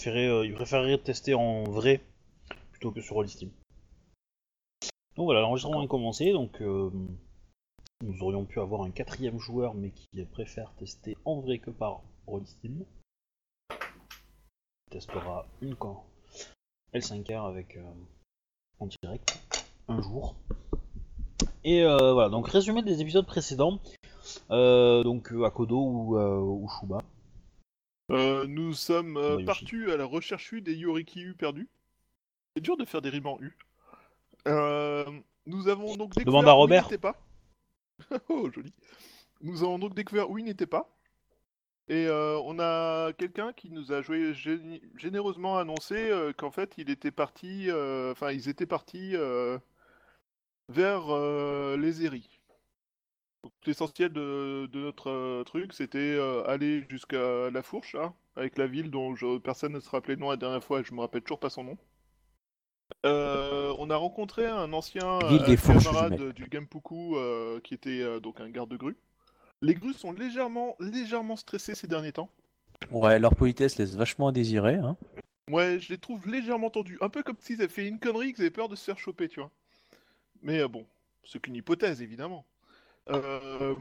préférait, euh, il préférerait tester en vrai plutôt que sur Rollistim. Donc voilà, l'enregistrement est commencé, donc euh, nous aurions pu avoir un quatrième joueur, mais qui préfère tester en vrai que par Rollistim. Il testera une quand L5R avec euh, en direct un jour. Et euh, voilà, donc résumé des épisodes précédents, donc Akodo ou, ou Shuba. Euh, nous sommes euh, partus à la recherche U des Yorikyu perdus. C'est dur de faire des rimes en U. Euh, nous avons donc découvert Demande à où il n'était pas. oh, joli. Nous avons donc découvert où il n'était pas. Et on a quelqu'un qui nous a joué généreusement annoncé qu'en fait il était parti, enfin ils étaient partis vers les Eris. L'essentiel de, de notre euh, truc, c'était euh, aller jusqu'à la Fourche, hein, avec la ville dont je- personne ne se rappelait le nom la dernière fois, et je me rappelle toujours pas son nom. Euh, on a rencontré un ancien des camarade du Gampuku euh, qui était euh, donc un garde-grue. Les grues sont légèrement, légèrement stressées ces derniers temps. Ouais, leur politesse laisse vachement à désirer. Hein. Ouais, je les trouve légèrement tendus. Un peu comme s'ils avaient fait une connerie, qu'ils avaient peur de se faire choper, tu vois. Mais bon, c'est qu'une hypothèse, évidemment. Euh,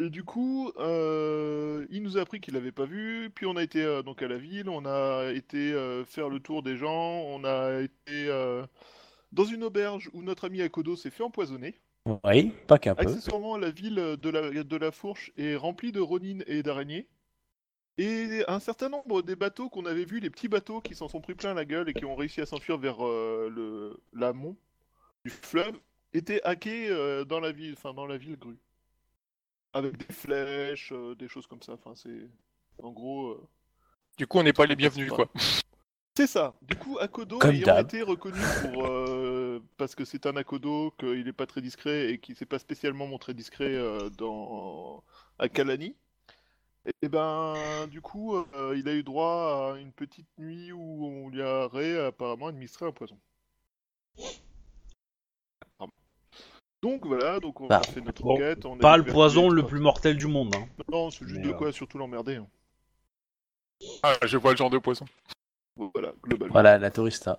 et du coup, euh, il nous a appris qu'il l'avait pas vu. Puis on a été euh, donc à la ville, on a été faire le tour des gens, on a été dans une auberge où notre ami Akodo s'est fait empoisonner. Oui, pas qu'un peu. Accessoirement, la ville de la, de la Fourche est remplie de ronines et d'araignées. Et un certain nombre des bateaux qu'on avait vus, les petits bateaux qui s'en sont pris plein la gueule et qui ont réussi à s'enfuir vers euh, le l'amont du fleuve, étaient hackés euh, dans la ville, enfin dans la ville grue, avec des flèches, euh, des choses comme ça. Enfin, c'est en gros. euh, Du coup, on n'est pas les bienvenus, quoi. C'est ça. Du coup, Akodo Comme ayant d'hab. été reconnu pour euh, parce que c'est un Akodo, qu'il n'est pas très discret et qu'il s'est pas spécialement montré discret euh, dans à Kalani. Et ben, du coup, euh, il a eu droit à une petite nuit où on lui aurait apparemment administré un poison. Donc voilà, donc on Bah, a fait notre bon, enquête. on a Pas le découvert poison qu'il le plus mortel du monde. Hein. Non, c'est juste Mais, de euh, quoi surtout l'emmerder. hein. Ah, je vois le genre de poison. Voilà, globalement. Voilà, la tourista.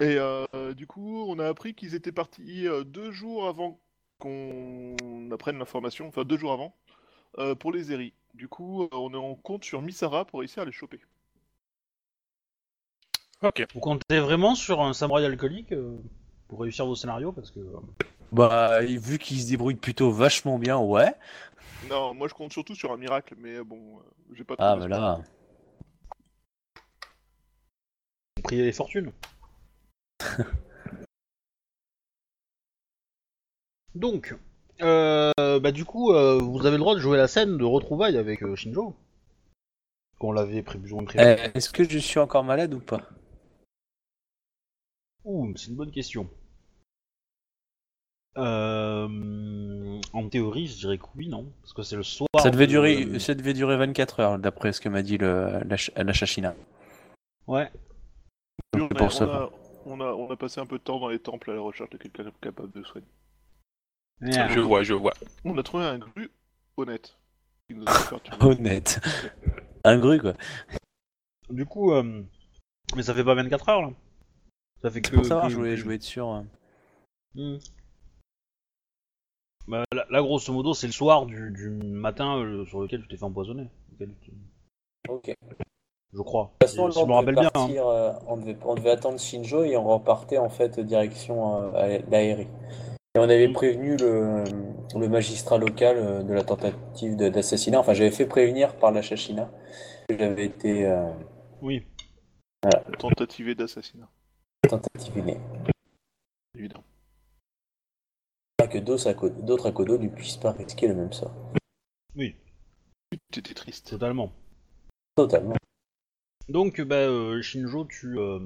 Et euh, du coup, on a appris qu'ils étaient partis euh, deux jours avant qu'on apprenne l'information, enfin deux jours avant, euh, pour les Eri. Du coup, euh, on est en compte sur Misara pour réussir à les choper. Ok. Vous comptez vraiment sur un samouraï alcoolique euh, pour réussir vos scénarios parce que euh, Bah, vu qu'ils se débrouillent plutôt vachement bien, ouais. Non, moi je compte surtout sur un miracle, mais bon, euh, j'ai pas Ah, trop bah d'espoir. là. priez les fortunes. Donc, euh, bah du coup, euh, vous avez le droit de jouer la scène de retrouvailles avec euh, Shinjo. Qu'on l'avait pré- plus ou moins prévu. Est-ce que je suis encore malade ou pas? Ouh, c'est une bonne question. Euh, en théorie, je dirais que oui, non Parce que c'est le soir. ça devait, de- durer, ça devait durer 24 heures, d'après ce que m'a dit le, la, la chachina. Ouais. On, a, pour ça. on, a, on, a, on a passé un peu de temps dans les temples à la recherche de quelqu'un capable de soigner. Je vois, je vois. On a trouvé un gru honnête. qui nous a fait faire Honnête. Un gru, quoi. Du coup, euh, mais ça fait pas 24 heures là. Ça fait que. Pour savoir, que- je voulais, je voulais être sûr. hein. Bah, là, là, grosso modo, c'est le soir du, du matin euh, sur lequel tu t'es fait empoisonner. Lequel tu- Ok. Je crois. De toute façon, si là, je me on, rappelle bien. hein. partir, euh, on, devait, on devait attendre Shinjo et on repartait en fait direction euh, à l'Aérie. Et on avait Mm. prévenu le, le magistrat local euh, de la tentative de- d'assassinat. Enfin, j'avais fait prévenir par la Chachina que j'avais été euh, Oui. Tentative d'assassinat, tentativé. évidemment. Pas que d'autres d'autres Akodo ne puissent pas risquer le même sort. T'étais triste. Totalement. Totalement. Donc, bah, euh, Shinjo, tu, euh,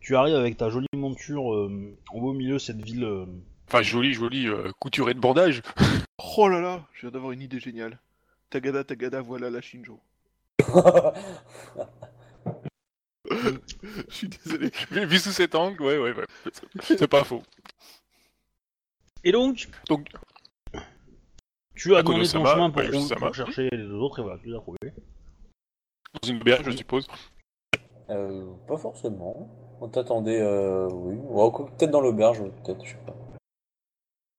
tu arrives avec ta jolie monture euh, au beau milieu de cette ville. euh, Enfin, joli, joli, euh, couturé de bandage. Oh là là, je viens d'avoir une idée géniale. Tagada, Tagada, voilà la Shinjo. Je suis désolé. Vu sous cet angle, ouais, ouais, ouais. C'est pas faux. Et donc, Donc, tu as demandé ton chemin pour, chercher les deux autres et voilà, tu les as trouvés. dans une auberge, je suppose. Euh, pas forcément. On t'attendait, euh, oui. Ouais, peut-être dans l'auberge, peut-être, je sais pas.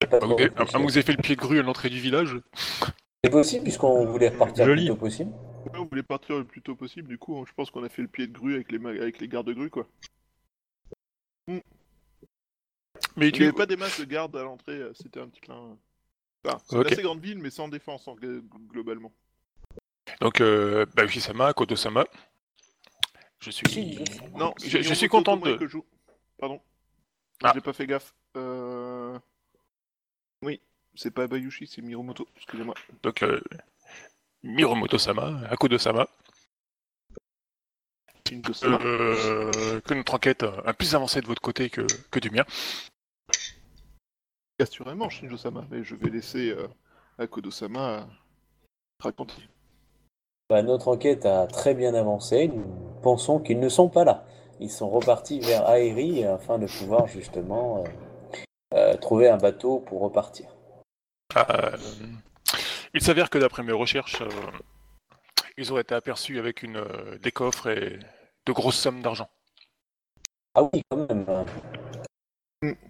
Pas Ah, trop vous avez- ah, vous avez fait le pied de grue à l'entrée du village C'est possible puisqu'on voulait repartir Joli. le plus tôt possible. On voulait partir le plus tôt possible, du coup, je pense qu'on a fait le pied de grue avec les, ma- avec les gardes de grue, quoi. Mais Il n'y avait pas des masses de gardes à l'entrée, euh, c'était un petit clin. Enfin, c'est une assez grande ville, mais sans défense, en- globalement. Donc, euh, bah, Sama, Kodo-sama. Je suis... Non, Je- je suis content de- que je. Pardon. Ah. J'ai pas fait gaffe. Euh... Oui, c'est pas Bayushi, c'est Miromoto, excusez-moi. Donc, euh, Miromoto-sama, Akodo-sama. Euh, que notre enquête a plus avancé de votre côté que, que du mien. Assurément, Shinjo Sama, mais je vais laisser euh, Akodo Sama raconter. Bah, notre enquête a très bien avancé. Nous pensons qu'ils ne sont pas là. Ils sont repartis vers Aeri afin de pouvoir justement euh, euh, trouver un bateau pour repartir. Euh, il s'avère que d'après mes recherches, euh, ils auraient été aperçus avec une, euh, des coffres et de grosses sommes d'argent. Ah oui, quand même.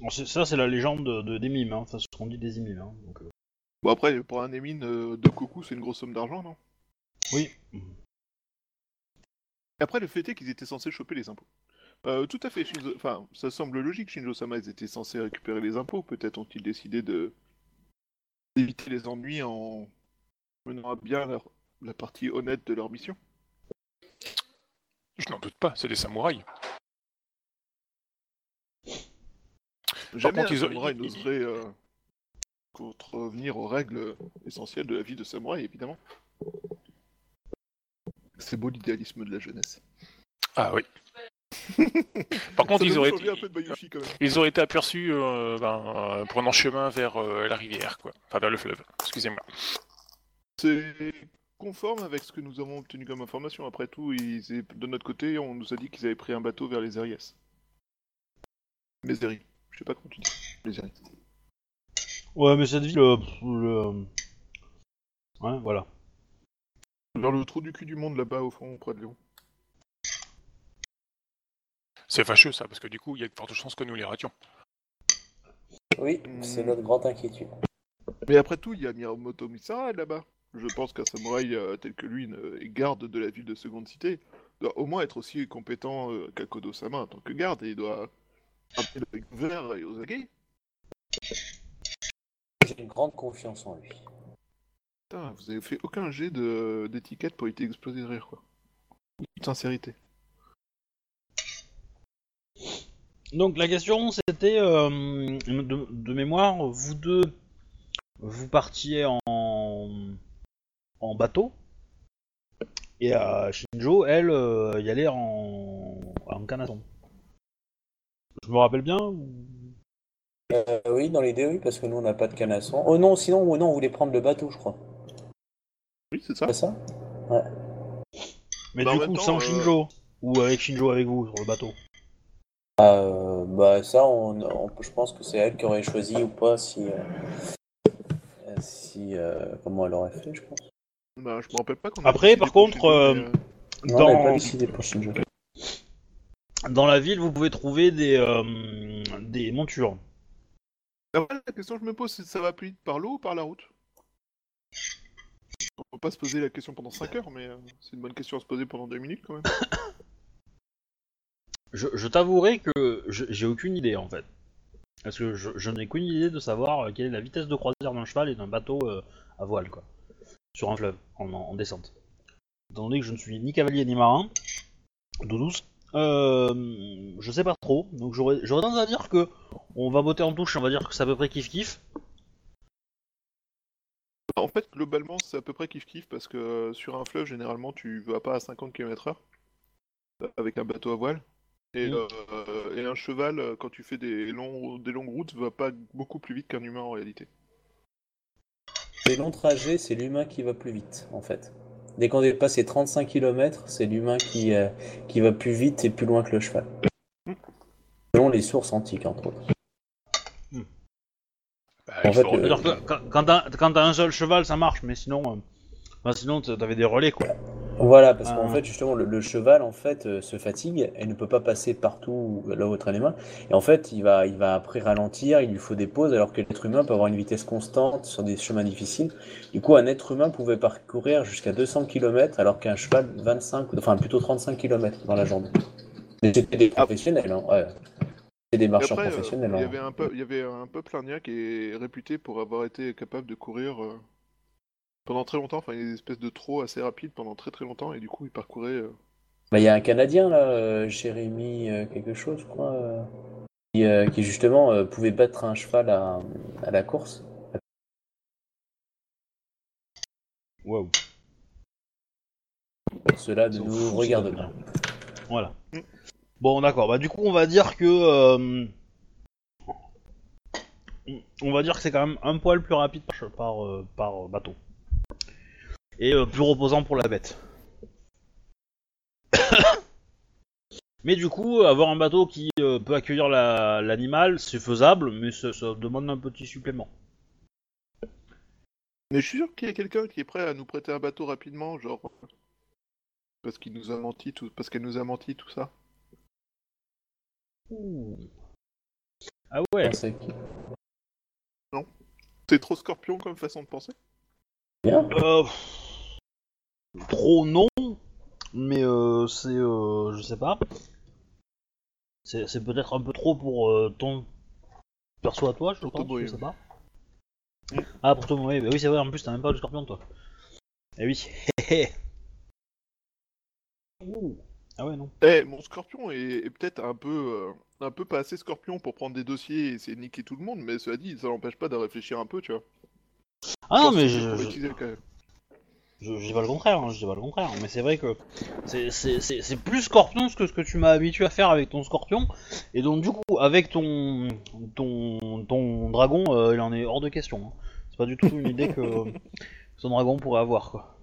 Bon, ça, c'est la légende de, de- des mimes, hein. Enfin, ce qu'on dit des mimes. Hein. Donc, euh, Bon après, pour un émine euh, de Koku, c'est une grosse somme d'argent, non? Oui. Et Après, le fait est qu'ils étaient censés choper les impôts. Euh, tout à fait, Shinzo... Enfin, ça semble logique, Shinjo-sama, ils étaient censés récupérer les impôts. Peut-être ont-ils décidé de d'éviter les ennuis en menant à bien leur... la partie honnête de leur mission. Je n'en doute pas, c'est des samouraïs. Jamais contre, un ils ont- samouraï ils- n'oserait euh, contrevenir aux règles essentielles de la vie de samouraï, évidemment. C'est beau l'idéalisme de la jeunesse. Ah oui. Par contre, ils auraient, même. ils auraient été aperçus euh, ben, euh, prenant chemin vers euh, la rivière, quoi. Enfin, vers le fleuve. Excusez-moi. C'est conforme avec ce que nous avons obtenu comme information. Après tout, ils de notre côté, on nous a dit qu'ils avaient pris un bateau vers les Ariès. Les Eri. Je sais pas comment tu dis. Les. Ouais, mais cette ville, euh, pff, le... Ouais, voilà. Vers le trou du cul du monde là-bas au fond, près de Léon. C'est fâcheux, ça, parce que du coup, il y a de fortes chances que nous les rations. Oui, c'est notre grande inquiétude. Mais après tout, il y a Miyamoto Misara là-bas. Je pense qu'un samouraï euh, tel que lui ne- et garde de la ville de seconde cité doit au moins être aussi compétent euh, qu'Akodo-sama en tant que garde et il doit frapper le bec vert et aux aguets. J'ai une grande confiance en lui. Putain, vous avez fait aucun jet de- d'étiquette pour éviter d'exploser de rire quoi. De sincérité. Donc la question c'était, euh, de, de mémoire, vous deux, vous partiez en, en bateau, et euh, Shinjo, elle, euh, y allait en, en canasson. Je me rappelle bien ou- Euh, oui, dans l'idée, oui, parce que nous, on n'a pas de canasson. Oh non, sinon, oh non, on voulait prendre le bateau, je crois. Oui, c'est ça. C'est ça? Mais Bah, du coup, temps, sans euh, Shinjo, ou avec Shinjo avec vous sur le bateau. Euh, Bah, ça, on, on- je pense que c'est elle qui aurait choisi ou pas si. euh, si. euh, comment elle aurait fait, je pense. Bah, je me rappelle pas qu'on Après, par contre, euh, euh, Non, on pas Dans, décidé pour Shinjo. Dans la ville, vous pouvez trouver des, euh, des montures. Après, la question que je me pose, c'est ça va plus vite par l'eau ou par la route? On peut pas se poser la question pendant 5 heures, mais euh, c'est une bonne question à se poser pendant 2 minutes quand même. Je, je t'avouerai que j'ai aucune idée en fait. Parce que je, je n'ai qu'une idée de savoir euh, quelle est la vitesse de croisière d'un cheval et d'un bateau euh, à voile, quoi. Sur un fleuve, en, en descente. Étant donné que je ne suis ni cavalier ni marin, d'eau douce, euh, je sais pas trop. Donc j'aurais tendance à dire que on va botter en touche, on va dire que c'est à peu près kiff-kiff. En fait, globalement, c'est à peu près kiff-kiff parce que euh, sur un fleuve, généralement, tu vas pas à 50 km/h euh, avec un bateau à voile. Et, Mm. euh, et un cheval, quand tu fais des, longs, des longues routes, va pas beaucoup plus vite qu'un humain en réalité. Les longs trajets, c'est l'humain qui va plus vite, en fait. Dès qu'on dépasse les 35 km, c'est l'humain qui, euh, qui va plus vite et plus loin que le cheval. Selon les sources antiques, entre autres. Bah, En fait, euh, quand, quand t'as quand t'as un seul cheval, ça marche, mais sinon, euh, enfin, sinon t'avais des relais, quoi. Voilà, parce qu'en Ah. fait, justement, le, le cheval, en fait, euh, se fatigue et ne peut pas passer partout là où traîne les mains. Et en fait, il va, il va après ralentir, il lui faut des pauses, alors que l'être humain peut avoir une vitesse constante sur des chemins difficiles. Du coup, un être humain pouvait parcourir jusqu'à 200 km, alors qu'un cheval, 25, ou- enfin plutôt 35 km dans la journée. C'était des professionnels, hein, ouais. C'était des euh, professionnels. il, y hein. avait un peu, il y avait un peuple indien qui est réputé pour avoir été capable de courir euh, pendant très longtemps, enfin une espèce de trot assez rapide pendant très très longtemps, et du coup il parcourait. euh, Bah, il y a un Canadien, là, euh, Jérémy euh, quelque chose, je crois, euh, qui, euh, qui, justement euh, pouvait battre un cheval à, à la course. Waouh. Cela ne nous regarde pas. Voilà. Mm. Bon, d'accord. Bah, du coup, on va dire que. euh, on va dire que c'est quand même un poil plus rapide par, par, par bateau. Et euh, plus reposant pour la bête. mais du coup, avoir un bateau qui euh, peut accueillir la- l'animal, c'est faisable, mais ça, ça demande un petit supplément. Mais je suis sûr qu'il y a quelqu'un qui est prêt à nous prêter un bateau rapidement, genre parce qu'il nous a menti tout, parce qu'elle nous a menti tout ça. Ah ouais. C'est qui C'est trop scorpion comme façon de penser. Bien. Euh, trop non, mais euh, c'est, euh, je sais pas. C'est, peut-être un peu trop pour euh, ton perso à toi, je Pour pense, je sais pas. Ah, pour Tomo, oui, bah oui, c'est vrai, en plus t'as même pas de scorpion toi. Eh oui. Ouh. Ah ouais, non. Eh, mon scorpion est, est peut-être un peu, euh, un peu pas assez scorpion pour prendre des dossiers et essayer de niquer tout le monde, mais cela dit, ça l'empêche pas de réfléchir un peu, tu vois. Ah non, mais je, je, l'utiliser, quand même. Je, je dis pas le contraire, hein, je dis pas le contraire, mais c'est vrai que c'est, plus scorpion que ce que tu m'as habitué à faire avec ton scorpion, et donc du coup, avec ton, ton, ton dragon, euh, il en est hors de question. hein. C'est pas du tout une idée que son dragon pourrait avoir, quoi.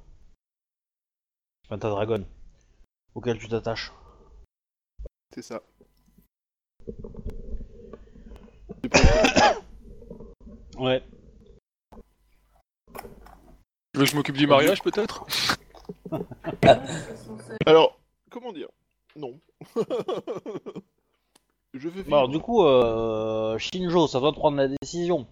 Enfin, ta dragonne, auquel tu t'attaches. C'est ça. Ouais. Tu veux que je m'occupe du mariage peut-être? Alors, comment dire? Non. Je veux Bon, alors, du coup, euh, Shinjo, ça doit te prendre la décision.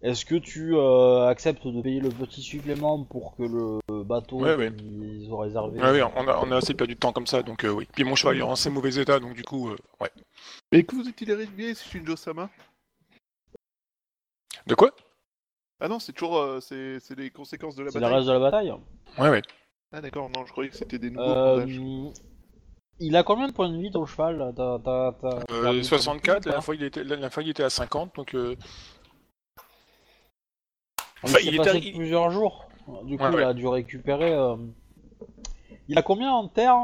Est-ce que tu euh, acceptes de payer le petit supplément pour que le bateau Ouais, ouais. qu'ils ont réservé Ouais, oui, on a, on a assez perdu de temps comme ça, donc euh, oui. Puis mon cheval il est en assez mauvais état, donc du coup, euh, ouais. Mais que vous est-il arrivé, Shinjo-sama? De quoi? Ah non, c'est toujours euh, c'est c'est les conséquences de la C'est le bataille. reste de la bataille Ouais, ouais. Ah d'accord, non, je croyais que c'était des nouveaux Euh. Il a combien de points de vie ton cheval là T'as- t'as- t'as- t'as Euh, regardé 64, la dernière fois il était, la dernière fois il était à 50, donc euh, Il Enfin, s'est il est passé plusieurs jours. Du coup, Ouais, il a dû récupérer. euh, Il a combien en terre?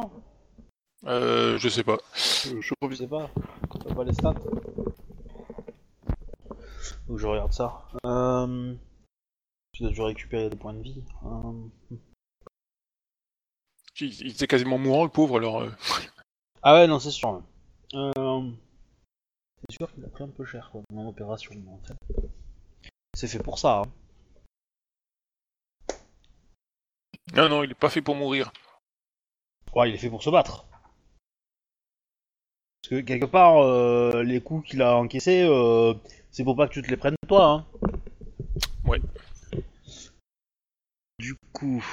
Euh, je sais pas. Euh, je Je reviens. sais pas. T'as pas les stats Faut que je regarde ça. Euh... A dû récupérer des points de vie. Euh, Il, était quasiment mourant, le pauvre, alors. euh, Ah ouais, non, c'est sûr. Euh... C'est sûr qu'il a pris un peu cher, quoi, en fait. C'est fait pour ça, hein. Non, non, il est pas fait pour mourir. Ouais, il est fait pour se battre. Parce que quelque part, euh, les coups qu'il a encaissés, euh, c'est pour pas que tu te les prennes toi. Hein. Ouais. Du coup.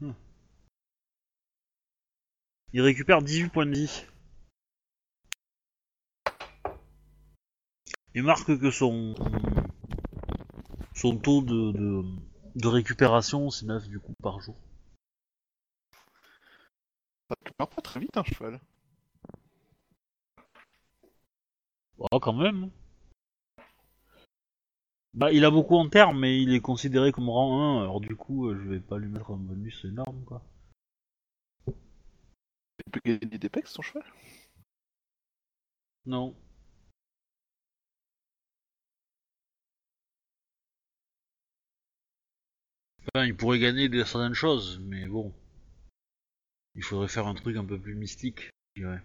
Mhm. Il récupère 18 points de vie. Il marque que son son taux de, de, de récupération c'est 9 du coup par jour. Ça te meurt pas très vite un cheval. Oh, quand même. Bah, il a beaucoup en terre, mais il est considéré comme rang 1, alors du coup, euh, je vais pas lui mettre un bonus énorme, quoi. Il peut gagner des pecs son cheval? Non. Enfin, il pourrait gagner des certaines choses, mais bon. Il faudrait faire un truc un peu plus mystique, je dirais.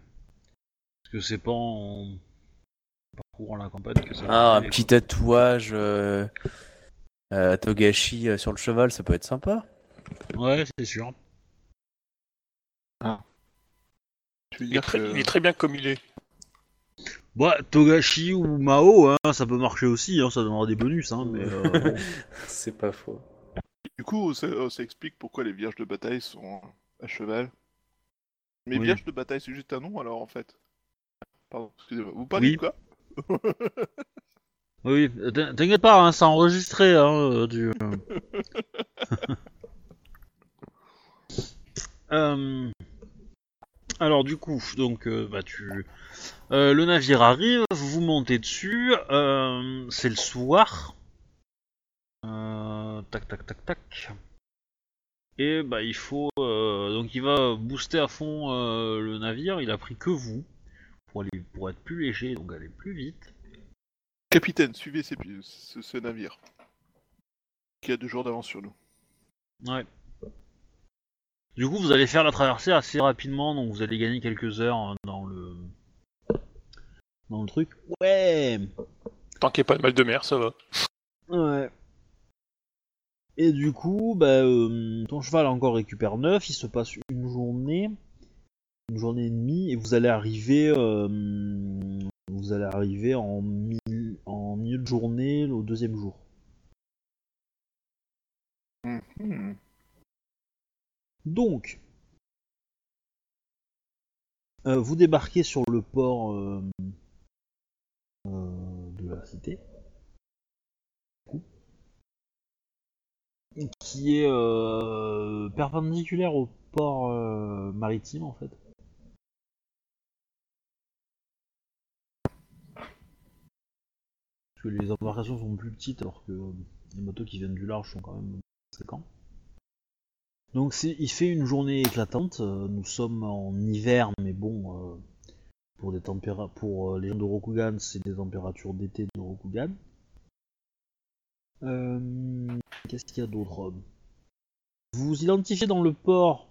Parce que c'est pas en... pour la campagne que ça. Ah, un petit tatouage euh, euh, Togashi euh, sur le cheval, ça peut être sympa. Ouais, c'est sûr. Tu veux Il est, très, que... il est très bien comme il est. Bah, Togashi ou Mao, hein, ça peut marcher aussi, hein, ça donnera des bonus, hein, mais euh, bon. C'est pas faux. Du coup, ça, euh, ça explique pourquoi les vierges de bataille sont à cheval. Mais Oui. vierges de bataille, c'est juste un nom alors en fait. Pardon, excusez-moi. Vous parlez Oui. de quoi? Oui, t'in- t'inquiète pas, hein, c'est enregistré, hein, euh, du... Euh, Alors du coup, donc euh, bah tu, euh, le navire arrive, vous vous montez dessus, euh, c'est le soir. Euh, tac tac tac tac. Et bah il faut, euh, donc il va booster à fond euh, le navire. Il a pris que vous pour aller, pour être plus léger, donc aller plus vite. Capitaine, suivez ces- ce, ce navire. Qui a deux jours d'avance sur nous. Ouais. Du coup, vous allez faire la traversée assez rapidement, donc vous allez gagner quelques heures hein, dans le dans le truc. Ouais. Tant qu'il n'y a pas de mal de mer, ça va. Ouais. Et du coup, bah, euh, ton cheval encore récupère 9, il se passe une journée, une journée et demie, et vous allez arriver, euh, vous allez arriver en, mi- en milieu de journée au deuxième jour. Mhm. Donc, euh, vous débarquez sur le port de la cité, qui est euh, perpendiculaire au port euh, maritime en fait. Parce que les embarcations sont plus petites alors que les bateaux qui viennent du large sont quand même conséquents. Donc il fait une journée éclatante. euh, Nous sommes en hiver, mais bon, pour des pour les gens de Rokugan, c'est des températures d'été de Rokugan. Euh, Qu'est-ce qu'il y a d'autre Vous identifiez dans le port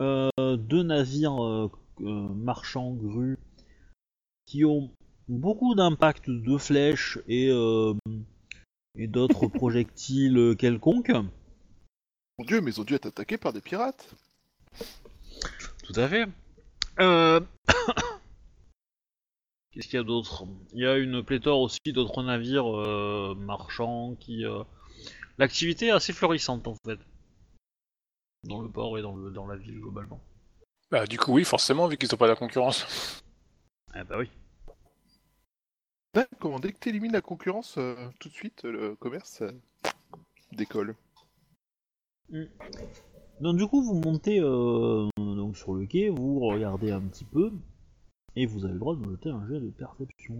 euh, deux navires euh, euh, marchands grues qui ont beaucoup d'impact de flèches et, euh, et d'autres projectiles quelconques. Mon dieu, mais ils ont dû être attaqués par des pirates. Tout à fait. Euh... Qu'est-ce qu'il y a d'autre? Il y a une pléthore aussi d'autres navires euh, marchands qui. euh, L'activité est assez florissante en fait. Dans le port et dans, le, dans la ville globalement. Bah, du coup, oui, forcément, vu qu'ils n'ont pas la concurrence. Ah bah oui. Ouais, comment dès que tu élimines la concurrence, euh, tout de suite, le commerce euh, décolle. Donc du coup vous montez euh, donc sur le quai, vous regardez un petit peu et vous avez le droit de me jeter un jet de perception.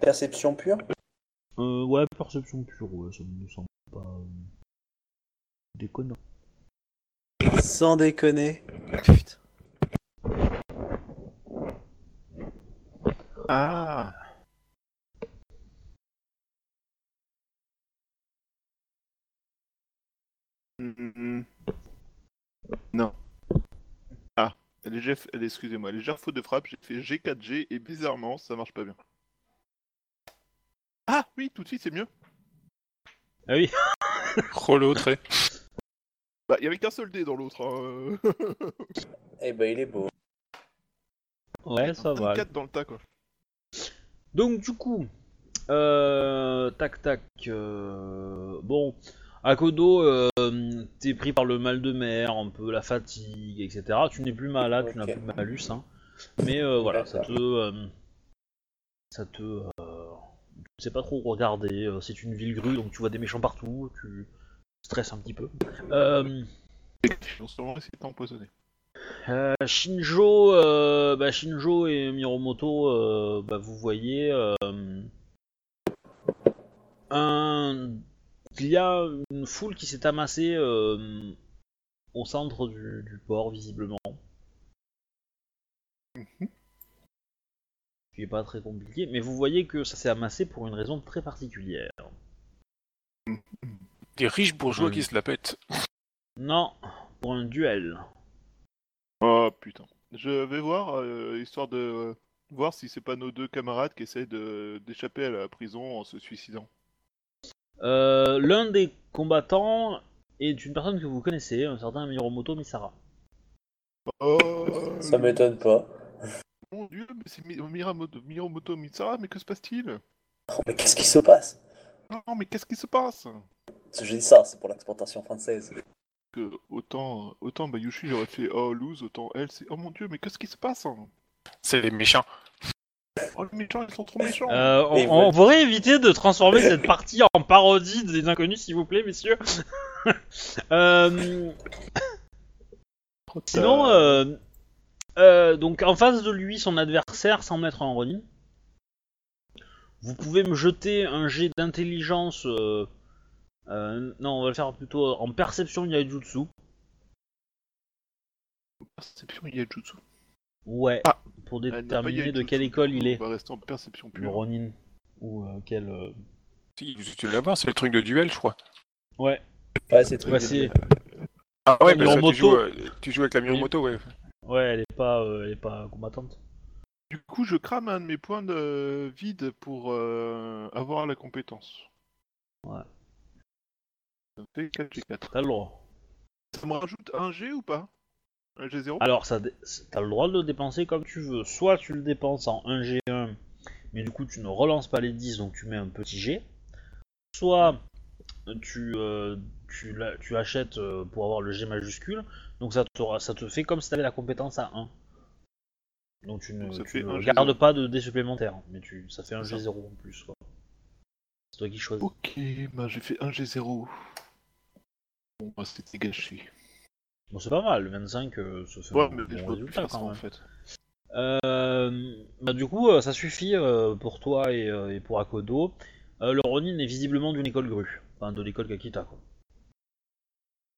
Perception pure Euh, ouais, perception pure, ouais, ça me semble pas euh, déconnant. Sans déconner. Putain. Ah Hmm. Non. Excusez-moi, légère faute de frappe, j'ai fait G4G et bizarrement, ça marche pas bien. Ah oui, tout de suite c'est mieux. Ah oui Rollo, très. Bah, il y avait qu'un seul dé dans l'autre. Hein. Eh ben, il est beau. Ouais, ça va. 4 dans le tas quoi. Donc du coup, euh, tac tac, euh, bon, Akodo, euh, t'es pris par le mal de mer, un peu la fatigue, etc. Tu n'es plus malade, tu n'as plus de malus, hein. Mais euh, voilà, ça te, euh, ça te, euh, tu sais pas trop regarder. C'est une ville grue, donc tu vois des méchants partout, tu stresses un petit peu. Euh, Ils ont sûrement essayé de t'empoisonner. euh, Shinjo, euh, bah, Shinjo et Miromoto, euh, bah, vous voyez euh, un... il y a une foule qui s'est amassée euh, au centre du, du port visiblement. Ce qui est pas très compliqué, mais vous voyez que ça s'est amassé pour une raison très particulière. Des riches bourgeois Oui. qui se la pètent. Non, pour un duel. Oh putain. Je vais voir, euh, histoire de, Voir si c'est pas nos deux camarades qui essaient de d'échapper à la prison en se suicidant. Euh, L'un des combattants est une personne que vous connaissez, un certain Miromoto Misara. Oh Ça m'étonne pas. Mon dieu, mais c'est Mi- Miramoto, Miromoto Mitsara, mais que se passe-t-il? Oh, mais qu'est-ce qui se passe? Non, mais qu'est-ce qui se passe? Parce que Je dis ça, c'est pour l'exportation française. que autant, autant Bayushi j'aurais fait oh lose, autant elle c'est oh mon dieu, mais qu'est-ce qui se passe? C'est les méchants. Oh les méchants, ils sont trop méchants Euh, on, Et on pourrait éviter de transformer cette partie en parodie des inconnus, s'il vous plaît, messieurs. Euh, sinon, euh, euh, donc en face de lui, son adversaire, sans mettre en Ronin. Vous pouvez me jeter un jet d'intelligence. euh, euh, non, on va le faire plutôt en perception Yaijutsu. Perception Yajutsu. Ouais. Ah. Pour déterminer de quelle école il est. On va rester en perception Le pure. Ronin. Ou euh, quel. euh, Si, tu l'as voir, c'est le truc de duel, je crois. Ouais. Ouais, c'est truc de- Ah ouais, Ouais, parce que Miromoto. tu joues, euh, tu joues avec la Miromoto, ouais. Ouais, elle est pas, euh, elle est pas combattante. Du coup, je crame un de mes points de vide pour euh, avoir la compétence. Ouais. Ça me fait 4G4. T'as le droit. Ça me rajoute un G ou pas? Un G0 Alors, ça, t'as le droit de le dépenser comme tu veux. Soit tu le dépenses en 1G1, mais du coup tu ne relances pas les 10, donc tu mets un petit G. Soit tu, euh, tu, l'a- tu achètes euh, pour avoir le G majuscule, donc ça te, ça te fait comme si tu avais la compétence à 1. Donc tu ne, Donc tu ne gardes G0. pas de dés supplémentaires, mais tu, ça fait un C'est ça. G0 en plus. quoi. C'est toi qui choisis. Ok, bah j'ai fait un G0. Bon, bah c'était gâché. Bon, c'est pas mal, le 25, euh, ça fait Ouais, un mais bon résultat quand en même. fait. Euh, bah du coup, euh, ça suffit euh, pour toi et, euh, et pour Akodo. Le Ronin est visiblement d'une école grue, enfin de l'école Kakita quoi.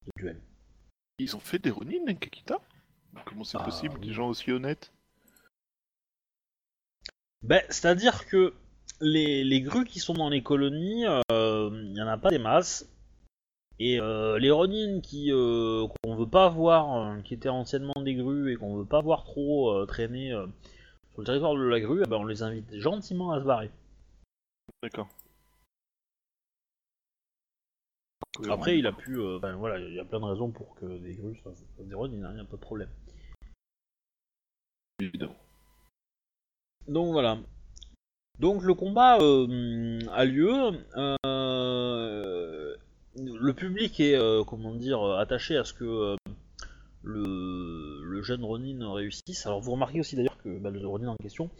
De duel. Ils ont fait des Ronin, hein, Kakita? Comment c'est Ah, possible, oui. des gens aussi honnêtes? Ben, c'est-à-dire que les, les grues qui sont dans les colonies, il y en a pas des masses. Et euh, les Ronin qui euh, qu'on veut pas voir, euh, qui étaient anciennement des grues et qu'on veut pas voir trop euh, traîner sur le territoire de la grue, eh ben, on les invite gentiment à se barrer. D'accord. Après, il a pu. ben, voilà, il y a plein de raisons pour que des grues soient, soient des Ronin, il n'y a pas de problème. Évidemment. Donc voilà. Donc le combat a lieu. euh, le public est, euh, comment dire, attaché à ce que euh, le, le jeune Ronin réussisse. Alors vous remarquez aussi d'ailleurs que bah, le Ronin en question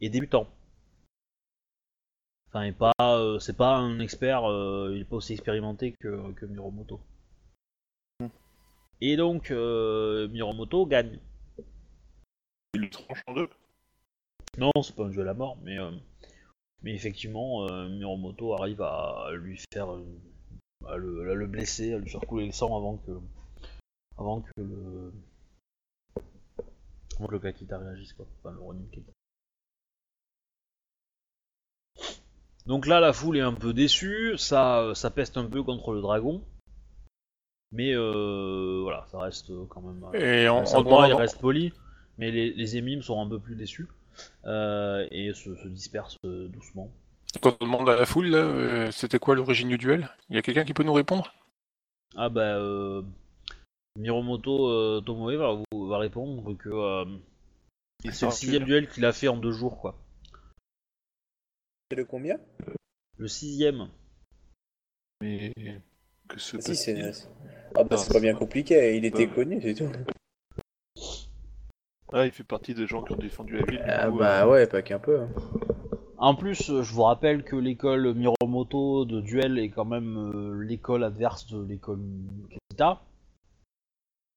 est débutant. Enfin, pas, euh, c'est pas un expert, euh, il est pas aussi expérimenté que, que Miromoto. Et donc euh, Miromoto gagne. Il le tranche en deux. Non, c'est pas un jeu à la mort, mais, euh, mais effectivement, euh, Miromoto arrive à lui faire. euh, à, le, à le blesser, à lui faire couler le sang avant que. avant que le. avant que le Kakita réagisse, quoi. Enfin, le Ronin Kakita. Donc là, la foule est un peu déçue, ça, ça peste un peu contre le dragon. Mais euh, voilà, ça reste quand même. Et on, Ça on demande- il reste poli, mais les, les émimes sont un peu plus déçus euh, et se, se dispersent euh, doucement. Quand on demande à la foule, là, euh, c'était quoi l'origine du duel? Il y a quelqu'un qui peut nous répondre? Ah bah, euh, Miromoto euh, Tomoe va, vous- va répondre que euh, c'est le sixième duel qu'il a fait en deux jours, quoi. C'est le combien? Le sixième. Mais que se Ah, Si, c'est. Ah bah c'est pas bien compliqué, il était Bah. connu, c'est tout. Ah, il fait partie des gens qui ont défendu la ville. Ah coup, bah euh, ouais, pas qu'un peu. hein. En plus, euh, je vous rappelle que l'école Miromoto de duel est quand même euh, l'école adverse de l'école Kakita.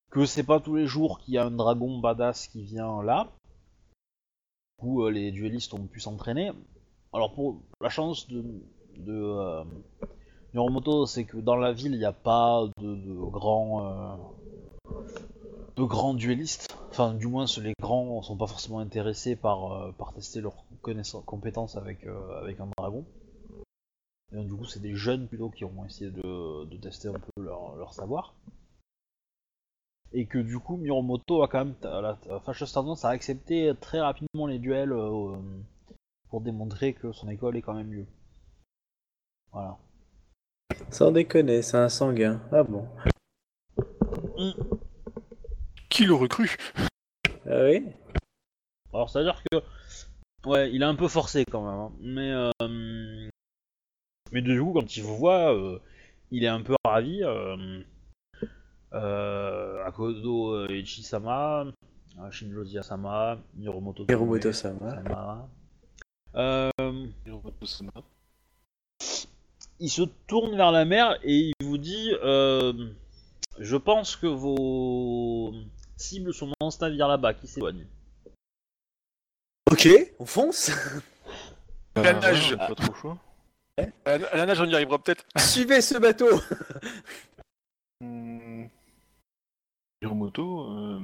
Que c'est pas tous les jours qu'il y a un dragon badass qui vient là. Où euh, les duellistes ont pu s'entraîner. Alors pour la chance de, de euh, Miromoto, c'est que dans la ville, il n'y a pas de, de grands de grands duellistes. Enfin, du moins, les grands sont pas forcément intéressés par, euh, par tester leurs connaissances, compétences avec, euh, avec un dragon. Et donc, du coup, c'est des jeunes plutôt qui ont essayé de, de tester un peu leur, leur savoir. et que du coup Miromoto a quand même la fâcheuse tendance à accepter très rapidement les duels euh, pour démontrer que son école est quand même mieux. Voilà. Sans déconner, c'est un sanguin. Ah bon Qui l'aurait cru Ah oui Alors c'est à dire que ouais, il est un peu forcé quand même, hein. mais euh, mais du coup quand il vous voit, euh, il est un peu ravi. Euh, euh, Akodo Ichi-sama, euh, Shinjo Sama, Miromoto Hiromoto Sama. Sama. Euh, Hiromoto-sama. il se tourne vers la mer et il vous dit euh, Je pense que vos cibles sont dans ce navire là-bas qui s'éloigne. Ok, on fonce La Ah, nage. ouais, Pas trop choix. À la, à la nage, on y arrivera peut-être. Suivez ce bateau Hmm. Hiromoto, euh,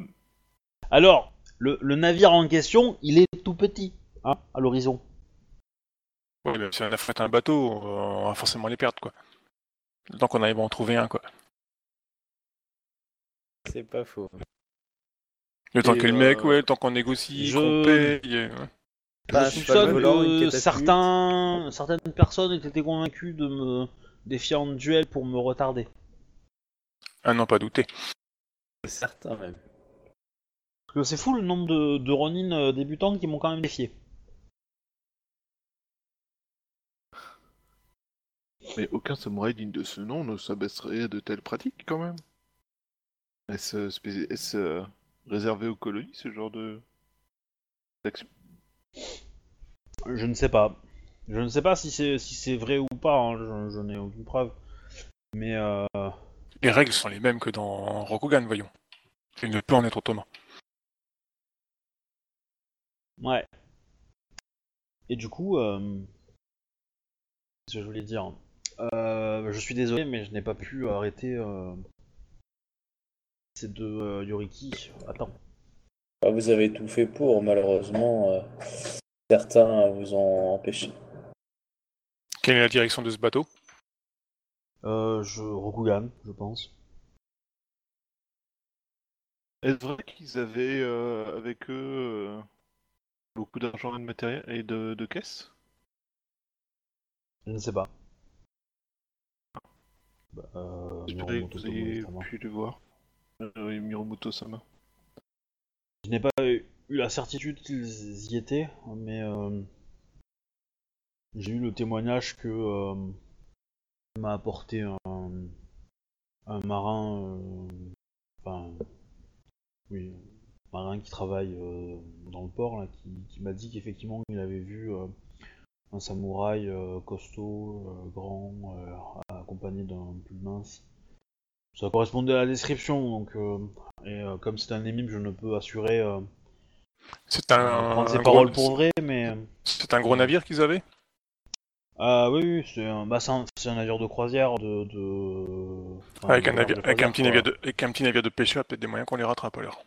Alors, le, le navire en question, il est tout petit, hein, à l'horizon. Ouais, mais si on affrète un bateau, on va forcément les perdre, quoi. Le temps qu'on arrive à en trouver un, quoi. C'est pas faux. Le temps Et, que le mec, euh, ouais, le temps qu'on négocie, je- qu'on paye. euh, Pas un Je soupçonne que certains, certaines personnes étaient convaincues de me défier en duel pour me retarder. Ah non, pas douter. Certains même. Parce que c'est fou le nombre de, de Ronin euh, débutants qui m'ont quand même défié. mais aucun samouraï digne de ce nom ne s'abaisserait à de telles pratiques quand même. Est-ce réservé aux colonies ce genre de d'action? Je ne sais pas. Je ne sais pas si c'est si c'est vrai ou pas, hein, je, je n'ai aucune preuve. Mais euh, Les règles sont les mêmes que dans Rokugan, voyons. Il ne peut en être autrement. ouais. Et du coup, euh, ce que je voulais dire, euh, je suis désolé, mais je n'ai pas pu arrêter euh, ces deux euh, Yoriki. Attends. Ah, vous avez tout fait pour, malheureusement. euh, certains vous ont empêché. Quelle est la direction de ce bateau? Euh, je Rokugan, je pense. Est-ce vrai qu'ils avaient euh, avec eux euh, beaucoup d'argent et de matériel et de, de caisses? Je ne sais pas. Bah, euh, J'espérais que vous ayez pu le voir. Euh, Miromoto-sama. Je n'ai pas eu la certitude qu'ils y étaient, mais euh, j'ai eu le témoignage que euh, m'a apporté un, marin, euh, enfin, un marin qui travaille dans le port, là, qui, qui m'a dit qu'effectivement il avait vu un samouraï costaud, grand, accompagné d'un pull mince. Ça correspondait à la description, donc euh, et euh, comme c'est un émime, je ne peux assurer euh, C'est un, prendre ses un paroles gros... pour vrai, mais C'est un gros navire qu'ils avaient? Ah oui, oui c'est un, bah, c'est un, un navire de croisière de, de... enfin, avec, un de navire, avec, un croisière, petit navire de, avec un petit navire de pêcheur, peut-être des moyens qu'on les rattrape alors.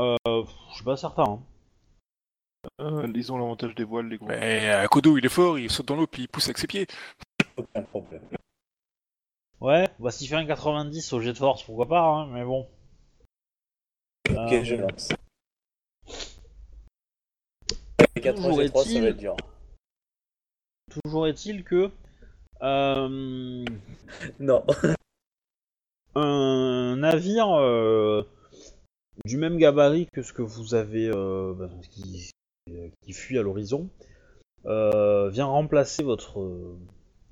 Euh, je suis pas certain. hein. Euh, ils ont l'avantage des voiles, les gros. Mais à Kodo, il est fort, il saute dans l'eau puis il pousse avec ses pieds. Aucun problème. Ouais, bah s'il fait un 90 au jet de force, pourquoi pas, hein, mais bon. Ok, Euh, je lance. Les 4 Toujours G3, ça est-il- va être dur. Toujours est-il que euh, Non. un navire euh, du même gabarit que ce que vous avez, euh, bah, qui, qui fuit à l'horizon, euh, vient remplacer votre euh,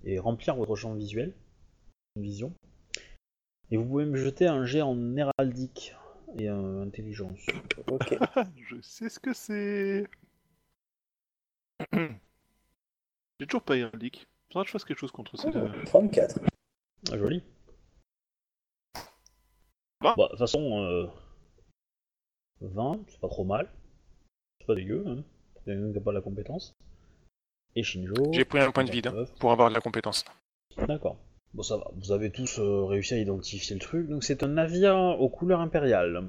et remplir votre champ visuel, vision. Et vous pouvez me jeter un jet en héraldique et en intelligence. Ok. je sais ce que c'est. J'ai toujours pas héraldique. Faudra que je fasse quelque chose contre ces deux. 34. Ah, joli. Bah. De toute façon, euh, 20, c'est pas trop mal. C'est pas dégueu, hein. Il y en a un qui a pas la compétence. Et Shinjo. J'ai pris un point de vide hein, 29. pour avoir de la compétence. D'accord. Bon, ça va. Vous avez tous euh, réussi à identifier le truc. Donc, c'est un navire aux couleurs impériales.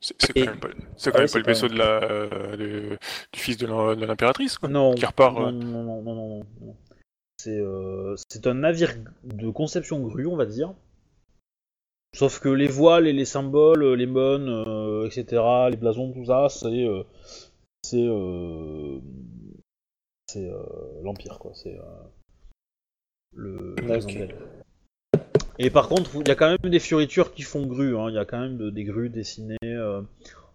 C'est quand Et- même pas, quand Ah même oui, pas le vaisseau de la, euh, de- du fils de l'impératrice, quoi. Non. Qui repart, Non, euh, non, non, non, non, non, non. C'est euh, c'est un navire de conception grue, on va dire. Sauf que les voiles et les symboles, les mônes, euh, etc., les blasons, tout ça, c'est euh, c'est euh, c'est euh, l'empire quoi. C'est euh, le. Et par contre, il y a quand même des fioritures qui font grue. hein. Il y a quand même de- des grues dessinées euh,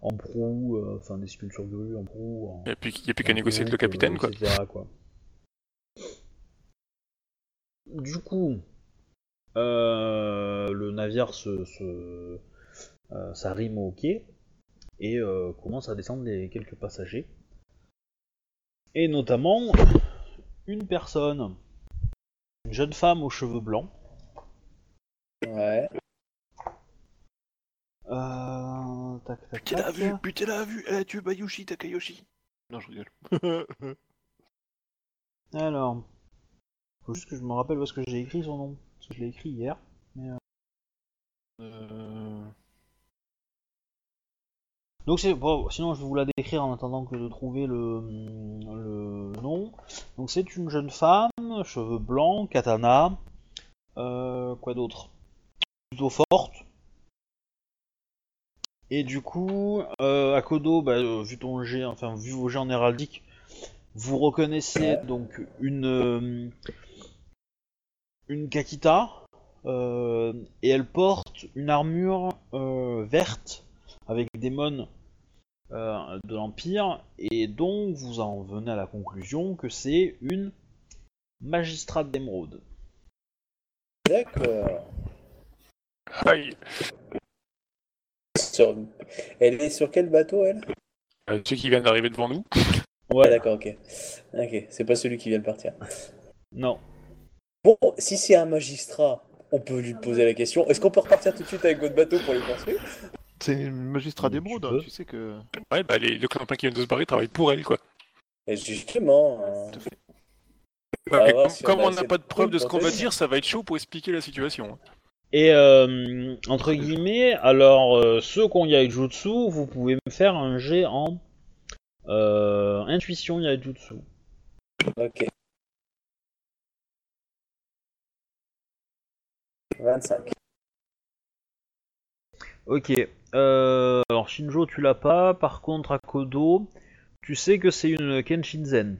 en proue, euh, enfin des sculptures grues en proue. En... Il n'y a plus, il y a plus qu'à négocier avec le capitaine, quoi. etc., quoi. Du coup, euh, le navire se, euh, au quai et euh, commence à descendre les quelques passagers. Et notamment une personne, une jeune femme aux cheveux blancs. Ouais. Euh, tac, tac, Putain, la tac. vue, putain, la vue, elle a tué Bayushi Takayoshi? Non, je rigole. Alors, faut juste que je me rappelle où est-ce que j'ai écrit son nom. Parce que je l'ai écrit hier. Euh, Donc c'est bon, sinon je vais vous la décrire en attendant que de trouver le, le nom. Donc c'est une jeune femme, cheveux blancs, katana, euh, quoi d'autre? Plutôt forte. Et du coup, euh, Akodo, bah, euh, vu ton jet, enfin vu vos jets en héraldique, vous reconnaissez donc une euh, une Kakita euh, et elle porte une armure verte avec des mônes euh, de l'Empire, et donc vous en venez à la conclusion que c'est une magistrate d'émeraude. D'accord. Aïe. Sur- Elle est sur quel bateau, elle? Euh, ceux qui viennent d'arriver devant nous. Ouais, d'accord, ok. Ok, c'est pas celui qui vient de partir. Non. Bon, si c'est un magistrat, on peut lui poser la question. Est-ce qu'on peut repartir tout de suite avec votre bateau pour les poursuivre C'est une magistrat Tu d'émeraude, hein, tu sais que. Ouais, bah les deux copains qui viennent de se barrer travaillent pour elle, quoi. Et justement. euh, voir comme si on comme n'a pas de preuve de ce qu'on va dire, ça va être chaud pour expliquer la situation. Et euh, entre guillemets, alors euh, ceux qui ont Yaijutsu, vous pouvez me faire un jet en euh, intuition Yaijutsu. Ok. 25. Ok. Euh, alors Shinjo, tu l'as pas. Par contre, Akodo, tu sais que c'est une Kenshinzen.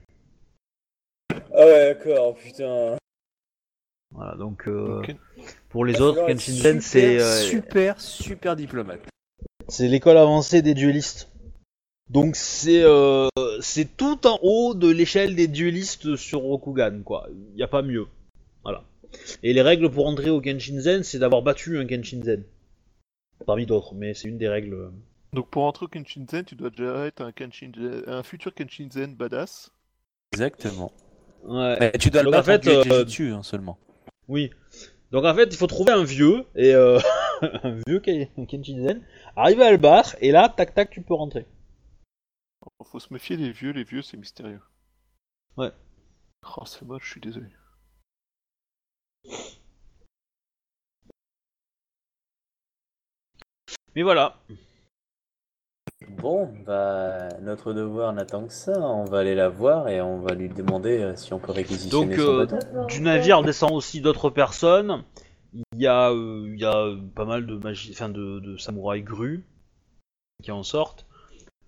Ah ouais, d'accord, putain. Voilà, donc euh, pour les va autres, être Kenshinzen, Super, c'est euh, super, super diplomate. c'est l'école avancée des duellistes. Donc c'est euh, c'est tout en haut de l'échelle des duellistes sur Rokugan, quoi. Il n'y a pas mieux. Voilà. Et les règles pour entrer au Kenshinzen, c'est d'avoir battu un Kenshinzen. Parmi d'autres, mais c'est une des règles. Donc pour entrer au Kenshinzen, tu dois déjà être un, Kenshinzen... un futur Kenshinzen badass. Exactement. Ouais. Mais tu dois le Donc, en battre fait, euh, dessus hein, seulement. Oui. Donc en fait, il faut trouver un vieux, et euh, un vieux Ken- Kenshinzen, arriver à le battre, et là, tac tac, tu peux rentrer. Faut se méfier des vieux, les vieux c'est mystérieux. Ouais. Oh, c'est moche, je suis désolé. Mais voilà. Bon, bah, notre devoir n'attend que ça. On va aller la voir et on va lui demander euh, si on peut réquisitionner Donc, son euh, bateau. Du navire descend aussi d'autres personnes. Il y a, euh, il y a pas mal de enfin de, de samouraïs grues qui en sortent.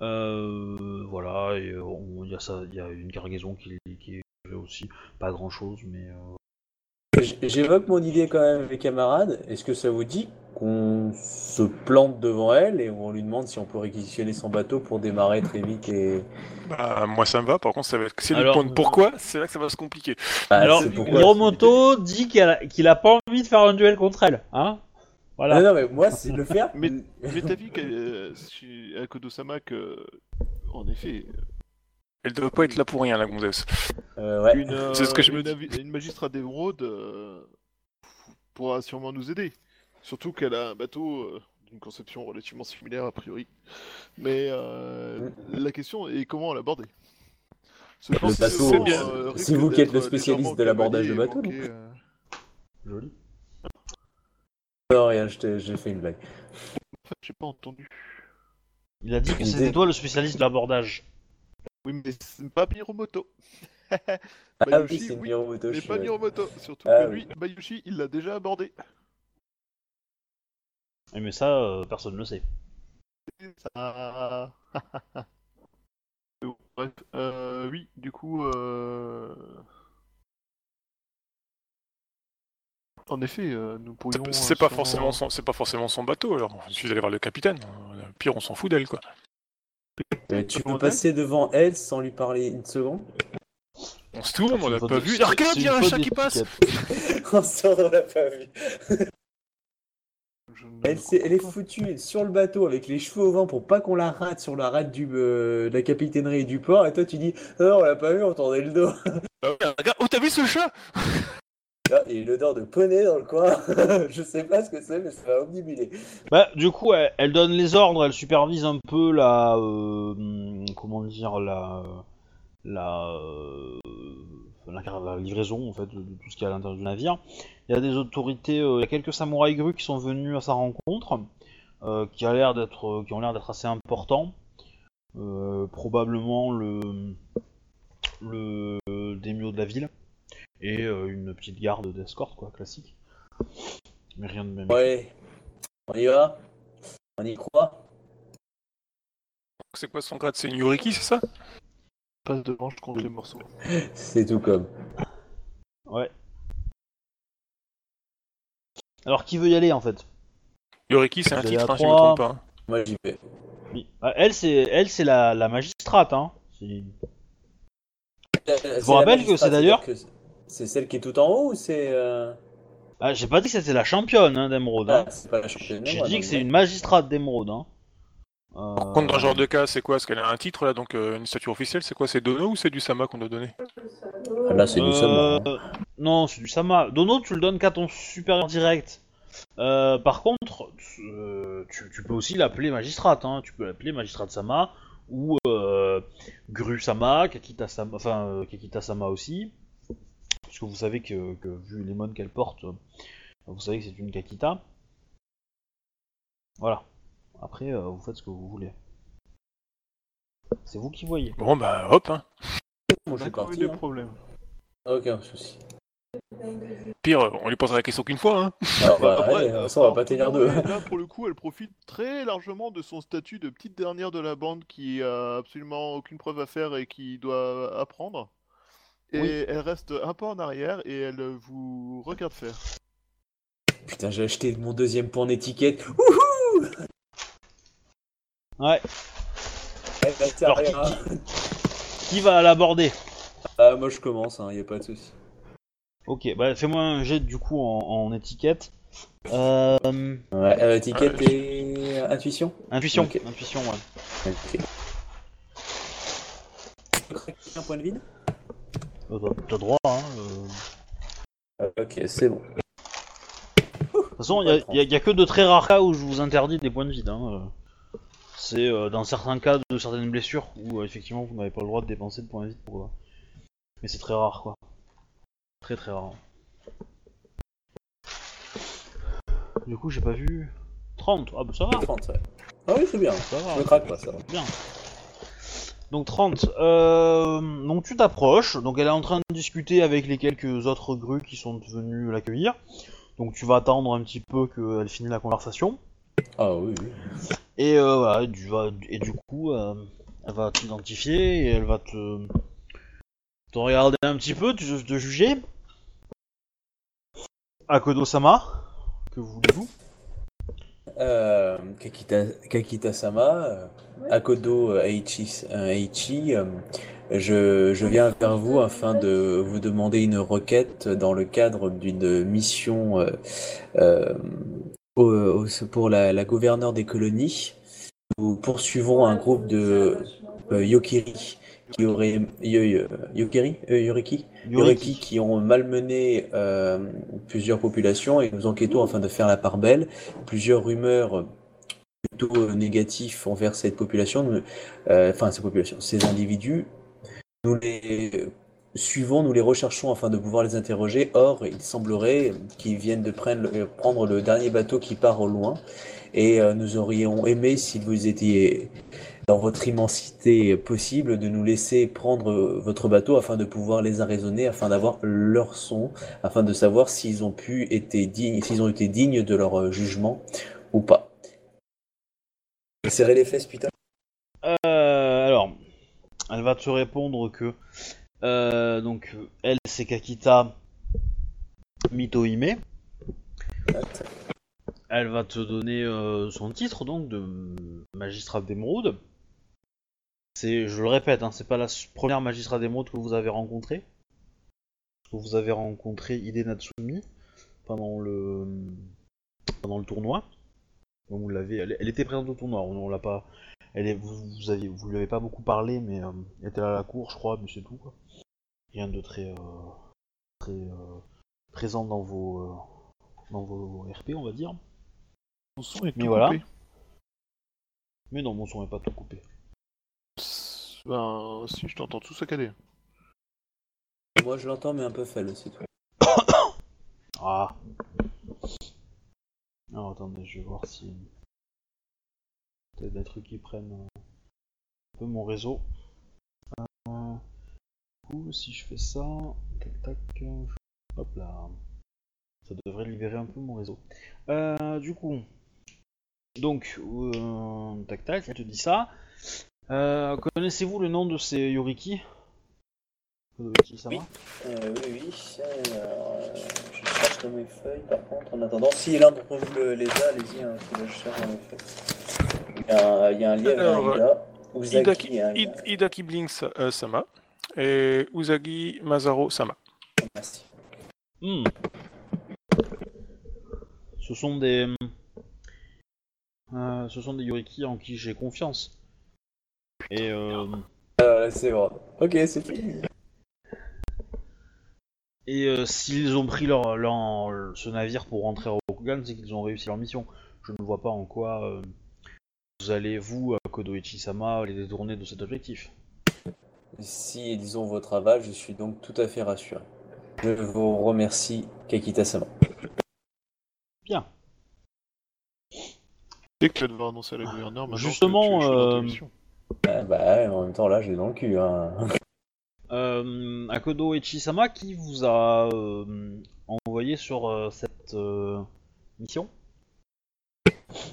Euh, voilà, et on- il y a ça, il y a une cargaison qui, qui est aussi pas grand chose, mais J'évoque mon idée quand même, mes camarades. Est-ce que ça vous dit qu'on se plante devant elle et on lui demande si on peut réquisitionner son bateau pour démarrer très vite et. Bah, moi ça me va, par contre, ça va... c'est le Alors- point de pourquoi, c'est là que ça va se compliquer. Bah, alors c'est Hiromoto dit qu'elle a- qu'il a pas envie de faire un duel contre elle, hein Voilà. Non, non, mais moi, c'est le faire. Mais, mais t'as vu qu'elle, euh, chez Akodo-sama que, en effet, Elle doit pas être là pour rien, la gonzesse. Euh, ouais. une, euh, C'est ce que je me une, magistrat d'émeraude euh, pourra sûrement nous aider. Surtout qu'elle a un bateau euh, d'une conception relativement similaire a priori. Mais euh, la question est comment l'aborder. Ce Le bateau, c'est bien. euh, C'est risque vous qui êtes le spécialiste de l'abordage de bateau, euh, Joli. Non, rien, j'ai fait une blague. J'ai pas entendu. Il a dit que c'était toi le spécialiste de l'abordage. Oui, mais c'est pas Miromoto. Ah Bayushi, oui, c'est oui, Miromoto. mais je pas Miromoto. Surtout Ah que oui. lui, Bayushi, il l'a déjà abordé. Et Mais ça, euh, personne ne le sait. Ça... Bref, euh, oui, du coup, euh... en effet, euh, nous pourrions. euh, C'est pas sûrement- forcément son, c'est pas forcément son bateau. Alors, il suffit d'aller voir le capitaine. Euh, Pire, on s'en fout d'elle, quoi. Euh, tu peux passer devant elle sans lui parler une seconde On se tourne, on l'a pas vu. de- regarde, il y a un chat qui passe. On s'en l'a pas vu. Elle, est foutue sur le bateau avec les cheveux au vent pour pas qu'on la rate sur la rate du, euh, de la capitainerie et du port. Et toi, tu dis Non, on l'a pas vu, on tendait le dos. Ah, regarde. Oh, t'as vu ce chat? Il y une odeur de poney dans le coin. Je sais pas ce que c'est, mais ça va omnibuler. Bah, du coup, elle, donne les ordres, elle supervise un peu la. euh, comment dire La. La. euh, la, livraison, en fait, de, tout ce qu'il y a à l'intérieur du navire. Il y a des autorités, euh, il y a quelques samouraïs grues qui sont venus à sa rencontre, euh, qui, a l'air d'être, qui ont l'air d'être assez importants. Probablement le. Le. De la ville. Et euh, une petite garde d'escorte, quoi, classique. Mais rien de même. Ouais, on y va? On y croit? C'est quoi son grade? C'est une Yuriki, c'est ça? Passe devant, je compte les morceaux. C'est tout comme. Ouais. Alors qui veut y aller en fait? Yuriki, c'est un titre, hein, si je me trompe pas. Moi, j'y vais. Oui. Bah, Elle c'est elle c'est la, la magistrate hein. C'est- Je vous rappelle que c'est d'ailleurs- C'est celle qui est tout en haut ou c'est. euh, Ah, j'ai pas dit que c'était la championne hein, d'émeraude. Ah, Hein. c'est pas la championne. J'ai dit que c'est une magistrate d'émeraude. Hein. Euh, Par contre, dans ce genre de cas, c'est quoi? Est-ce qu'elle a un titre, là, donc euh, une statue officielle? C'est quoi? C'est Dono ou c'est du Sama qu'on doit donner? Ah, Là, c'est du sama. hein. euh, Non, c'est du Sama. Dono, tu le donnes qu'à ton supérieur direct. Euh, par contre, euh, tu, tu peux aussi l'appeler magistrate. Hein. Tu peux l'appeler magistrate Sama ou euh, Gru Sama, Kakita Sama, enfin euh, Kakita Sama aussi. Parce que vous savez que, que vu les mônes qu'elle porte, euh, vous savez que c'est une Kakita. Voilà. Après, euh, vous faites ce que vous voulez. C'est vous qui voyez. Bon, bah, hop, hein. Moi, je suis D'accord, eu parti. des hein. Aucun souci. Pire, euh, on lui posera la question qu'une fois, hein. Alors, bah, Après, allez, euh, ça, on va pas tenir deux. Là, pour le coup, elle profite très largement de son statut de petite dernière de la bande qui a absolument aucune preuve à faire et qui doit apprendre. Et Oui. elle reste un peu en arrière et elle vous regarde faire. Putain, j'ai acheté mon deuxième point en étiquette. Wouhou Ouais. Elle va te Alors, servir, qui- hein. Qui va l'aborder Ah, moi, je commence, hein, y a pas de souci. Ok, bah fais-moi un jet du coup en, en étiquette. Euh, Ouais, euh, étiquette Ouais, et euh, intuition intuition, intuition, ouais. Ok. Un point de vide Euh, T'as t'as droit, hein. euh. Ok, c'est bon. De toute façon, il y a, y a- que de très rares cas où je vous interdis des points de vide. Hein. euh. C'est euh, dans certains cas de certaines blessures où effectivement vous n'avez pas le droit de dépenser de points de vide pour. Mais c'est très rare, quoi. Très très rare. Du coup, j'ai pas vu. 30, ah bah ça va, 30, ouais. Ah oui, c'est bien. ça va. Je me craque pas, ça va. Bien. Donc 30. Euh, donc tu t'approches. Donc elle est en train de discuter avec les quelques autres grues qui sont venus l'accueillir. Donc tu vas attendre un petit peu qu'elle finisse la conversation. Ah oui, oui. Et, euh, voilà, et, du, va- et du coup, euh, elle va t'identifier et elle va te, te regarder un petit peu, te, te juger. Akodo-sama, que voulez-vous? Euh, Kakita, Kakita-sama, euh, Akodo euh, Aichi, Aichi, je, je viens vers vous afin de vous demander une requête dans le cadre d'une mission euh, euh, au- au- pour la, la gouverneure des colonies. Nous poursuivons un groupe de euh, Yokiri qui aurait Yokiri, euh, Yoriki? Qui ont malmené euh, plusieurs populations et nous enquêtons afin de faire la part belle. Plusieurs rumeurs plutôt euh, négatives envers cette population, euh, enfin ces populations, ces individus. Nous les suivons, nous les recherchons afin de pouvoir les interroger. Or, il semblerait qu'ils viennent de prendre, prendre le dernier bateau qui part au loin. Et euh, nous aurions aimé, si vous étiez dans votre immensité possible, de nous laisser prendre euh, votre bateau afin de pouvoir les arraisonner, afin d'avoir leur son, afin de savoir s'ils ont pu été dignes, s'ils ont été dignes de leur euh, jugement Ou pas. Serrer les fesses, putain. Euh, alors, elle va te répondre que euh, donc elle c'est Kakita Mitohime. Elle va te donner euh, son titre donc de magistrat d'émeraude. C'est, je le répète, hein, c'est pas la première magistrat d'émeraude que vous avez rencontrée. Vous avez rencontré Ide Natsumi pendant le pendant le tournoi. Donc vous l'avez, elle, elle était présente au tournoi. On, on l'a pas, elle est, vous, vous, lui avez pas beaucoup parlé, mais euh, elle était là à la cour, je crois, mais c'est tout. Quoi. Rien de très, euh, très euh, présent dans vos, dans vos RP, on va dire. Mon son est Mais tout voilà. coupé. Mais non, mon son est pas tout coupé. Ben, si, je t'entends tout saccader. Moi, je l'entends, mais un peu faible, c'est tout. Ah. Alors attendez, je vais voir si peut-être des trucs qui prennent euh, un peu mon réseau. Euh, du coup, si je fais ça, tac tac, hop là, ça devrait libérer un peu mon réseau. Euh, du coup, donc euh, tac tac, elle te dit ça. Euh, Connaissez-vous le nom de ces Yoriki? Yoriki-sama Euh, oui, oui. Alors, euh, je cherche dans mes feuilles, par contre, en attendant. Si l'un d'entre vous le- les a, allez-y, hein, je le cherche dans mes feuilles. Il y a un, il y a un lièvre, Alors, un Ida. Uzaki, hein, euh, Sama et Usagi Mazaro Sama. Merci. Hmm. Ce sont des. euh, ce sont des Yoriki en qui j'ai confiance. Et euh, Euh, c'est bon. Ok, c'est fini. et euh, s'ils ont pris leur, leur- ce navire pour rentrer à Rokugan, c'est qu'ils ont réussi leur mission. Je ne vois pas en quoi euh, vous allez, vous, euh, Kodoichi-sama, les détourner de cet objectif. Si ils ont votre aval, je suis donc tout à fait rassuré. Je vous remercie, Kakita-sama. Bien. Dès que tu vas devoir annoncer à la gouverneure, maintenant Justement, que tu euh. Ah, bah, en même temps, là, je l'ai dans le cul. Hein. Euh, Akodo Echi-sama, qui vous a euh, envoyé sur euh, cette euh, mission?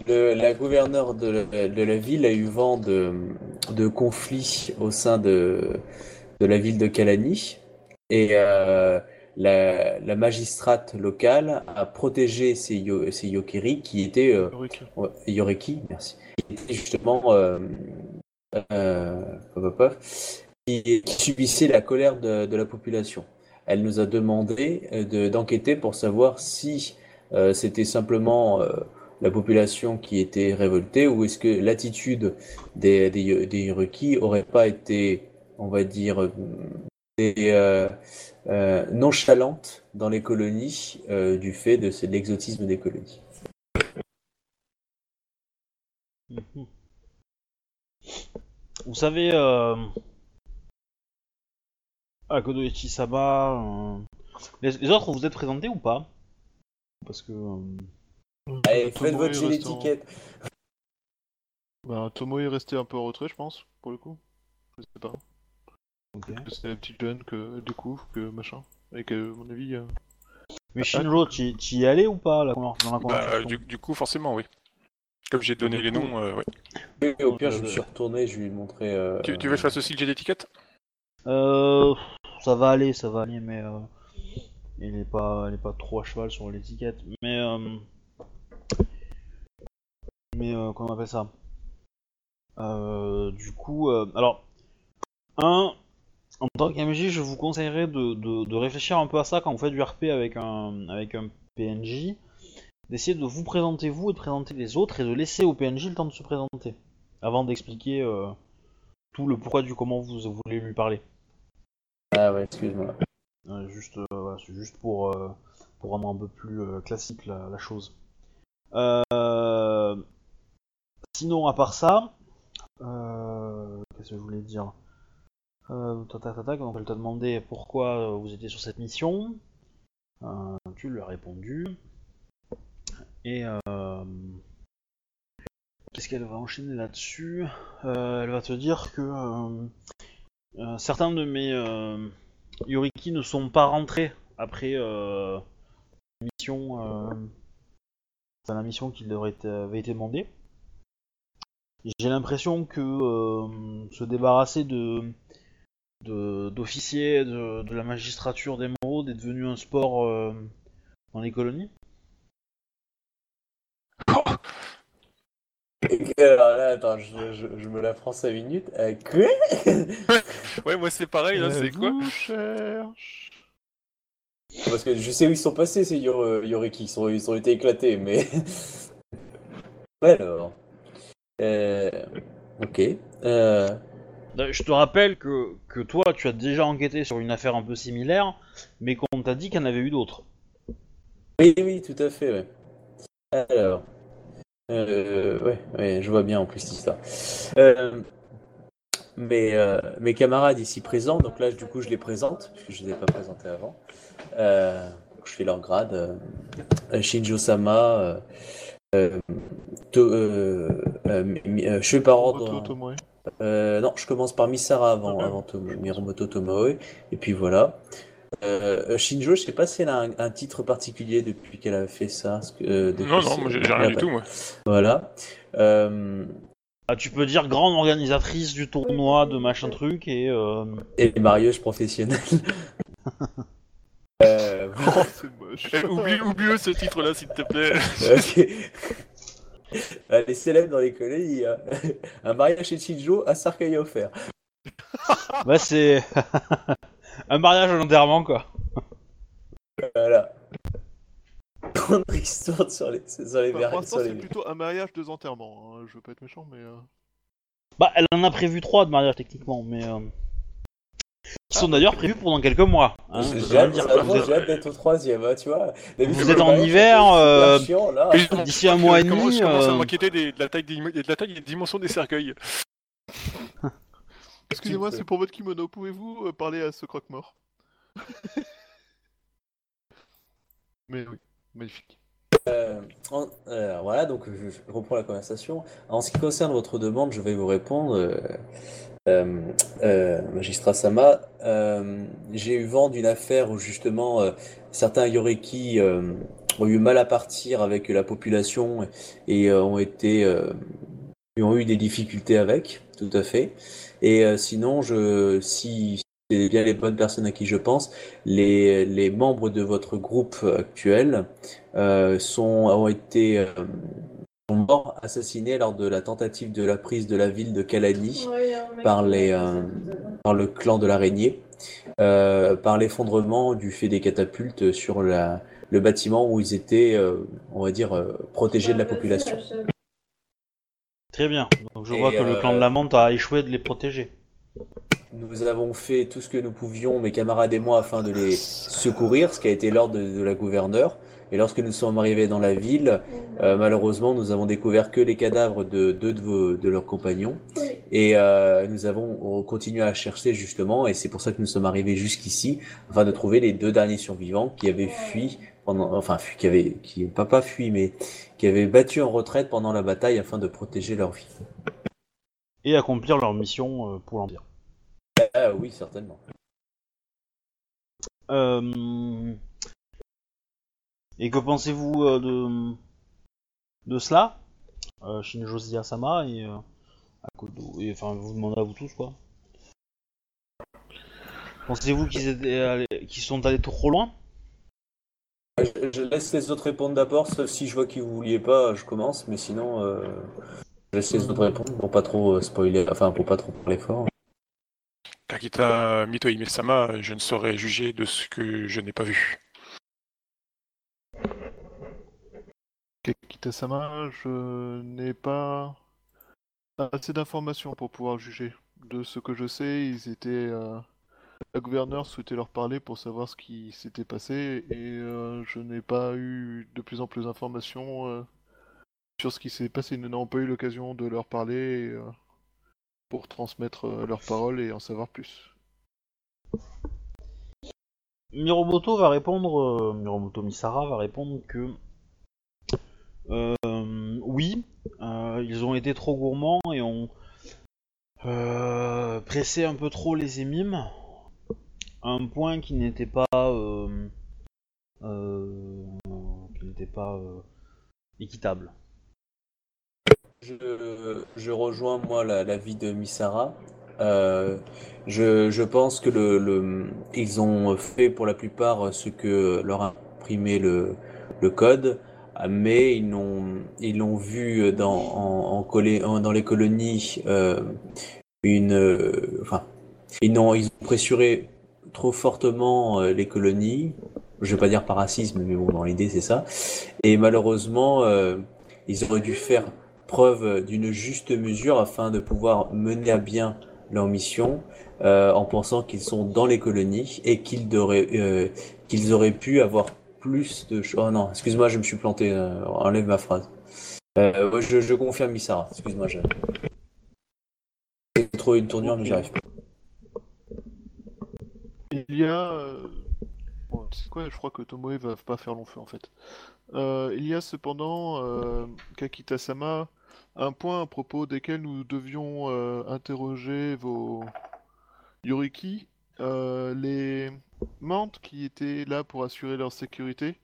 Le- la gouverneure de la, de la ville a eu vent de, de conflits au sein de, de la ville de Kalani et euh, la, la magistrate locale a protégé ces, yo- ces Yokiri qui étaient euh, Ulrich. ouais, Yoriki, merci, qui étaient justement qui, qui subissaient la colère de, la population. Elle nous a demandé euh, de- d'enquêter pour savoir si euh, c'était simplement euh, la population qui était révoltée ou est-ce que l'attitude des, des, des aurait pas été, on va dire, euh, euh, euh, nonchalante dans les colonies euh, du fait de, l'exotisme des colonies. Mhm. Vous savez, euh... Akodo Echi-sama, euh, les, les autres, vous êtes présentés ou pas? Parce que... euh, Allez, Tomoe faites votre est chez resté en- l'étiquette. Bah, Tomo est resté un peu en retrait, je pense, pour le coup. Je sais pas. ok. Que C'est la petite jeune que elle découvre, que machin. Et que, à mon avis, euh, Mais Shinjo, tu tu y es allé ou pas là, dans la Bah, du coup, forcément, oui. Comme j'ai donné les noms, euh, oui. Oui, au pire, je Euh, me suis retourné, je lui ai montré. euh, Tu, tu veux que je fasse aussi le jet d'étiquette? Euh, ça va aller, ça va aller, mais euh, il est pas, il est pas trop à cheval sur l'étiquette. Mais, euh, mais euh, comment on appelle ça? Euh, Du coup, euh, alors, un, en tant qu'MJ, je vous conseillerais de, de, de réfléchir un peu à ça quand vous faites du RP avec un, avec un PNJ, d'essayer de vous présenter vous et de présenter les autres et de laisser au PNJ le temps de se présenter avant d'expliquer euh, tout le pourquoi du comment vous voulez lui parler. Ah ouais, excuse-moi. Euh, juste, euh, juste pour, euh, pour rendre un peu plus euh, classique la, la chose. Sinon, à part ça, qu'est-ce que je voulais dire? Donc elle t'a demandé pourquoi vous étiez sur cette mission? Tu lui as répondu. Et euh, qu'est-ce qu'elle va enchaîner là-dessus? Euh, Elle va te dire que euh, certains de mes Yoriki ne sont pas rentrés après la mission qui leur avait été demandée. J'ai l'impression que se débarrasser de d'officiers de, la magistrature d'émeraude est devenu un sport dans les colonies. Alors là, attends, je, je, je me la prends 5 minutes. Euh, quoi? Ouais, moi c'est pareil, là, c'est quoi? Cherche. Parce que je sais où ils sont passés, ces Yor- Yoriki. Ils sont, ils ont été éclatés, mais. Alors. Euh, ok. Euh, Euh, Je te rappelle que, que toi, tu as déjà enquêté sur une affaire un peu similaire, mais qu'on t'a dit qu'il y en avait eu d'autres. Oui, oui, tout à fait, ouais. Alors. Euh, ouais, ouais, je vois bien en plus l'histoire. Euh, mes, euh, mes camarades ici présents, donc là, du coup, je les présente, parce que je ne les ai pas présentés avant. Euh, je fais leur grade. euh, mi- euh, je fais par ordre. Non, je commence par Misara avant, Ah, avant Tomo- Miromoto Tomoe, et puis voilà. Euh, Shinjo, je sais pas si elle a un, un titre particulier depuis qu'elle a fait ça. parce que, euh, Non, non, moi j'ai rien du Ah, tout, moi. Voilà. Euh, Ah, tu peux dire grande organisatrice du tournoi de machin truc et euh, et mariage professionnel. euh, Oh, c'est moche. Eh, oublie, oublie ce titre-là, s'il te plaît. ok. Elle est célèbre dans les colonies. hein. Un mariage chez Shinjo à Sarkaya offert. bah c'est un mariage à l'enterrement quoi. Voilà. Prendre histoire sur les, sur les Enfin, ver- pour l'instant, c'est plutôt un mariage, deux enterrements. hein. Je veux pas être méchant, mais. euh, Bah elle en a prévu trois de mariage techniquement, mais euh, qui sont d'ailleurs prévus pendant quelques mois. hein, je J'ai hâte, dire. vraiment, Vous êtes- j'ai hâte d'être au troisième, hein, tu vois. D'habitude, Vous êtes le en mariage, hiver, c'est super euh, chiant, là. Et D'ici un mois et je commence- demi, Je commence à euh, m'inquiéter des- de la taille des, de la taille et des dimensions des cercueils? Excusez-moi, c'est pour votre kimono. Pouvez-vous euh, parler à ce croque-mort? Mais oui, magnifique. Euh, en- alors, voilà, donc je, je reprends la conversation. En ce qui concerne votre demande, je vais vous répondre. euh, euh, euh, Magistrat Sama, euh, j'ai eu vent d'une affaire où justement euh, certains Yoriki euh, ont eu mal à partir avec la population et euh, ont été et ont eu des difficultés avec, tout à fait. Et euh, sinon, je, si c'est bien les bonnes personnes à qui je pense, les, les membres de votre groupe actuel euh, sont, ont été euh, sont morts, assassinés lors de la tentative de la prise de la ville de Kalani par, les, euh, par le clan de l'araignée, euh, par l'effondrement du fait des catapultes sur la, le bâtiment où ils étaient, euh, on va dire, protégés de la population. Très bien. Donc je Et, vois que le euh, clan de la menthe a échoué de les protéger. Nous avons fait tout ce que nous pouvions, mes camarades et moi, afin de les secourir, ce qui a été l'ordre de, de la gouverneure. Et lorsque nous sommes arrivés dans la ville, euh, malheureusement, nous avons découvert que les cadavres de deux de, vos- de leurs compagnons. Et euh, nous avons continué à chercher justement, et c'est pour ça que nous sommes arrivés jusqu'ici, afin de trouver les deux derniers survivants qui avaient fui pendant, enfin, fui- qui avaient, qui pas pas fui, mais qui avaient battu en retraite pendant la bataille afin de protéger leur vie. Et accomplir leur mission euh, pour l'Empire. Ah oui, certainement. Euh, Et que pensez-vous euh, de... de cela? Euh, Shinjo Sama et euh, Akodo. Et enfin, vous demandez à vous tous quoi. Pensez-vous qu'ils étaient allés- qu'ils sont allés trop loin? Je, je laisse les autres répondre d'abord, sauf si je vois que vous vouliez pas, je commence, mais sinon, euh, je laisse les autres répondre pour pas trop euh, spoiler, enfin pour pas trop parler fort. Takita Mito Hime-sama, je ne saurais juger de ce que je n'ai pas vu. Kita-sama, je n'ai pas assez d'informations pour pouvoir juger. De ce que je sais, ils étaient. euh, La gouverneure souhaitait leur parler pour savoir ce qui s'était passé et euh, je n'ai pas eu de plus en plus d'informations euh, sur ce qui s'est passé. Nous n'avons pas eu l'occasion de leur parler euh, pour transmettre leurs paroles et en savoir plus. Miromoto va répondre, Miromoto Misara va répondre que oui, ils ont été trop gourmands et ont pressé un peu trop les émimes, un point qui n'était pas, euh, euh, qui n'était pas euh, équitable. Je, rejoins moi la, la vie de Misara. Euh, je, je pense que le, le- ils ont fait pour la plupart ce que leur a imprimé le, le code, mais ils l'ont ils l'ont vu dans, en, en collé- dans les colonies une, enfin, ils ont, ils ont pressuré trop fortement euh, les colonies. Je vais pas dire par racisme, mais bon, dans l'idée c'est ça. Et malheureusement, euh, ils auraient dû faire preuve d'une juste mesure afin de pouvoir mener à bien leur mission euh, en pensant qu'ils sont dans les colonies et qu'ils auraient, euh, qu'ils auraient pu avoir plus de choses. Oh non, excuse-moi, je me suis planté. euh, enlève ma phrase. Euh, je, je confirme Misara. Excuse-moi, j'ai trouvé une tournure, mais j'y arrive pas. Il y a. euh, sais quoi, je crois que Tomoe va pas faire long feu en fait. Euh, il y a cependant, euh, Kakita-sama, un point à propos desquels nous devions interroger vos Yoriki. Les mantes qui étaient là pour assurer leur sécurité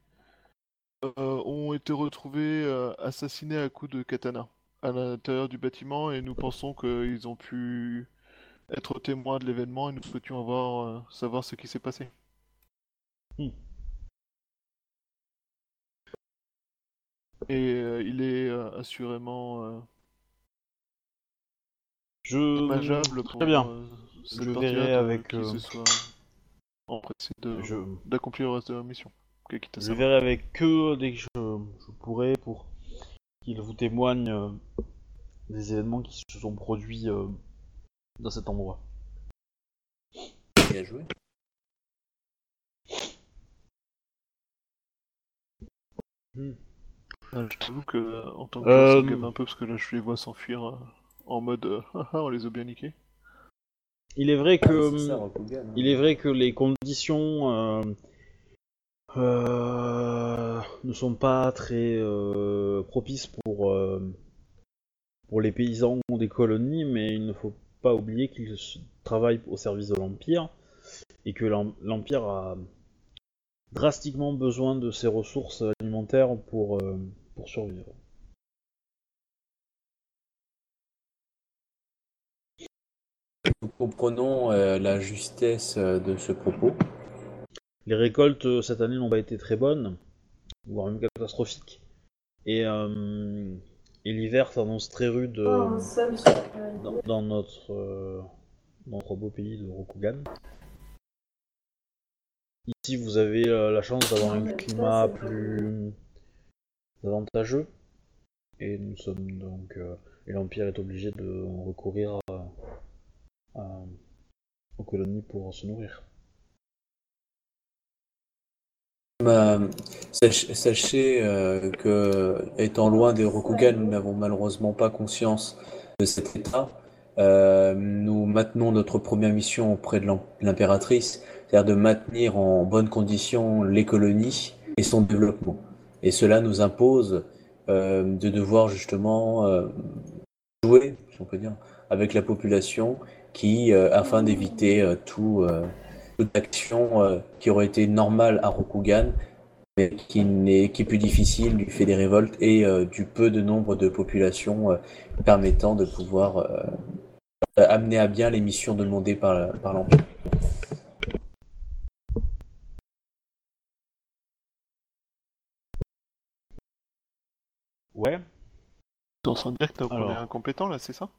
ont été retrouvés euh, assassinés à coups de katana à l'intérieur du bâtiment et nous pensons qu'ils ont pu être témoins de l'événement et nous souhaitions avoir, euh, savoir ce qui s'est passé. Et euh, il est euh, assurément Je dommageable pour Très bien. cette Je verrai avec, qui se soit empressé de- Je, d'accomplir le reste de la mission. Je verrai avec eux dès que je, je pourrai pour qu'ils vous témoignent des événements qui se sont produits dans cet endroit. Bien joué. Ah, je t'avoue que en tant que Euh, me gave un peu parce que là je les vois s'enfuir euh, en mode euh, Haha, on les a bien niqués. Il est vrai Ah, que ça, Rokugan, hein. il est vrai que les conditions euh, euh, ne sont pas très euh, propices pour euh, pour les paysans des colonies, mais il ne faut pas oublier qu'ils s- travaillent au service de l'empire et que l'em- l'empire a drastiquement besoin de ses ressources alimentaires pour euh, pour survivre. Nous comprenons euh, la justesse euh, de ce propos. Les récoltes cette année n'ont pas été très bonnes, voire même catastrophiques. Et, euh, et l'hiver s'annonce très rude euh, Oh, sur la dans, dans notre, euh, dans notre beau pays de Rokugan. Ici, vous avez euh, la chance d'avoir un climat plus avantageux. Et nous sommes donc. euh, et l'Empire est obligé de recourir à- à- aux colonies pour se nourrir. Euh, sach- sachez euh, que, étant loin des Rokugan, nous n'avons malheureusement pas conscience de cet état. Euh, nous maintenons notre première mission auprès de l'impératrice, c'est-à-dire de maintenir en bonne condition les colonies et son développement. Et cela nous impose euh, de devoir justement euh, jouer, si on peut dire, avec la population qui, afin d'éviter tout, euh, toute action euh, qui aurait été normale à Rokugan, mais qui, n'est, qui est plus difficile du fait des révoltes et euh, du peu de nombre de populations euh, permettant de pouvoir amener à bien les missions demandées par, par l'Empire. Ouais. T'es en train de dire que t'as- Alors. est incompétent là, c'est ça?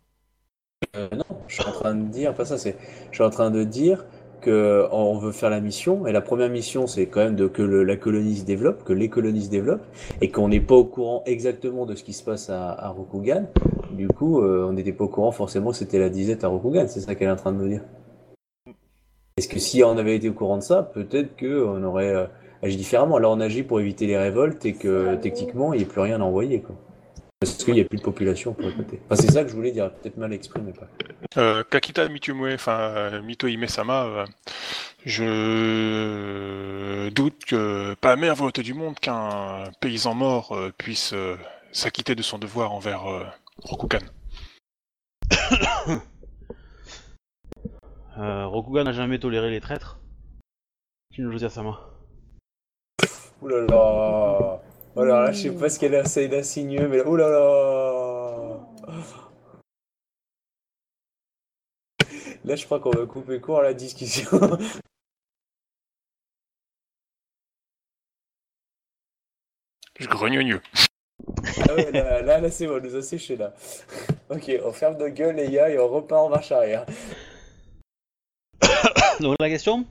Euh, non, je suis en train de dire, pas ça, c'est, je suis en train de dire que on veut faire la mission, et la première mission, c'est quand même de que le- la colonie se développe, que les colonies se développent, et qu'on n'est pas au courant exactement de ce qui se passe à, à Rokugan. Du coup, euh, on n'était pas au courant forcément que c'était la disette à Rokugan, c'est ça qu'elle est en train de me dire. Est-ce que si on avait été au courant de ça, peut-être qu'on aurait euh, agi différemment. Là, on agit pour éviter les révoltes et que techniquement, il n'y ait plus rien à envoyer, quoi. Parce qu'il n'y a plus de population pour écouter. Enfin, c'est ça que je voulais dire, peut-être mal exprimé, quoi. Euh, Kakita Mitumue, enfin euh, Mito Hime-sama, euh, je doute que, pas la meilleure volonté du monde, qu'un paysan mort euh, puisse s'acquitter de son devoir envers euh, Rokugan. Euh, Rokugan n'a jamais toléré les traîtres. Shinjozia Sama. Ouh là là Oh là là, je sais pas ce qu'elle a, c'est d'insinueux, mais oh là là Là, je crois qu'on va couper court à la discussion. Je grogneux. Ah ouais, là, là, là, c'est bon, on nous a séché là. Ok, on ferme nos gueules, les gars, et on repart en marche arrière. Donc la question?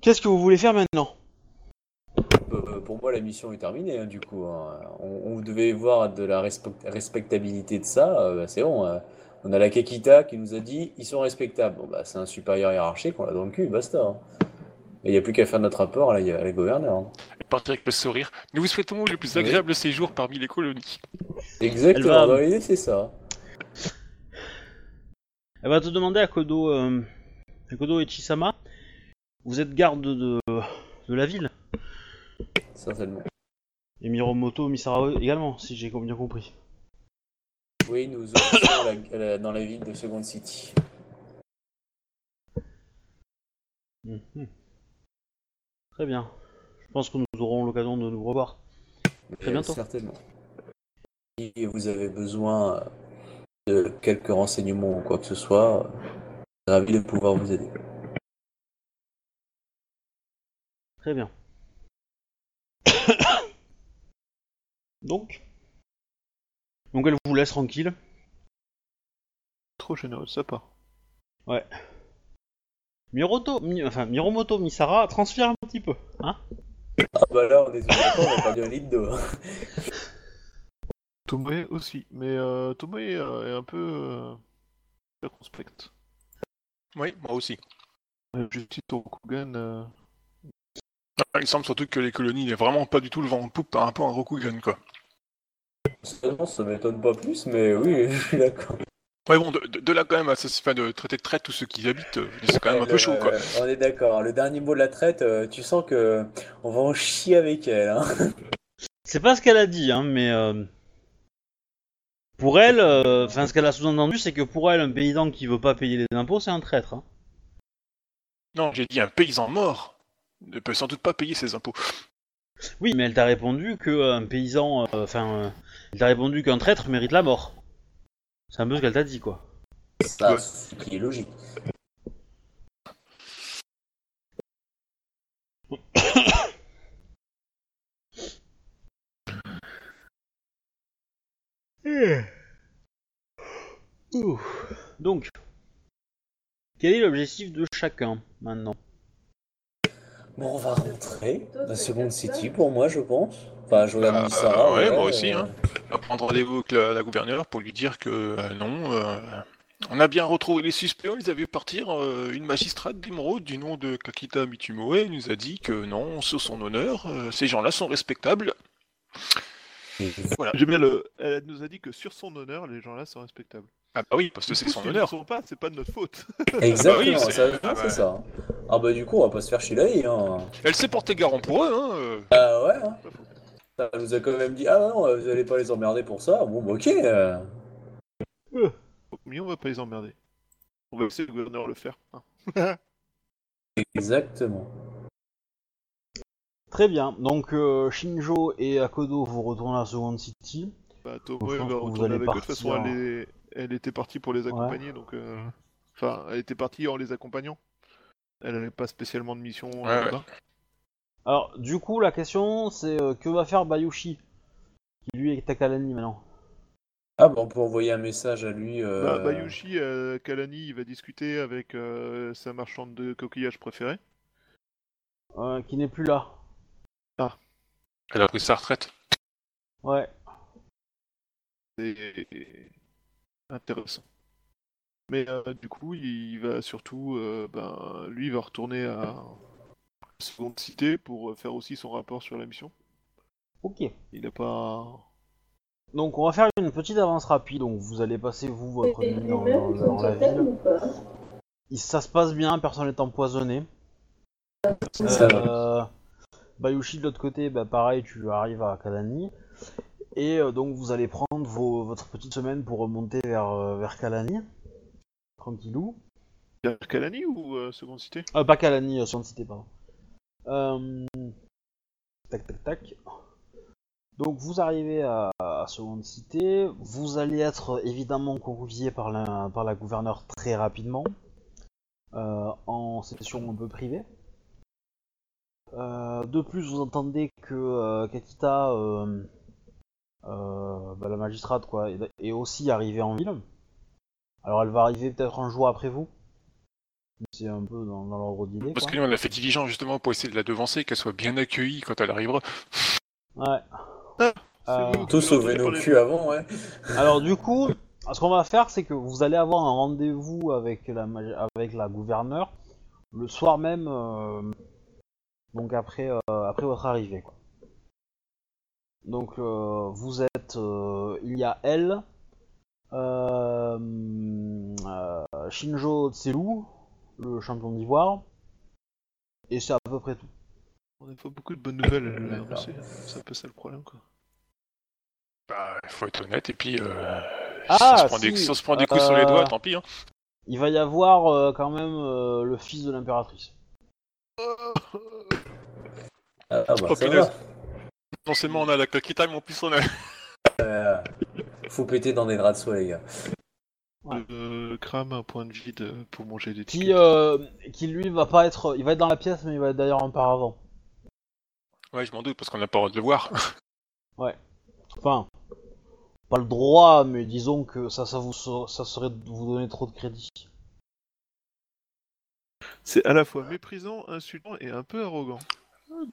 Qu'est-ce que vous voulez faire maintenant? Pour moi, la mission est terminée, hein, du coup. hein. On, on devait voir de la respect- respectabilité de ça, euh, bah, c'est bon. hein. On a la Kekita qui nous a dit ils sont respectables. Bon, bah, c'est un supérieur hiérarchique, on l'a dans le cul, basta. hein. Et il n'y a plus qu'à faire notre rapport à la, à la gouverneure. hein. Et partir avec le sourire. Nous vous souhaitons le plus agréable séjour parmi les colonies. Exactement, Elle va- dans l'idée, c'est ça. Elle va te demander à Kodo, euh, à Kodo Echisama. Vous êtes garde de, de la ville? Certainement. Et Miromoto Misara également, si j'ai bien compris. Oui, nous la- dans la ville de Second City. Mhm. Très bien. Je pense que nous aurons l'occasion de nous revoir. Très Euh, bientôt. Certainement. Si vous avez besoin de quelques renseignements ou quoi que ce soit, ravi de pouvoir vous aider. Très bien. Donc Donc elle vous laisse tranquille. Trop généreux de sa part. Miroto, Mi- enfin Miromoto Misara transfère un petit peu, hein Ah bah là, on est tous d'accord, on a perdu un litre d'eau. Tomoe aussi, mais euh, Tomoe euh, est un peu euh, circonspect. Oui, moi aussi. Euh, Justice Rokugan, euh, Il semble surtout que les colonies n'aient vraiment pas du tout le vent en poupe par rapport à Rokugan, quoi. Ça m'étonne pas plus, mais oui, je suis d'accord. Ouais, bon, de, de- de là quand même à ça, enfin, de traiter de traite tous ceux qui y habitent, euh, c'est quand même un peu chaud, quoi. On est d'accord. Le dernier mot de la traite, euh, tu sens que on va en chier avec elle. Hein. C'est pas ce qu'elle a dit, hein, mais euh, pour elle, euh, enfin ce qu'elle a sous-entendu, c'est que pour elle, un paysan qui veut pas payer les impôts, c'est un traître. Hein. Non, j'ai dit un paysan mort ne peut sans doute pas payer ses impôts. Oui, mais elle t'a répondu que euh, un paysan, euh, enfin, euh, elle t'a répondu qu'un traître mérite la mort. C'est un peu ce qu'elle t'a dit, quoi. Ça, Ouais. ce qui est logique. Ouh. Donc, quel est l'objectif de chacun maintenant? Bon, on va rentrer dans Second City pour moi, je pense. Enfin, je regarde Euh, Misara. ouais, ouais, moi aussi, euh, hein. On va prendre rendez-vous avec la, la gouverneure pour lui dire que euh, non, euh, on a bien retrouvé les suspects, on les a vus partir. euh, une magistrate d'Emeraude du nom de Kakita Mitumoe nous a dit que non, sur son honneur, euh, ces gens-là sont respectables. Voilà. J'aime bien le. Elle nous a dit que sur son honneur, les gens-là sont respectables. Ah bah oui, parce que c'est son honneur. pas, c'est pas de notre faute. Exactement, Bah oui, c'est- ça, ah c'est bah. ça. Ah bah du coup, on va pas se faire chier. Hein. Elle s'est portée garant pour eux, hein. Ah ouais, hein. Ça nous a quand même dit, ah non, vous allez pas les emmerder pour ça. Bon, bah ok. euh. Mais on va pas les emmerder. On va laisser le gouverneur le faire. hein. Exactement. Très bien. Donc euh, Shinjo et Akodo vous retournent à Second City. Bah, elle pense va retourner avec eux. De toute façon, elle, est- elle était partie pour les accompagner, donc. euh, Enfin, elle était partie en les accompagnant. Elle n'avait pas spécialement de mission euh, Ouais, ouais. là-bas. Alors, du coup, la question c'est euh, que va faire Bayushi Qui lui est à Kalani maintenant? Ah bah on peut envoyer un message à lui. euh, Bah, Bayushi, euh, Kalani, il va discuter avec euh, sa marchande de coquillages préférée. Euh, qui n'est plus là. Elle a pris sa retraite. Ouais. Intéressant. Mais euh, du coup, il va surtout, euh, ben, lui, il va retourner à Seconde Cité pour faire aussi son rapport sur la mission. Ok. Il n'a pas. Donc on va faire une petite avance rapide. Donc vous allez passer vous votre nuit dans, dans- dans la ville. Il- ça se passe bien, personne n'est empoisonné. Euh, Bayushi de l'autre côté, bah pareil, tu arrives à Kalani. Et euh, donc vous allez prendre vos- votre petite semaine pour remonter vers, euh, vers Kalani. Tranquillou. Vers Kalani ou euh, Seconde Cité? Euh, pas Kalani, euh, Science Cité, pardon. Tac tac tac. Donc vous arrivez à, à Seconde Cité, vous allez être évidemment convié par la, par la gouverneure très rapidement, en session un peu privée. De plus, vous entendez que Kakita, bah, la magistrate, quoi, est, est aussi arrivée en ville. Alors elle va arriver peut-être un jour après vous. C'est un peu dans, dans l'ordre d'idée. Parce que nous, on a fait diligent justement pour essayer de la devancer, qu'elle soit bien accueillie quand elle arrivera. Ouais. C'est Euh, Tous sauver nos culs avant, ouais. Alors du coup, ce qu'on va faire, c'est que vous allez avoir un rendez-vous avec la, avec la gouverneure le soir même, euh, donc après, euh, après votre arrivée. Quoi. Donc euh, vous êtes, euh, il y a elle, euh, euh, Shinjo Tselu, le champion d'ivoire, et c'est à peu près tout. On n'a pas beaucoup de bonnes nouvelles à lui D'accord. annoncer. C'est un peu ça le problème, quoi. Bah, faut être honnête, et puis euh, Ah, si, on se prend des, si, si on se prend des coups sur les doigts, tant pis. Hein. Il va y avoir euh, quand même euh, le fils de l'impératrice. Ah, bah, Oh, ça va. Non seulement on a la Kakita, mais en plus on a... Euh, faut péter dans des draps de soie, les gars. Ouais. Euh, crame un point de vide pour manger des qui, tickets. euh, qui lui va pas être, il va être dans la pièce, mais il va être d'ailleurs un paravent. Ouais, je m'en doute, parce qu'on n'a pas le droit de le voir. Enfin, pas le droit, mais disons que ça, ça vous, ça serait de vous donner trop de crédit. C'est à la fois méprisant, insultant et un peu arrogant.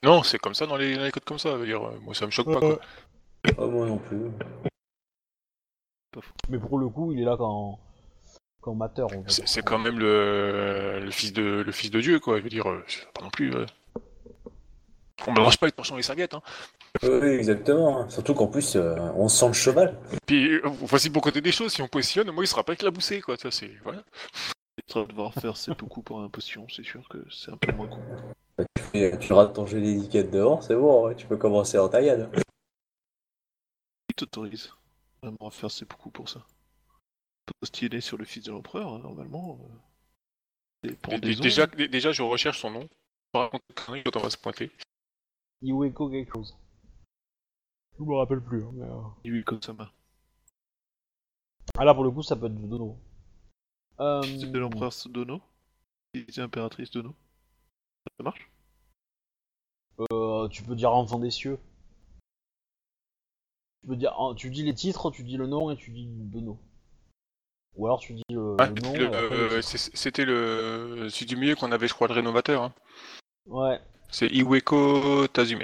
Non, c'est comme ça dans les, dans les codes comme ça. je veux dire, euh, moi, ça me choque pas, quoi. Moi non plus. Mais pour le coup, il est là quand, quand on va C'est dire. c'est quand même le, le, fils de, le fils de Dieu, quoi. Je veux dire, euh, c'est pas non plus... euh, On mélange pas les portions et les serviettes, hein. Oui, exactement. hein. Surtout qu'en plus, euh, on sent le cheval. Puis, euh, voici pour côté des choses, si on positionne, moi, il sera pas éclaboussé, quoi. Ça, c'est... Voilà. Ça devoir faire c'est beaucoup pour imposition, c'est sûr que c'est un peu moins con. Tu rates ton jeu d'étiquette dehors, c'est bon, ouais, tu peux commencer en taillade. Qui t'autorise vraiment à faire c'est beaucoup pour ça Postuler sur le fils de l'empereur, hein, normalement. euh, c'est. Déjà, dé- déjà, je recherche son nom. Par contre, quand on va se pointer. Iweko quelque chose. Je me rappelle plus. hein, mais, euh, Oui, comme ça m'a. Ah là, pour le coup, ça peut être dono. Euh, Fils de l'empereur Dono? Fils de l'impératrice Dono? Ça marche euh, tu peux dire enfant des cieux. Tu peux dire, tu dis les titres, tu dis le nom et tu dis dono. Ou alors tu dis le, Ouais, le nom. le- le euh, C'était le celui du milieu qu'on avait, je crois, le rénovateur. hein. Ouais. C'est Iweko Tazume.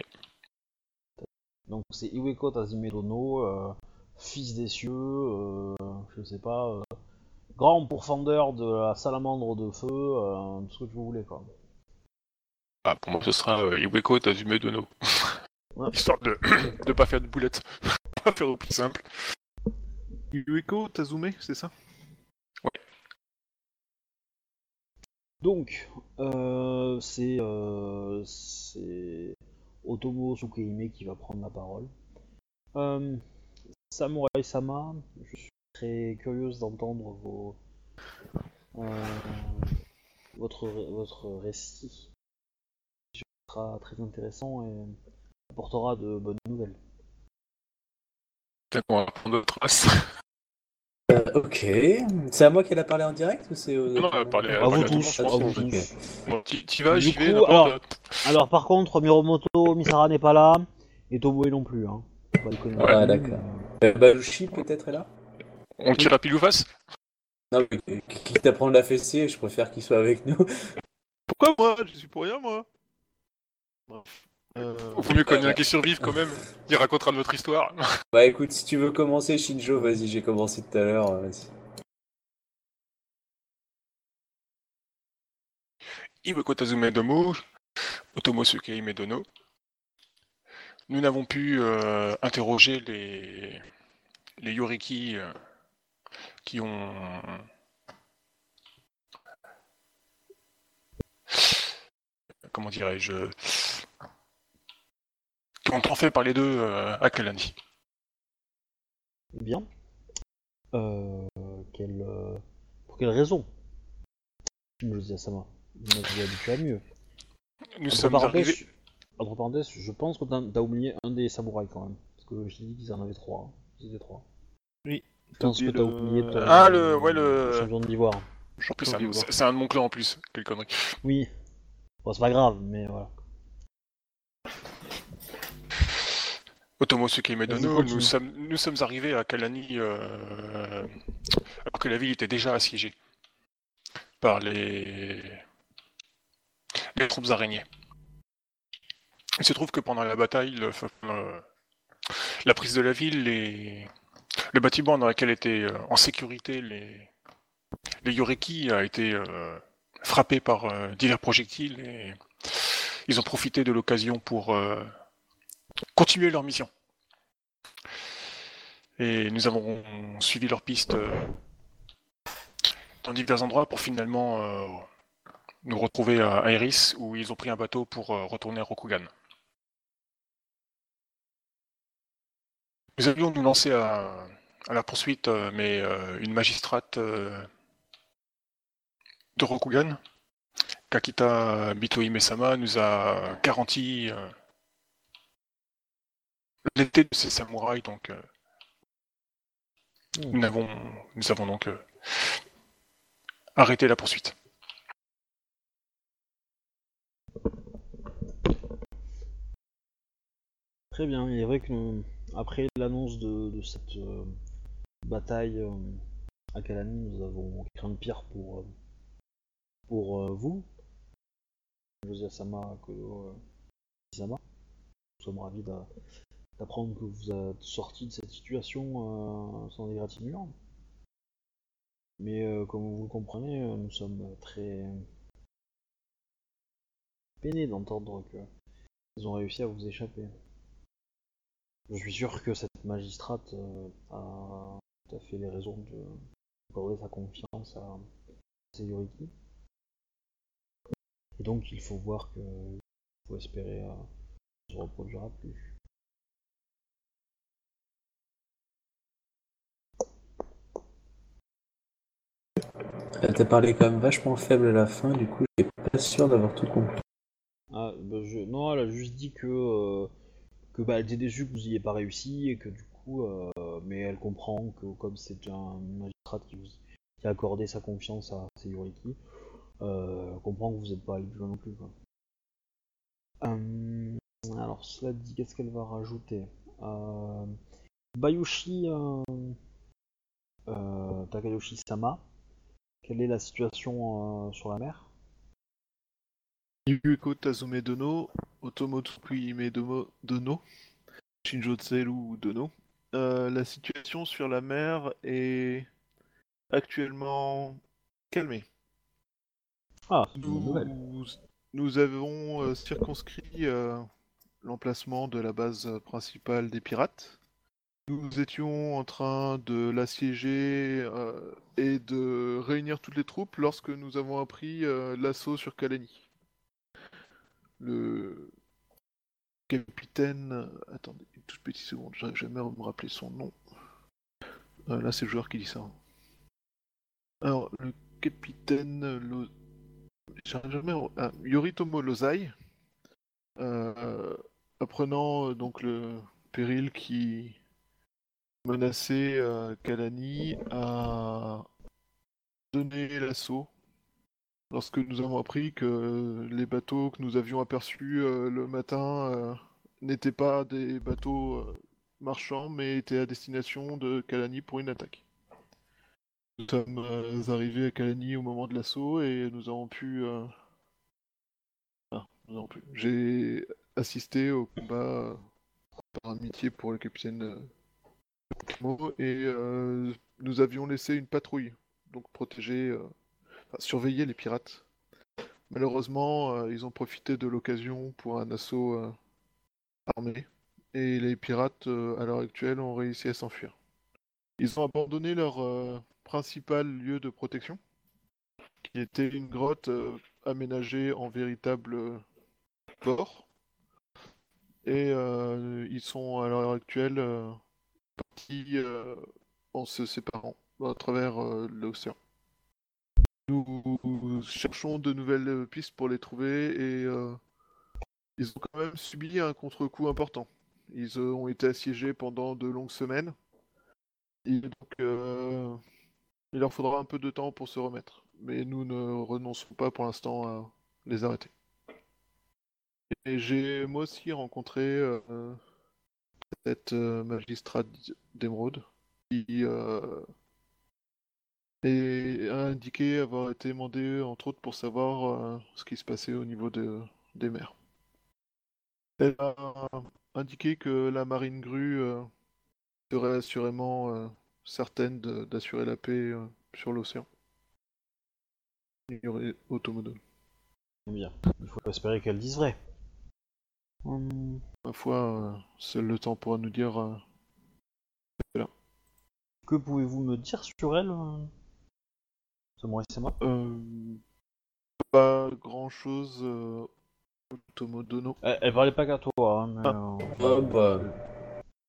Donc c'est Iweko Tazime Dono, euh, fils des cieux, euh, je sais pas, euh, grand pourfendeur de la salamandre de feu, euh, tout ce que vous voulez quoi. Ah, pour moi, ce sera euh, Iweko Tazume Dono. Ouais. Histoire de de pas faire de boulettes. Va faire au plus simple. Yueko Tazume, c'est ça? Donc, euh, c'est euh, c'est Otomo Tsukehime qui va prendre la parole. Euh, Samurai Sama, je suis très curieuse d'entendre vos euh, votre votre récit. Sera très intéressant et apportera de bonnes nouvelles. Peut-être qu'on va prendre d'autres traces. Euh, ok. C'est à moi qu'elle a parlé en direct ou c'est aux Non, elle a parlé- À vous tous, à vous tous. T'y vas, j'y vais, alors- Alors par contre, Miromoto Misara n'est pas là et Tomoe non plus. Hein. Ah, d'accord. Euh, Balushi peut-être est là? On tire à pile ou face? Non, mais quitte à prendre la fessée, je préfère qu'il soit avec nous. Pourquoi moi? Je suis pour rien, moi Bref. Euh, Vaut mieux qu'on ait un qui survive quand même. Il racontera notre histoire. Bah écoute, si tu veux commencer Shinjo, vas-y, j'ai commencé tout à l'heure, euh, vas-y. Iweko Tazume Domo, Otomo Tsukehime Dono. Nous n'avons pu euh, interroger les, les Yoriki euh, qui ont. Comment dirais-je Été fait par les deux euh, à Kalani. Bien. Euh, quelle, euh, pour quelle raison? Je dis à Sama. Vous m'avez habitué à mieux. Nous Entre sommes parenthèses, arrivés. entre parenthèses, je pense que t'as oublié un des samouraïs quand même. Parce que j'ai dit qu'ils en avaient trois. hein. Ils étaient trois. Oui. Je pense que t'as le- oublié ton- Ah, le- ouais, le- champion d'ivoire. En plus, c'est un, d'ivoire. c'est un de mon clan en plus. Quelle connerie. Oui. Bon, c'est pas grave, mais voilà. Vas-y, Medono, nous sommes, nous sommes arrivés à Kalani euh, alors que la ville était déjà assiégée par les, les troupes araignées. Il se trouve que pendant la bataille, le- euh, la prise de la ville, les- le bâtiment dans lequel étaient euh, en sécurité les, les Yoriki a été frappé par divers projectiles et ils ont profité de l'occasion pour continuer leur mission. Et nous avons suivi leur piste euh, dans divers endroits pour finalement euh, nous retrouver à Iris où ils ont pris un bateau pour euh, retourner à Rokugan. Nous allions nous lancer à, la poursuite, mais une magistrate de Rokugan, Kakita Bitohime-sama, nous a garanti l'été de ces samouraïs, donc euh, Hmm. nous, avons, nous avons donc euh, arrêté la poursuite. Très bien, il est vrai que nous- après l'annonce de, de cette euh, bataille euh, à Kalani, nous avons craint le pire pour, pour vous, José Sama Isama. Nous sommes ravis d'apprendre que vous êtes sorti de cette situation euh, sans égratignure. Mais euh, comme vous le comprenez, euh, nous sommes très peinés d'entendre que ils ont réussi à vous échapper. Je suis sûr que cette magistrate a tout à fait les raisons de accorder sa confiance à Seyoriki. Et donc il faut voir que faut espérer euh, ne se reproduira plus. Elle t'a parlé quand même vachement faible à la fin, du coup, j'étais pas sûr d'avoir tout compris. Ah, bah, je... Non, elle a juste dit que, euh, que bah, elle était déçue que vous n'y ayez pas réussi et que du coup, euh, mais elle comprend que comme c'est un magistrat qui, vous... a accordé sa confiance à Seyoriki, euh, elle comprend que vous n'êtes pas allé plus loin non plus. Quoi. Euh, alors, cela dit, qu'est-ce qu'elle va rajouter? Bayushi euh, Takayoshi-sama, quelle est la situation euh, sur la mer? Yuko Tazume Dono, Otomo Tsukui Domo Dono, Shinjo Tseru Dono. Euh, la situation sur la mer est actuellement calmée. Ah. Nous, nous avons euh, circonscrit l'emplacement de la base principale des pirates. Nous étions en train de l'assiéger euh, et de réunir toutes les troupes lorsque nous avons appris euh, l'assaut sur Kalani. Le capitaine... Attendez, une toute petite seconde, j'arrive jamais à me rappeler son nom. Euh, là, c'est le joueur qui dit ça. Alors, le capitaine... J'arrive jamais Yoritomo Lozai, apprenant donc le péril qui menaçait euh, Kalani, a donné l'assaut lorsque nous avons appris que les bateaux que nous avions aperçus euh, le matin euh, n'étaient pas des bateaux euh, marchands, mais étaient à destination de Kalani pour une attaque. Nous sommes arrivés à Kalani au moment de l'assaut et nous avons pu... ah, nous avons pu. J'ai assisté au combat par amitié pour le capitaine et euh, nous avions laissé une patrouille, donc protéger, euh, enfin, surveiller les pirates. Malheureusement, euh, ils ont profité de l'occasion pour un assaut armé, et les pirates, à l'heure actuelle, ont réussi à s'enfuir. Ils ont abandonné leur principal lieu de protection, qui était une grotte aménagée en véritable port. Et ils sont à l'heure actuelle partis euh, en se séparant à travers euh, l'océan. Nous cherchons de nouvelles pistes pour les trouver et euh, ils ont quand même subi un contre-coup important. Ils ont été assiégés pendant de longues semaines. Donc, il leur faudra un peu de temps pour se remettre. Mais nous ne renonçons pas pour l'instant à les arrêter. Et j'ai moi aussi rencontré cette euh, magistrate d'émeraude qui euh, a indiqué avoir été mandée entre autres pour savoir euh, ce qui se passait au niveau de- des mers. Elle a indiqué que la marine grue serait assurément certaine d'assurer la paix sur l'océan. Il y aurait Automodone. Bien. Il faut espérer qu'elle dise vrai. Hum, Ma foi, euh, seul le temps pourra nous dire. euh, que pouvez-vous me dire sur elle euh, Samurai Sama euh, pas grand chose. Automodono. elle, elle parlait pas qu'à toi, hein, mais, Ah. euh, Ouais, bah,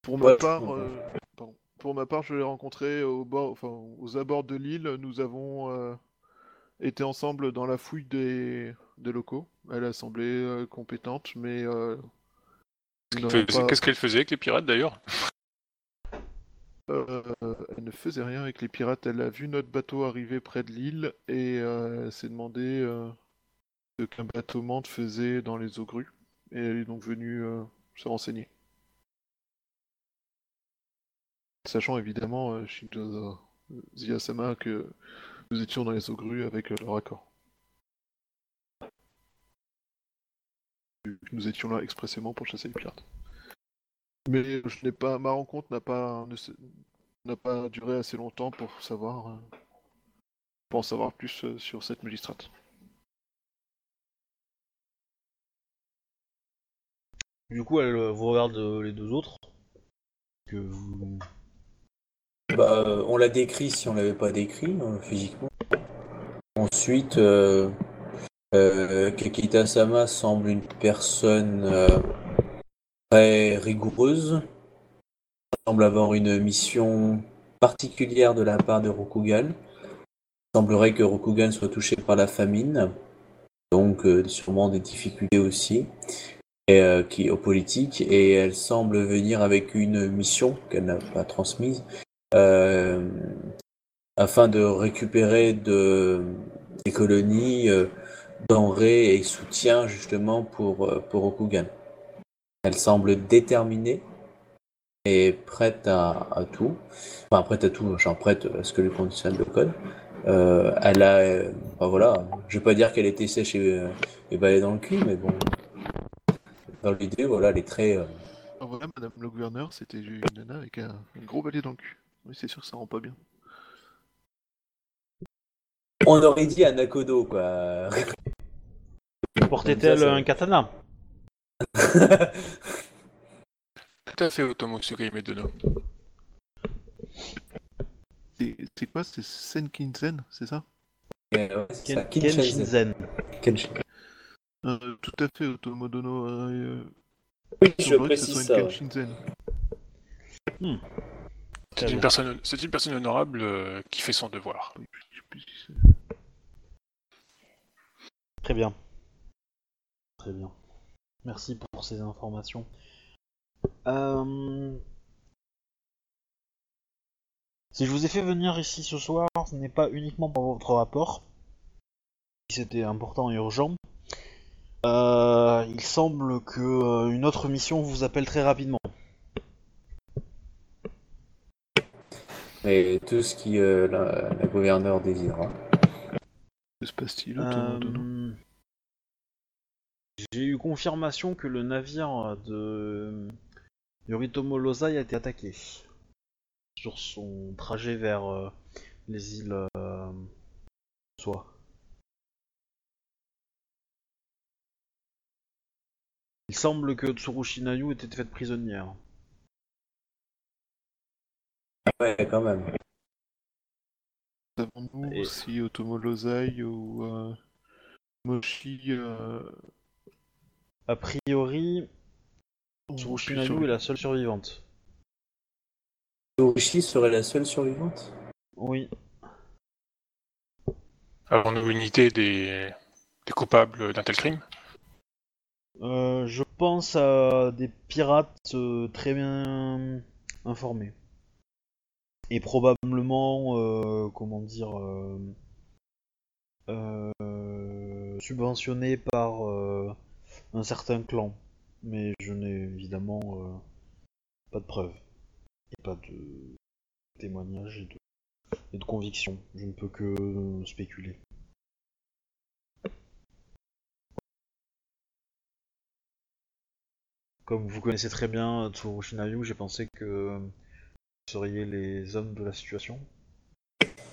Pour ma part, euh, pardon. pour ma part, je l'ai rencontré au bord, enfin, aux abords de l'île. Nous avons euh, été ensemble dans la fouille des, des locaux. Elle a semblé euh, compétente, mais euh, pas- Qu'est-ce qu'elle faisait avec les pirates d'ailleurs? Euh, elle ne faisait rien avec les pirates. Elle a vu notre bateau arriver près de l'île et euh, elle s'est demandé ce qu'un bateau mante faisait dans les eaux grues. Et elle est donc venue se renseigner. Sachant évidemment, Shinzo Ziyasama, que nous étions dans les eaux grues avec leur accord. Nous étions là expressément pour chasser les pirates. Mais je n'ai pas, ma rencontre n'a pas, n'a pas duré assez longtemps pour savoir, euh, pour en savoir plus euh, sur cette magistrate. Du coup, elle euh, vous regarde les deux autres. Que vous... bah, on l'a décrit si on l'avait pas décrit physiquement. Ensuite, euh, euh, Kekita-sama semble une personne euh, très rigoureuse. Semble avoir une mission particulière de la part de Rokugan. Il semblerait que Rokugan soit touché par la famine, donc euh, sûrement des difficultés aussi. et, euh, qui aux politiques et elle semble venir avec une mission qu'elle n'a pas transmise afin de récupérer de, des colonies denrées et soutien justement pour, euh, pour Rokugan. Elle semble déterminée et prête à, tout. Enfin, prête à tout, genre prête à ce que le conditionne le code. Euh, elle a, euh, voilà, je vais pas dire qu'elle était sèche et, euh, et balai dans le cul, mais bon, dans l'idée, voilà, elle est très. vrai, madame le gouverneur, c'était une nana avec un, un gros balai dans le cul. Oui, c'est sûr que ça rend pas bien. On aurait dit un Nakodo, quoi. Portait-elle un katana Tout à fait, Otomo Sugime Dono. C'est quoi C'est Senkinsen, c'est ça? Euh, Ken-. Kenshinzen. Kenshin. Euh, Tout à fait, Otomodono. Euh, Oui, il je précise ça. Kenshinzen. C'est une personne, c'est une personne honorable euh, qui fait son devoir. Je sais plus si c'est- Très bien. Très bien. Merci pour ces informations. Euh, Si je vous ai fait venir ici ce soir, ce n'est pas uniquement pour votre rapport. Si c'était important et urgent. Euh, il semble que euh, une autre mission vous appelle très rapidement. Et tout ce qui la, la gouverneure désirera. Que se passe-t-il, Euh, J'ai eu confirmation que le navire de Yoritomo Lozai a été attaqué sur son trajet vers euh, les îles euh, Soie. Il semble que Tsurushinayu ait été faite prisonnière. Ouais, quand même. Savons-nous Et- si Otomo Lozai ou euh, Moshi euh, A priori, Tsurushinayu est la seule survivante. Torishi serait la seule survivante? Oui. Avons-nous une idée des, des coupables d'un tel crime? Euh, je pense à des pirates euh, très bien informés. Et probablement, euh, comment dire, euh, euh, subventionnés par un certain clan. Mais je n'ai évidemment pas de preuves. Et pas de témoignages et de, et de convictions. Je ne peux que spéculer. Comme vous connaissez très bien Tsurushinayu, j'ai pensé que vous seriez les hommes de la situation?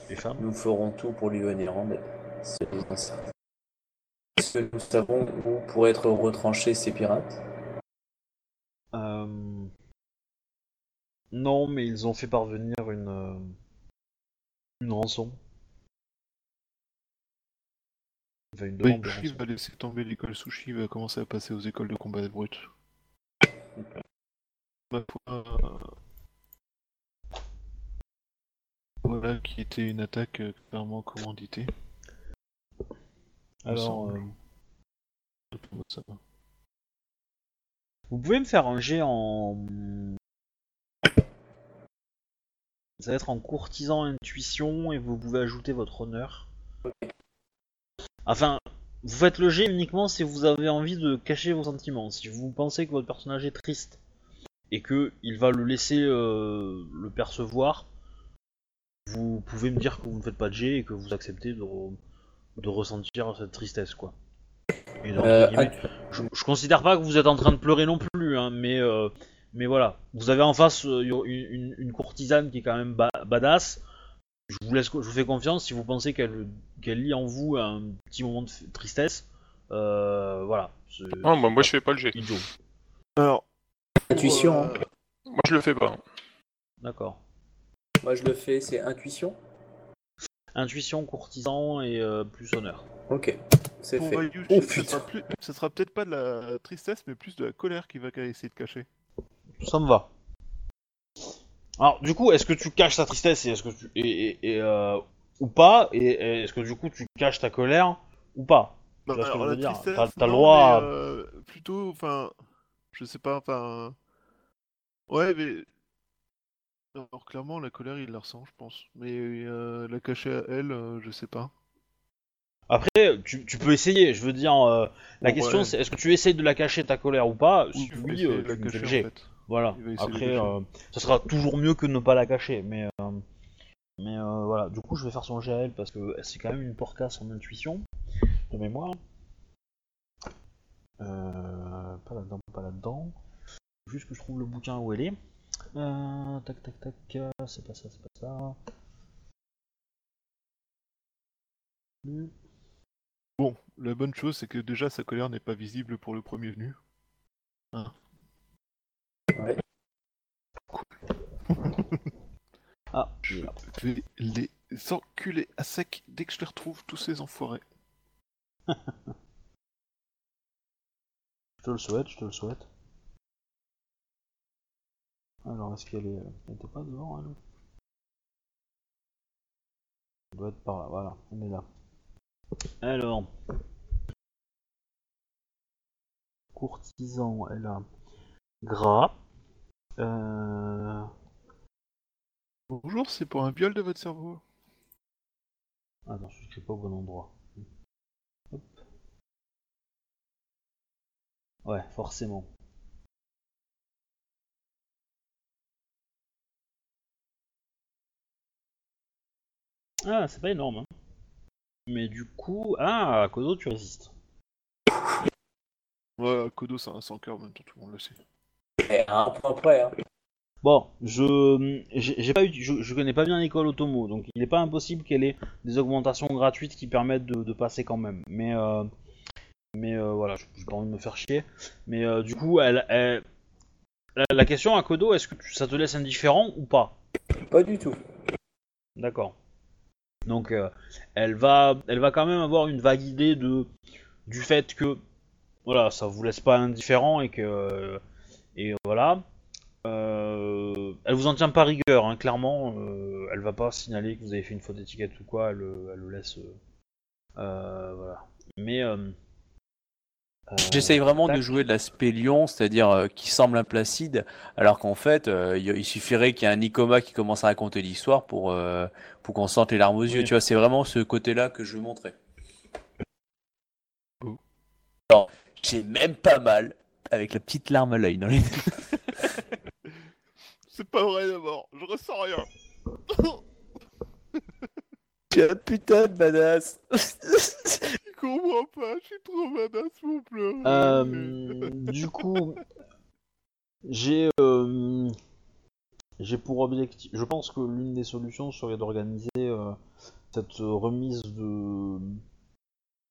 Les femmes? Nous ferons tout pour lui venir en aide. C'est. Est-ce que nous savons où pourraient être retranchés ces pirates? Euh, Non, mais ils ont fait parvenir une, euh, une rançon. Enfin, une demande de Sushi rançon. va laisser tomber l'école sushi, va commencer à passer aux écoles de combat brut. Ma foi, euh, Voilà qui était une attaque euh, clairement commanditée. Alors, euh, Ça va. vous pouvez me faire un jet en. Ça va être en courtisan intuition et vous pouvez ajouter votre honneur. Enfin, vous faites le jet uniquement si vous avez envie de cacher vos sentiments. Si vous pensez que votre personnage est triste et que il va le laisser euh, le percevoir, vous pouvez me dire que vous ne faites pas de jet et que vous acceptez de, re- de ressentir cette tristesse, quoi. Et Euh, guillemets, je, je considère pas que vous êtes en train de pleurer non plus, hein, mais, euh, mais voilà. Vous avez en face euh, une, courtisane qui est quand même ba- badass. Je vous, laisse, je vous fais confiance si vous pensez qu'elle qu'elle lit en vous un petit moment de tristesse. Euh, voilà. Non, bah, moi je fais pas le jet. idiot. Alors, Intuition, hein. Moi je le fais pas. D'accord. Moi je le fais, c'est intuition. Intuition, courtisan et euh, plus honneur. Ok, c'est pour fait. Oh, ça, putain. sera plus- ça sera peut-être pas de la tristesse, mais plus de la colère qu'il va essayer de cacher. Ça me va. Alors, du coup, est-ce que tu caches ta tristesse et est-ce que tu et, et- et, euh, ou pas et, et est-ce que du coup tu caches ta colère ou pas? Tu vois ce que je veux la dire? tristesse, T'as- t'as le droit à- euh, plutôt, enfin, je sais pas, enfin, ouais, mais alors clairement la colère il la ressent, je pense, mais euh, la cacher à elle, euh, je sais pas. Après, tu, tu peux essayer. Je veux dire, euh, la question c'est est-ce que tu essayes de la cacher ta colère ou pas? Si oui, euh, la tu fais cacher en fait. Voilà. Après, ça sera toujours mieux que de ne pas la cacher. Mais, euh, mais euh, voilà. Du coup, je vais faire son elle parce que c'est quand même une porcasse en intuition de mémoire. Euh, pas là-dedans, pas là-dedans. Juste que je trouve le bouquin où elle est. Euh, tac, tac, tac. euh, C'est pas ça, c'est pas ça. Bon, la bonne chose c'est que déjà sa colère n'est pas visible pour le premier venu. Ouais. Ah, Je vais les enculer à sec dès que je les retrouve tous ces enfoirés. Je te le souhaite, je te le souhaite. Alors, est-ce qu'elle est... elle était pas devant, elle Elle doit être par là, voilà, elle est là. Alors... Courtisan, elle a... Gras. Euh... Bonjour, c'est pour un viol de votre cerveau. Attends, je n'écris pas au bon endroit. Hop. Ouais, forcément. Ah, c'est pas énorme. Hein. Mais du coup... Ah, Kodo, tu résistes. Ouais, Kodo c'est un sans cœur, en même temps tout le monde le sait. Et un point près, hein. Bon, je j'ai j'ai pas eu, je, je connais pas bien l'école Otomo, donc il n'est pas impossible qu'elle ait des augmentations gratuites qui permettent de, de passer quand même. Mais euh, mais euh, voilà, j'ai pas envie de me faire chier. Mais euh, du coup, elle, elle- la, la question à Kodo, est-ce que tu- ça te laisse indifférent ou pas? Pas du tout. D'accord. Donc euh, elle va elle va quand même avoir une vague idée de du fait que voilà, ça vous laisse pas indifférent et que et voilà. Euh, elle vous en tient pas rigueur, hein, clairement. euh, elle va pas signaler que vous avez fait une faute d'étiquette ou quoi. Elle, euh, elle le laisse. euh, euh, voilà. Mais euh, Euh, J'essaye vraiment de jouer de l'aspect lion, c'est-à-dire euh, qui semble implacide, alors qu'en fait, euh, il suffirait qu'il y ait un Nikoma qui commence à raconter l'histoire pour, euh, pour qu'on sente les larmes aux yeux. Oui. Tu vois, c'est vraiment ce côté-là que je veux montrer. Oh. Alors, j'ai même pas mal avec la petite larme à l'œil dans les. C'est pas vrai d'abord, je ressens rien. J'ai un putain de badass. Comprends pas, je suis trop badass pleurer. Euh, du coup, j'ai euh, j'ai pour objectif. Je pense que l'une des solutions serait d'organiser euh, cette remise de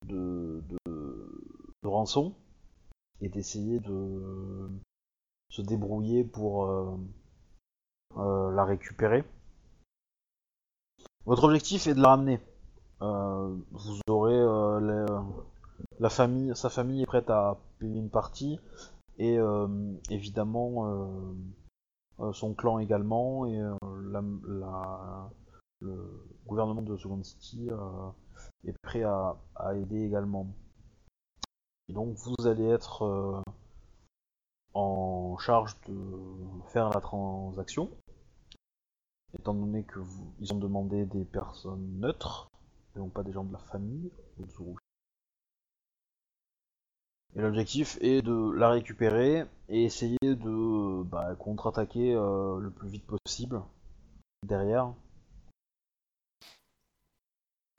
de, de de rançon et d'essayer de se débrouiller pour euh, la récupérer. Votre objectif est de la ramener. Euh, vous aurez euh, les- la famille, sa famille est prête à payer une partie et euh, évidemment euh, euh, son clan également et euh, le gouvernement de Second City euh, est prêt à, aider également. Et donc vous allez être euh, en charge de faire la transaction, étant donné que vous, ils ont demandé des personnes neutres et pas des gens de la famille. Et l'objectif est de la récupérer et essayer de bah, contre-attaquer euh, le plus vite possible derrière.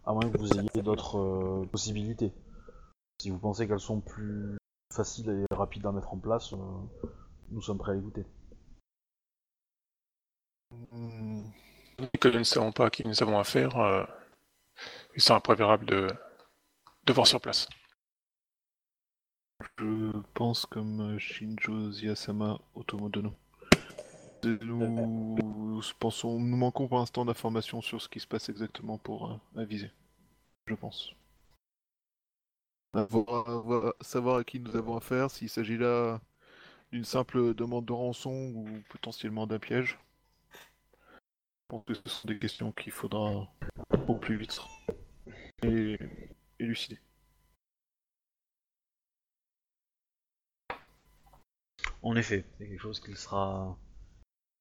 À moins que vous ayez d'autres euh, possibilités. Si vous pensez qu'elles sont plus faciles et rapides à mettre en place, euh, nous sommes prêts à l'écouter. Hmm, Que nous ne savons pas à qui nous avons affaire, il sera préférable de, de voir sur place. Je pense comme euh, Shinjo Ziyasama Otomodono. Et Nous pensons, nous manquons pour l'instant d'informations sur ce qui se passe exactement pour euh, aviser. Je pense. Avoir- avoir- savoir à qui nous avons affaire, s'il s'agit là d'une simple demande de rançon ou potentiellement d'un piège. Je pense que ce sont des questions qu'il faudra plus vite et élucider. En effet, c'est quelque chose qui sera.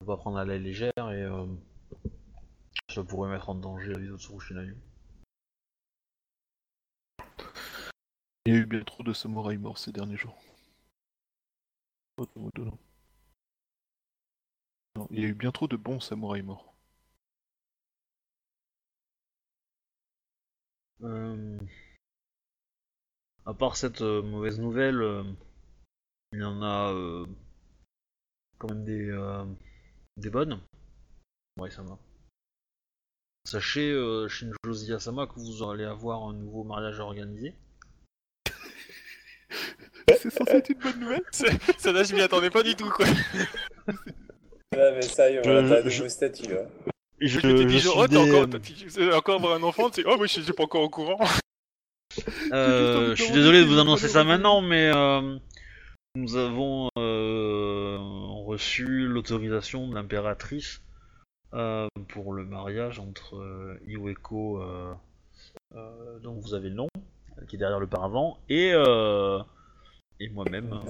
On va prendre à la légère et euh, ça pourrait mettre en danger la vie d'Otsuru Shinayu. Il y a eu bien trop de samouraïs morts ces derniers jours. Non, il y a eu bien trop de bons samouraïs morts. À part cette euh, mauvaise nouvelle, euh, il y en a euh, quand même des, euh, des bonnes. Ouais, ça va. Sachez, euh, Shinjo Ziyasama, que vous allez avoir un nouveau mariage à organiser. C'est censé être une bonne nouvelle Ça là, je m'y attendais pas du tout, quoi. Ouais, mais ça y est, Je- on a je- un nouveau statut. Je, Je dit, je genre, suis oh, t'as des- encore, tu sais encore un enfant, tu sais, oh, moi, je suis pas encore au courant. Euh, je suis désolé de vous annoncer ça maintenant, mais euh, nous avons euh, reçu l'autorisation de l'impératrice euh, pour le mariage entre euh, Iweko, euh, euh, dont vous avez le nom, qui est derrière le paravent, et, euh, et moi-même.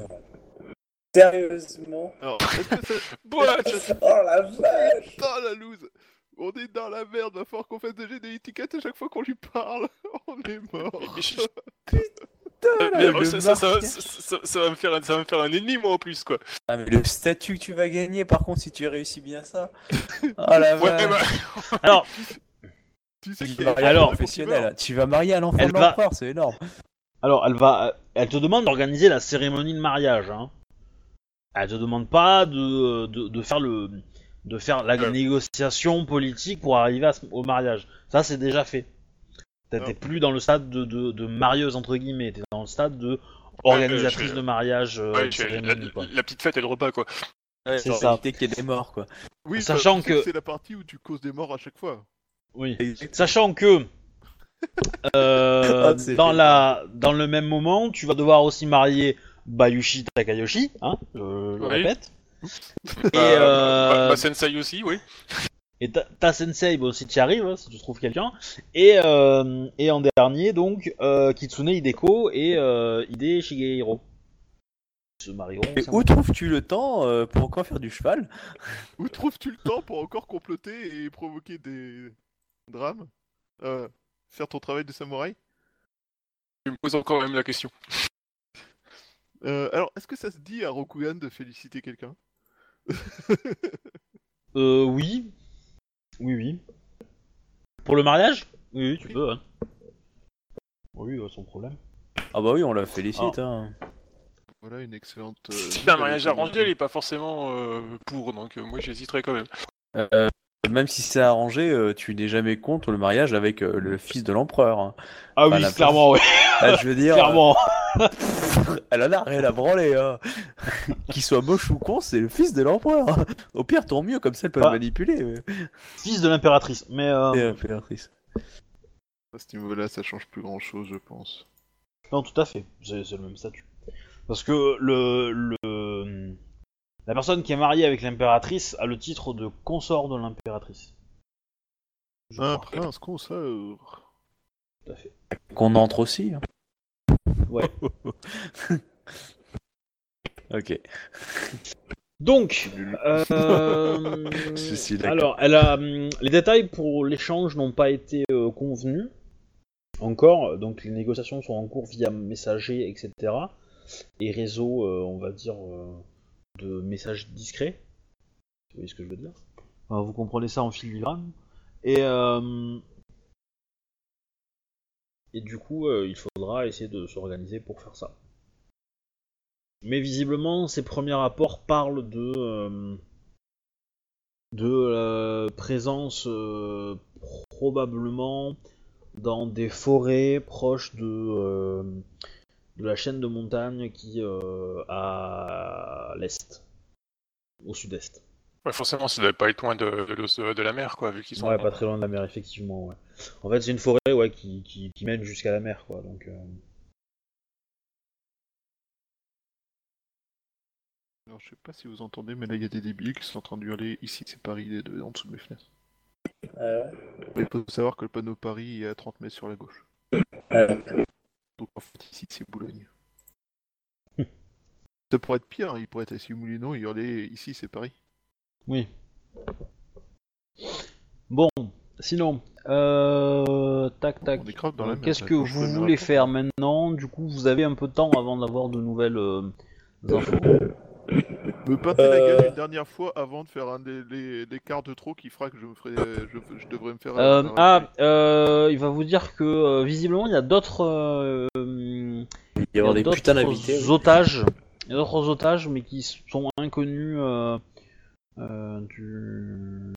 Sérieusement? Voilà, Oh la vache Putain, la loose On est dans la merde, va falloir qu'on fasse des des étiquettes à chaque fois qu'on lui parle. On est mort. Ça, va me faire, un- ça va me faire un ennemi, moi, en plus, quoi. Ah, mais le statut que tu vas gagner, par contre, si tu réussis bien ça. Oh la Ouais, vache. bah, Alors, Tu sais Tu qu'il alors, professionnel, hein. tu vas marier un enfant Elle de va- l'empereur, c'est énorme. alors, elle va, elle te demande d'organiser la cérémonie de mariage. Hein. Elle te demande pas de, de, de faire le, de faire la Euh. négociation politique pour arriver à au mariage. Ça, c'est déjà fait. T'es t'es plus dans le stade de, de, de marieuse entre guillemets, t'es dans le stade de organisatrice je- de mariage, euh, ouais, de la, la petite fête et le repas, quoi. Ouais, C'est pour ça. éviter qu'il y ait des morts, quoi. Oui, Sachant bah, sais que- c'est la partie où tu causes des morts à chaque fois. Oui. Sachant que euh, Ah, dans la dans le même moment, tu vas devoir aussi marier Bayushi Takayoshi, hein, je le Oui. répète. Et Bah, euh, bah, bah, Sensei aussi, oui. Et ta, ta sensei, bon, si tu y arrives, hein, si tu trouves quelqu'un. Et, euh, et en dernier, donc, euh, Kitsune Hideko et euh, Hide Shigehiro. Se marieront. Et où trouves-tu le temps euh, pour encore faire du cheval? Où trouves-tu le temps pour encore comploter et provoquer des drames? Euh, Faire ton travail de samouraï? Je me pose encore même la question. Euh, Alors, est-ce que ça se dit à Rokugan de féliciter quelqu'un? Euh, oui. Oui, oui. Pour le mariage? Oui, oui, tu peux, hein. Oui, ouais, sans problème. Ah bah oui, on la félicite. Hein. Voilà une excellente. euh, Si c'est un nouvelle mariage arrangé, il est pas forcément euh, pour, donc euh, moi j'hésiterais quand même. Euh, même si c'est arrangé, euh, tu n'es jamais contre le mariage avec euh, le fils de l'empereur. hein. Ah Enfin, oui, la- clairement, ouais. Ah, je veux dire, clairement. elle en a rien à branler. Hein. Qu'il soit moche ou con, c'est le fils de l'empereur. Au pire, tant mieux, comme ça elle peut Bah. le manipuler. mais- Fils de l'impératrice. Mais euh, Et l'impératrice. À ce niveau-là, ça change plus grand-chose, je pense. non, tout à fait. C'est c'est le même statut. Parce que le, le la personne qui est mariée avec l'impératrice a le titre de consort de l'impératrice. Je Un crois. prince consort. Tout à fait. Qu'on entre aussi. hein. Ouais. ok. Donc, euh, alors, elle a hum, les détails pour l'échange n'ont pas été euh, convenus encore, donc les négociations sont en cours via messager, etc. Et réseau, euh, on va dire, euh, de messages discrets. Vous voyez ce que je veux dire? Enfin, Vous comprenez ça en filigrane. Et euh, et du coup, euh, il faudra essayer de s'organiser pour faire ça. Mais visiblement, ces premiers rapports parlent de euh, de euh, présence probablement dans des forêts proches de de la chaîne de montagne qui à l'est, au sud-est. Ouais, forcément, ça devait pas être loin de, de, la mer, quoi, vu qu'ils sont. Ouais, pas très loin de la mer, effectivement. Ouais. En fait, c'est une forêt ouais, qui, qui, qui mène jusqu'à la mer, quoi. Donc, euh, Alors, je sais pas si vous entendez, mais là, il y a des débiles qui sont en train de hurler. Ici, c'est Paris, en dessous de mes fenêtres. Ah il faut savoir que le panneau Paris est à 30 mètres sur la gauche. Ah, Donc, en fait, ici, c'est Boulogne. Ça pourrait être pire, hein, il pourrait être assis au Moulineau et hurler ici, c'est Paris. Oui. Bon, sinon, euh, tac tac. Euh, Qu'est-ce que vous voulez faire maintenant? Du coup, vous avez un peu de temps avant d'avoir de nouvelles euh, infos. Me pinter la Euh. gueule une dernière fois avant de faire un des les, les quarts de trop qui fera que je me ferai, je, je devrais me faire. Euh, un- un- ah, euh, il va vous dire que euh, visiblement il y a d'autres, euh, Il va y il y a avoir des d'autres putains d'invités. otages, il y a d'autres otages, mais qui sont inconnus euh, euh, du.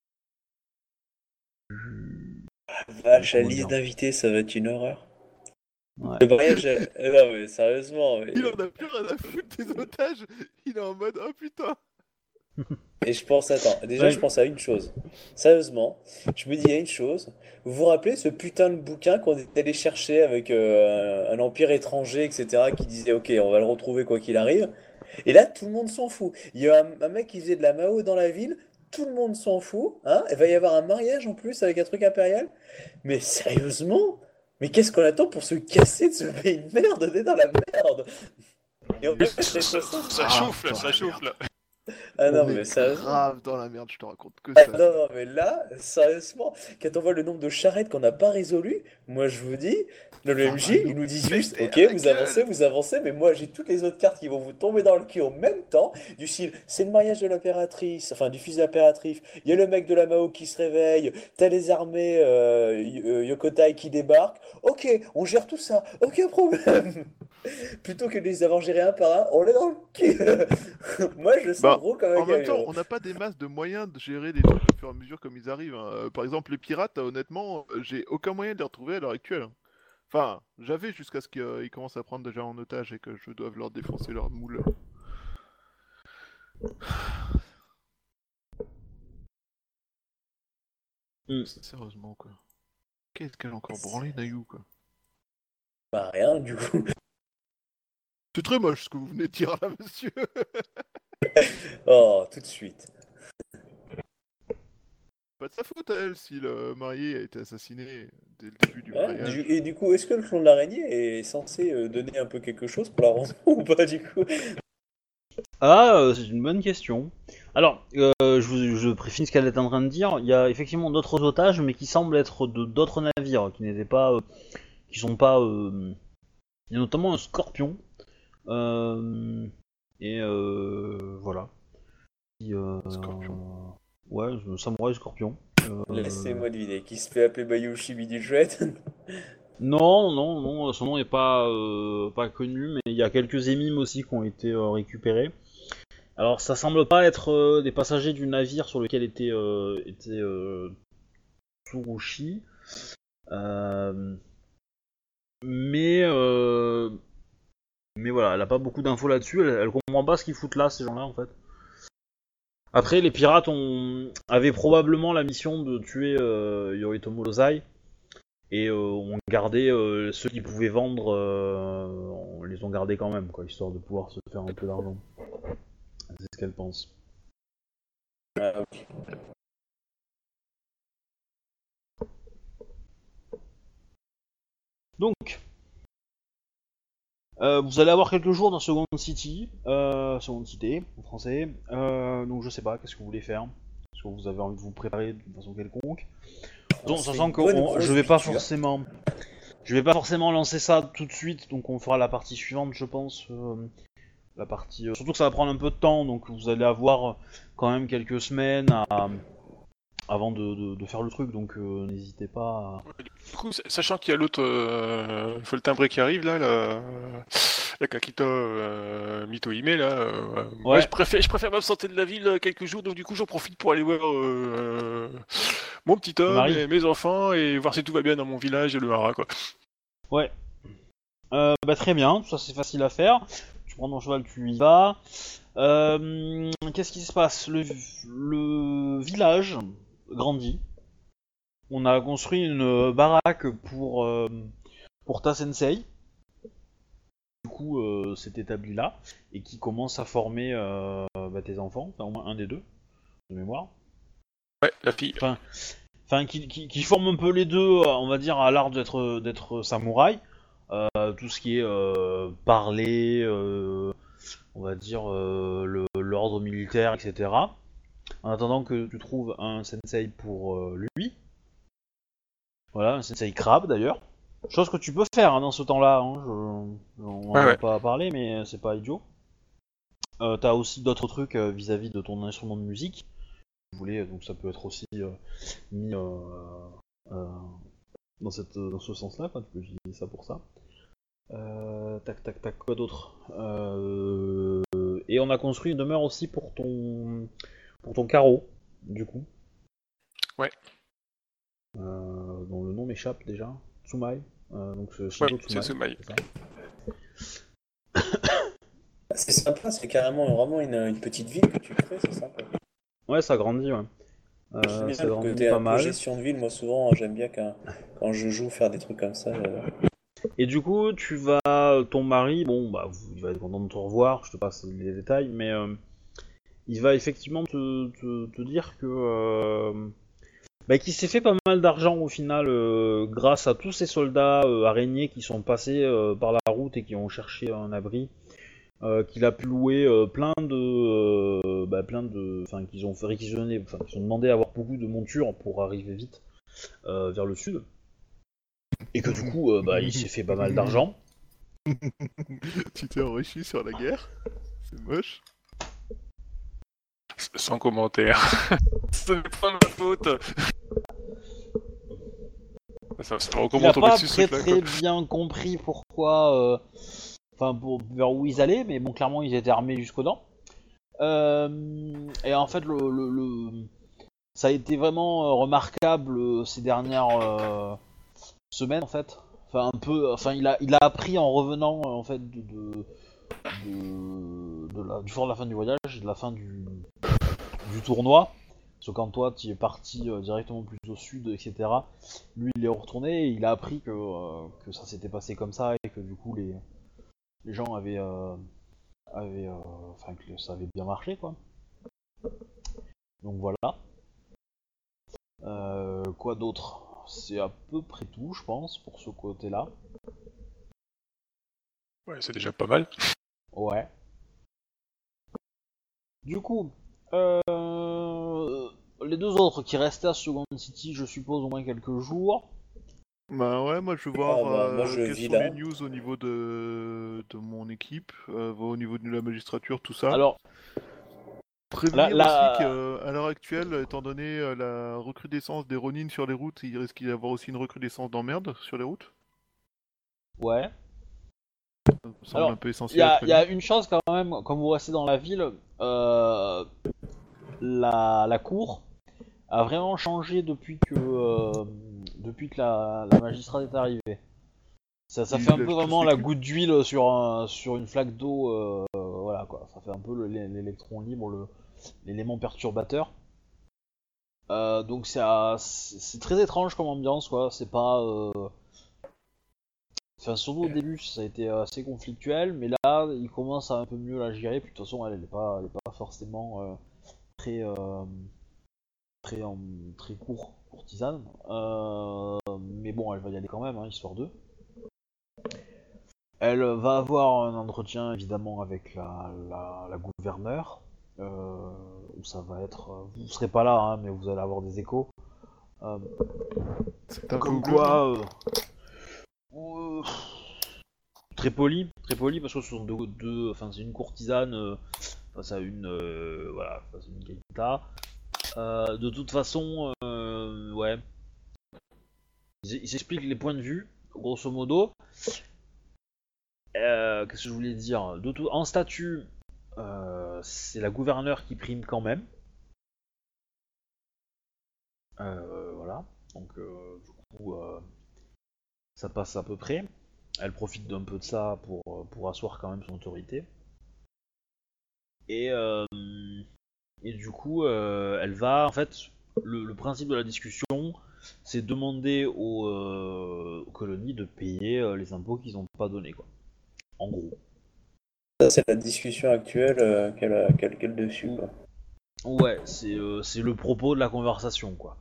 du- Vache, la liste d'invités, ça va être une horreur. Ouais. Le mariage. euh, non, mais sérieusement. mais- Il en a plus rien à foutre des otages. Il est en mode oh putain. Et je pense, attends, déjà Ouais. je pense à une chose. Sérieusement, je me dis a une chose. Vous vous rappelez ce putain de bouquin qu'on est allé chercher avec euh, un empire étranger, etc., qui disait ok, on va le retrouver quoi qu'il arrive. Et là, tout le monde s'en fout. Il y a un, un mec qui faisait de la Mao dans la ville, tout le monde s'en fout. Hein Il va y avoir un mariage en plus avec un truc impérial. Mais sérieusement? Mais qu'est-ce qu'on attend pour se casser de ce pays de merde? On est dans la merde Et en plus, Ça, ça- ça. ça Ah, chauffe là, ça chauffe là. Ah non, On est mais sérieusement. grave dans la merde, je te raconte que Ah, ça. non, non, mais là, sérieusement, quand on voit le nombre de charrettes qu'on n'a pas résolues, moi je vous dis, le Ah, MJ, bah, il nous dit juste, ok, vous gueule. avancez, vous avancez, mais moi j'ai toutes les autres cartes qui vont vous tomber dans le cul en même temps, du style, c'est le mariage de l'impératrice, enfin du fils de l'impératrice, il y a le mec de la Mao qui se réveille, t'as les armées euh, euh, Yokotai qui débarquent, ok, on gère tout ça, aucun problème. Plutôt que de les avoir gérés un par un, on est dans le cul. moi je le sens Bah, gros comme un En même temps, on n'a pas des masses de moyens de gérer les trucs au fur et à mesure comme ils arrivent. hein. Euh, Par exemple, les pirates, euh, honnêtement, euh, j'ai aucun moyen de les retrouver à l'heure actuelle. hein. Enfin, j'avais jusqu'à ce qu'ils commencent à prendre déjà en otage et que je doive leur défoncer leur moule. Hmm. Sérieusement, quoi. Qu'est-ce qu'elle a encore branlé, Nayou, quoi? Bah rien du coup. C'est très moche ce que vous venez de dire là, monsieur. Oh, tout de suite. Pas de sa faute à elle si le marié a été assassiné dès le début du Ouais, mariage. du- et du coup, est-ce que le clone de l'araignée est censé euh, donner un peu quelque chose pour la rançon ou pas du coup? Ah, euh, c'est une bonne question. Alors, euh, je, vous, je précise ce qu'elle est en train de dire. Il y a effectivement d'autres otages, mais qui semblent être de d'autres navires, qui n'étaient pas, euh, qui sont pas. euh, Il y a notamment un scorpion. Euh, et euh, voilà. Qui, euh, Scorpion. Ouais, le samouraï scorpion. Euh, Laissez-moi deviner. Qui se fait appeler Bayushi Bidujouette Non, non, non, son nom n'est pas, euh, pas connu, mais il y a quelques émimes aussi qui ont été euh, récupérés. Alors, ça semble pas être euh, des passagers du navire sur lequel était, euh, était euh, Tsurushi. Euh, mais, euh, mais voilà, elle a pas beaucoup d'infos là-dessus, elle, comprend pas ce qu'ils foutent là, ces gens-là, en fait. Après, les pirates ont, avaient probablement la mission de tuer euh, Yoritomo Lozai et euh, on gardait euh, ceux qui pouvaient vendre, euh, on les ont gardés quand même, quoi, histoire de pouvoir se faire un peu d'argent. C'est ce qu'elle pense. Donc, euh, vous allez avoir quelques jours dans Second City, euh, Second Cité en français. Euh, donc je sais pas, qu'est-ce que vous voulez faire? Est-ce que vous avez envie de vous préparer de façon quelconque? Donc, C'est sachant que on- je vais pas forcément, je vais pas forcément lancer ça tout de suite, donc on fera la partie suivante, je pense. euh, la partie, surtout que ça va prendre un peu de temps, donc vous allez avoir quand même quelques semaines à- avant de, de- de faire le truc, donc euh, n'hésitez pas. À... Du coup, sachant qu'il y a l'autre, euh, faut le timbré qui arrive là, la, la Kakita euh, Mitohime là. euh, moi, Ouais. je préfère, je préfère m'absenter de la ville euh, quelques jours, donc du coup j'en profite pour aller voir mon petit homme et mes enfants et voir si tout va bien dans mon village et le hara quoi. Ouais. Bah très bien, ça c'est facile à faire. Tu prends ton cheval, tu y vas. Euh, Qu'est-ce qui se passe? Le, le village grandit. On a construit une baraque pour, euh, pour ta sensei. Du coup, euh, c'est établi là. Et qui commence à former euh, bah, tes enfants, enfin au moins un des deux, de mémoire. Ouais, la fille. enfin qui, qui, qui forment un peu les deux, euh, on va dire, à l'art d'être d'être samouraï. Euh, tout ce qui est euh, parler, euh, on va dire euh, le- l'ordre militaire, etc. En attendant que tu trouves un sensei pour euh, lui. Voilà, un sensei crabe d'ailleurs. Chose que tu peux faire hein, dans ce temps-là. Hein, je, on en Ouais, a ouais. pas parlé, mais c'est pas idiot. Euh, T'as aussi d'autres trucs euh, vis-à-vis de ton instrument de musique. Si vous voulez, donc ça peut être aussi euh, mis euh, euh, dans, cette, dans ce sens-là, tu peux utiliser ça pour ça. Euh, tac tac tac, quoi d'autre? Euh, Et on a construit une demeure aussi pour ton pour ton carreau, du coup. Ouais. Euh, dont le nom m'échappe déjà. Tsumai. Euh, donc c'est Ouais, Shido c'est Tsumai. Tsumai. c'est sympa, c'est carrément vraiment une, une petite ville que tu crées, c'est sympa. Ouais, ça grandit, ouais. Euh, ça grandit côté pas mal. gestion de ville, moi souvent j'aime bien quand, quand je joue faire des trucs comme ça. euh, Et du coup, tu vas, ton mari, bon, bah, il va être content de te revoir, je te passe les détails, mais euh, il va effectivement te, dire que, euh, bah, qu'il s'est fait pas mal d'argent au final euh, grâce à tous ces soldats euh, araignées qui sont passés par la route et qui ont cherché un abri, qu'il a pu louer plein de, bah, plein de, enfin, qu'ils ont fait réquisitionner, enfin, qu'ils ont demandé à avoir beaucoup de montures pour arriver vite vers le sud. Et que du coup, bah, il s'est fait pas mal d'argent. tu t'es enrichi sur la guerre? C'est moche. Sans commentaire. Ce n'est pas ma faute. Ça, ça va Il n'a pas dessus très très bien compris pourquoi, euh, enfin pour vers où ils allaient, mais bon clairement ils étaient armés jusqu'aux dents. Euh, et en fait le, le- le- ça a été vraiment euh, remarquable ces dernières euh, semaines en fait. Enfin un peu, enfin il a il a appris en revenant en fait de, de, de- de la, du fort de la fin du voyage, et de la fin du du tournoi. Parce que quand toi tu es parti euh, directement plus au sud, etc. Lui il est retourné et il a appris que, euh, que ça s'était passé comme ça et que du coup les, les gens avaient, euh, avaient enfin que ça avait bien marché quoi. Donc voilà. Quoi d'autre? C'est à peu près tout, je pense, pour ce côté-là. Ouais, c'est déjà pas mal. Ouais. Du coup, euh, les deux autres qui restaient à Second City, je suppose au moins quelques jours. Bah ouais, moi je veux voir Ah, bah, euh, moi, je quelles sont là. les news au niveau de, de mon équipe, euh, au niveau de la magistrature, tout ça. Alors, Prévenir la- la- aussi qu'à l'heure actuelle, étant donné la recrudescence des Ronin sur les routes, il risque d'y avoir aussi une recrudescence d'emmerdes sur les routes. ouais. Ça me semble Alors, un peu Il essentiel. y a, il y a prévenir. une chose quand même, comme vous restez dans la ville, la, la cour a vraiment changé depuis que, euh, depuis que la, la magistrate est arrivée. Ça, fait un peu vraiment la goutte d'huile sur, un- sur une flaque d'eau. euh, voilà quoi, ça fait un peu le- l'électron libre, l'élément perturbateur. Euh, donc c'est très étrange comme ambiance quoi, c'est pas... euh, Enfin, surtout au début, ça a été assez conflictuel, mais là, il commence à un peu mieux la gérer. Puis de toute façon, elle, elle est pas, elle est pas forcément euh, très, euh, très, en- très court, courtisane. Euh, mais bon, elle va y aller quand même, hein, histoire d'eux. Elle va avoir un entretien évidemment avec la, la, la gouverneure, euh, où ça va être. Vous serez pas là, hein, mais vous allez avoir des échos. Euh, comme quoi, euh, euh, très poli, très poli parce que ce sont deux, enfin c'est une courtisane euh, face à une, euh, voilà, face à une Kaita. De toute façon, ouais, ils, expliquent les points de vue, grosso modo. Qu'est-ce que je voulais dire? En statut, c'est la gouverneure qui prime quand même. Voilà. Donc, du coup, ça passe à peu près. Elle profite d'un peu de ça pour, euh, pour asseoir quand même son autorité. Et, euh, et du coup, euh, elle va, en fait, le, le principe de la discussion, c'est demander aux, euh, aux colonies de payer les impôts qu'ils n'ont pas donnés, quoi. En gros. Ça, c'est la discussion actuelle qu'elle a dessus. quoi. Ouais, c'est c'est le propos de la conversation, quoi.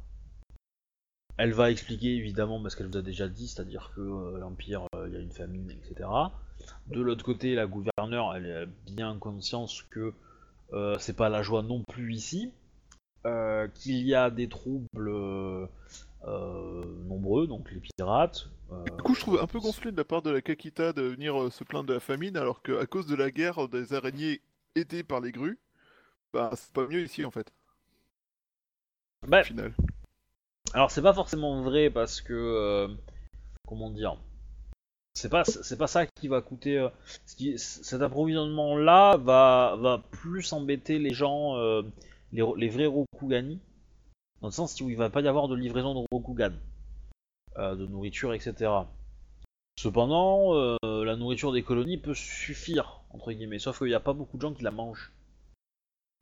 Elle va expliquer évidemment parce qu'elle vous a déjà dit, c'est-à-dire que euh, l'Empire, euh, il y a une famine, etc. De l'autre côté, la gouverneure, elle a bien conscience que euh, c'est pas la joie non plus ici, euh, qu'il y a des troubles nombreux, donc les pirates. Du coup, je trouve un peu gonflé de la part de la Kakita de venir se plaindre de la famine, alors qu'à cause de la guerre des araignées aidées par les grues, bah c'est pas mieux ici en fait, bah, au final. Alors c'est pas forcément vrai parce que euh, comment dire c'est pas pas ça qui va coûter euh, cet approvisionnement là va plus embêter les gens euh, les, vrais Rokugani dans le sens où il va pas y avoir de livraison de Rokugan de nourriture etc cependant la nourriture des colonies peut suffire entre guillemets sauf qu'il n'y a pas beaucoup de gens qui la mangent.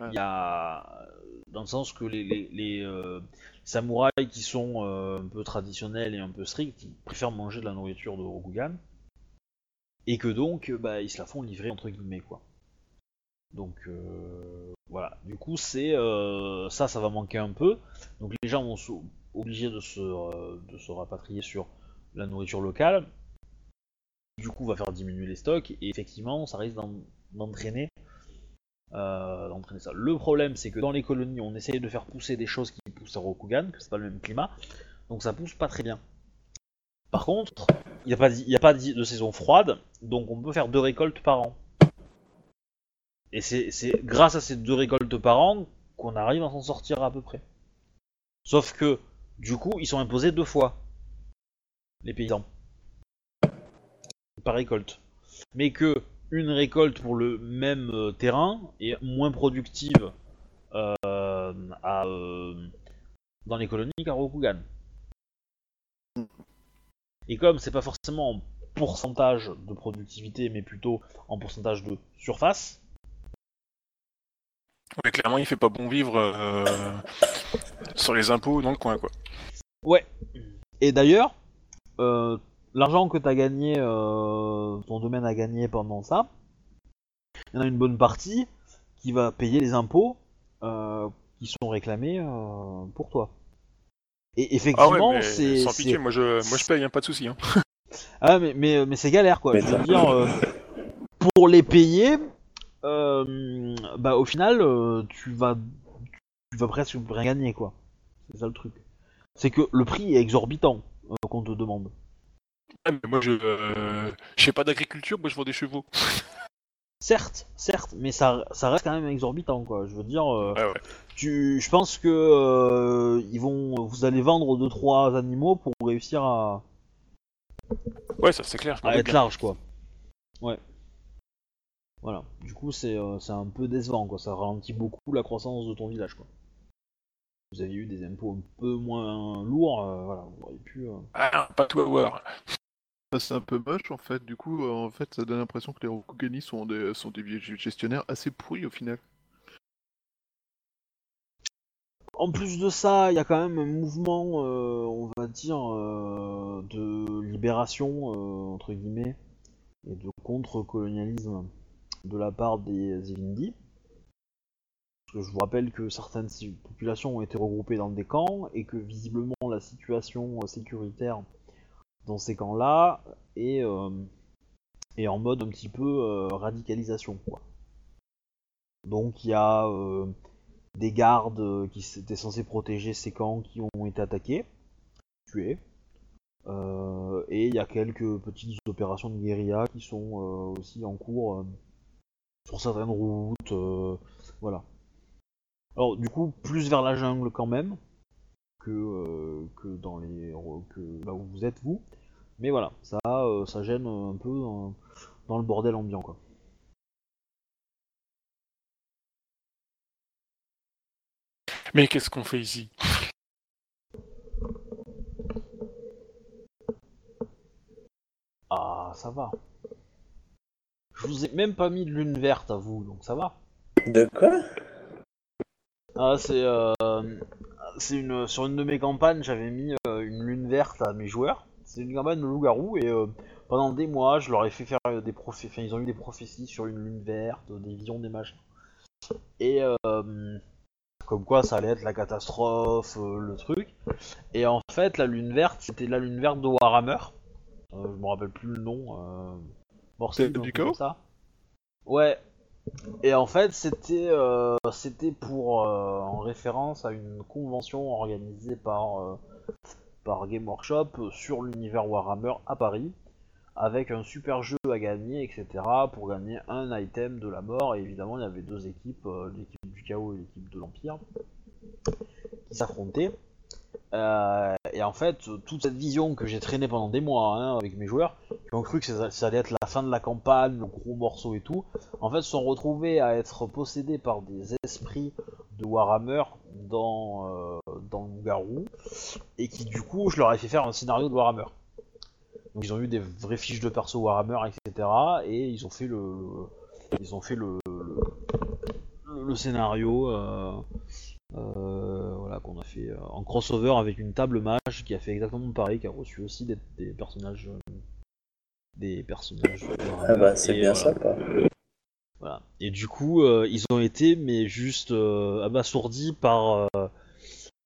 Il y a dans le sens que les, samouraïs qui sont euh, un peu traditionnels et un peu stricts, ils préfèrent manger de la nourriture de Rokugan. Et que donc, euh, bah, ils se la font livrer entre guillemets, quoi. Donc, euh, voilà. Du coup, c'est ça, ça va manquer un peu. Donc, les gens vont obligés de se, de se rapatrier sur la nourriture locale. Du coup, va faire diminuer les stocks. Et effectivement, ça risque d'en- d'entraîner euh, d'entraîner ça. Le problème, c'est que dans les colonies, on essaye de faire pousser des choses qui poussent à Rokugan, que c'est pas le même climat, donc ça pousse pas très bien. Par contre, il n'y a a pas de saison froide, donc on peut faire deux récoltes par an. Et c'est grâce à ces deux récoltes par an qu'on arrive à s'en sortir à peu près. Sauf que, du coup, ils sont imposés deux fois, les paysans, par récolte. Mais que une récolte pour le même euh, terrain est moins productive euh, à, euh, dans les colonies qu'à Rokugan. Et comme c'est pas forcément en pourcentage de productivité, mais plutôt en pourcentage de surface, Mais clairement, il fait pas bon vivre sur les impôts dans le coin, quoi. Ouais. Et d'ailleurs, l'argent que t'as gagné, euh, ton domaine a gagné pendant ça, il y en a une bonne partie qui va payer les impôts euh, qui sont réclamés euh, pour toi. Et Ah ouais, effectivement, mais c'est. sans pitié, moi je, moi je paye, hein, pas de souci. Hein. Ah, mais, mais, mais c'est galère, quoi. Mais Je veux dire, euh, pour les payer, euh, bah, au final, euh, tu vas, tu vas presque rien gagner, quoi. C'est ça le truc. C'est que le prix est exorbitant euh, qu'on te demande. Ah, mais moi je, euh, je pas d'agriculture, moi je vends des chevaux. Certes, certes, mais ça, ça reste quand même exorbitant, quoi. Je veux dire, euh, Ouais, ouais. tu, je pense que euh, ils vont, vous allez vendre deux trois animaux pour réussir à, Ouais, ça c'est clair. je à être bien. large, quoi. Ouais. Voilà. Du coup, c'est euh, c'est un peu décevant, quoi. Ça ralentit beaucoup la croissance de ton village, quoi. Vous avez eu des impôts un peu moins lourds, voilà. Vous auriez pu. Ah, pas tout avoir. Ça, C'est un peu moche en fait, du coup, euh, en fait, ça donne l'impression que les Rokugani sont des, sont des gestionnaires assez pourris au final. En plus de ça, il y a quand même un mouvement, euh, on va dire, euh, de libération, entre guillemets, et de contre-colonialisme de la part des que je vous rappelle que certaines populations ont été regroupées dans des camps, et que visiblement la situation sécuritaire dans ces camps-là est, euh, est en mode un petit peu euh, radicalisation. Quoi. Donc il y a... euh, des gardes qui étaient censés protéger ces camps qui ont été attaqués, tués. Et il y a quelques petites opérations de guérilla qui sont aussi en cours sur certaines routes. voilà. Alors du coup, plus vers la jungle quand même que, que dans les que là où vous êtes vous. Mais voilà, ça, euh, ça gêne un peu euh, dans le bordel ambiant quoi. Mais qu'est-ce qu'on fait ici? Ah, ça va. Je vous ai même pas mis de lune verte à vous, donc ça va. De quoi? Ah, c'est euh, c'est une sur une de mes campagnes, j'avais mis euh, une lune verte à mes joueurs. C'est une campagne de loup-garou et euh, pendant des mois, je leur ai fait faire euh, des prophéties. Enfin, ils ont eu des prophéties sur une lune verte, des visions, des machins. Et euh, comme quoi, ça allait être la catastrophe, euh, le truc. Et en fait, la lune verte, c'était la lune verte de Warhammer. Je me rappelle plus le nom. Un du ça. Ouais. Et en fait, c'était euh, c'était pour euh, en référence à une convention organisée par euh, Game Workshop sur l'univers Warhammer à Paris, avec un super jeu à gagner, etc. Pour gagner un item de la mort. Et évidemment, il y avait deux équipes, euh, l'équipe du chaos et l'équipe de l'Empire, qui s'affrontaient. Euh, et en fait, toute cette vision que j'ai traînée pendant des mois hein, avec mes joueurs, qui ont cru que ça, allait être la fin de la campagne, le gros morceau et tout, en fait, sont retrouvés à être possédés par des esprits de Warhammer dans, euh, dans le garou, et qui du coup, je leur ai fait faire un scénario de Warhammer. Donc ils ont eu des vraies fiches de perso Warhammer, etc. Et ils ont fait le, le- ils ont fait le, le, le- le scénario. euh, euh, voilà qu'on a fait en crossover avec une table mage qui a fait exactement pareil, qui a reçu aussi des, des personnages, des personnages. Ah bah, c'est bien ça, quoi. Et du coup, euh, ils ont été, mais juste euh, abasourdis par euh,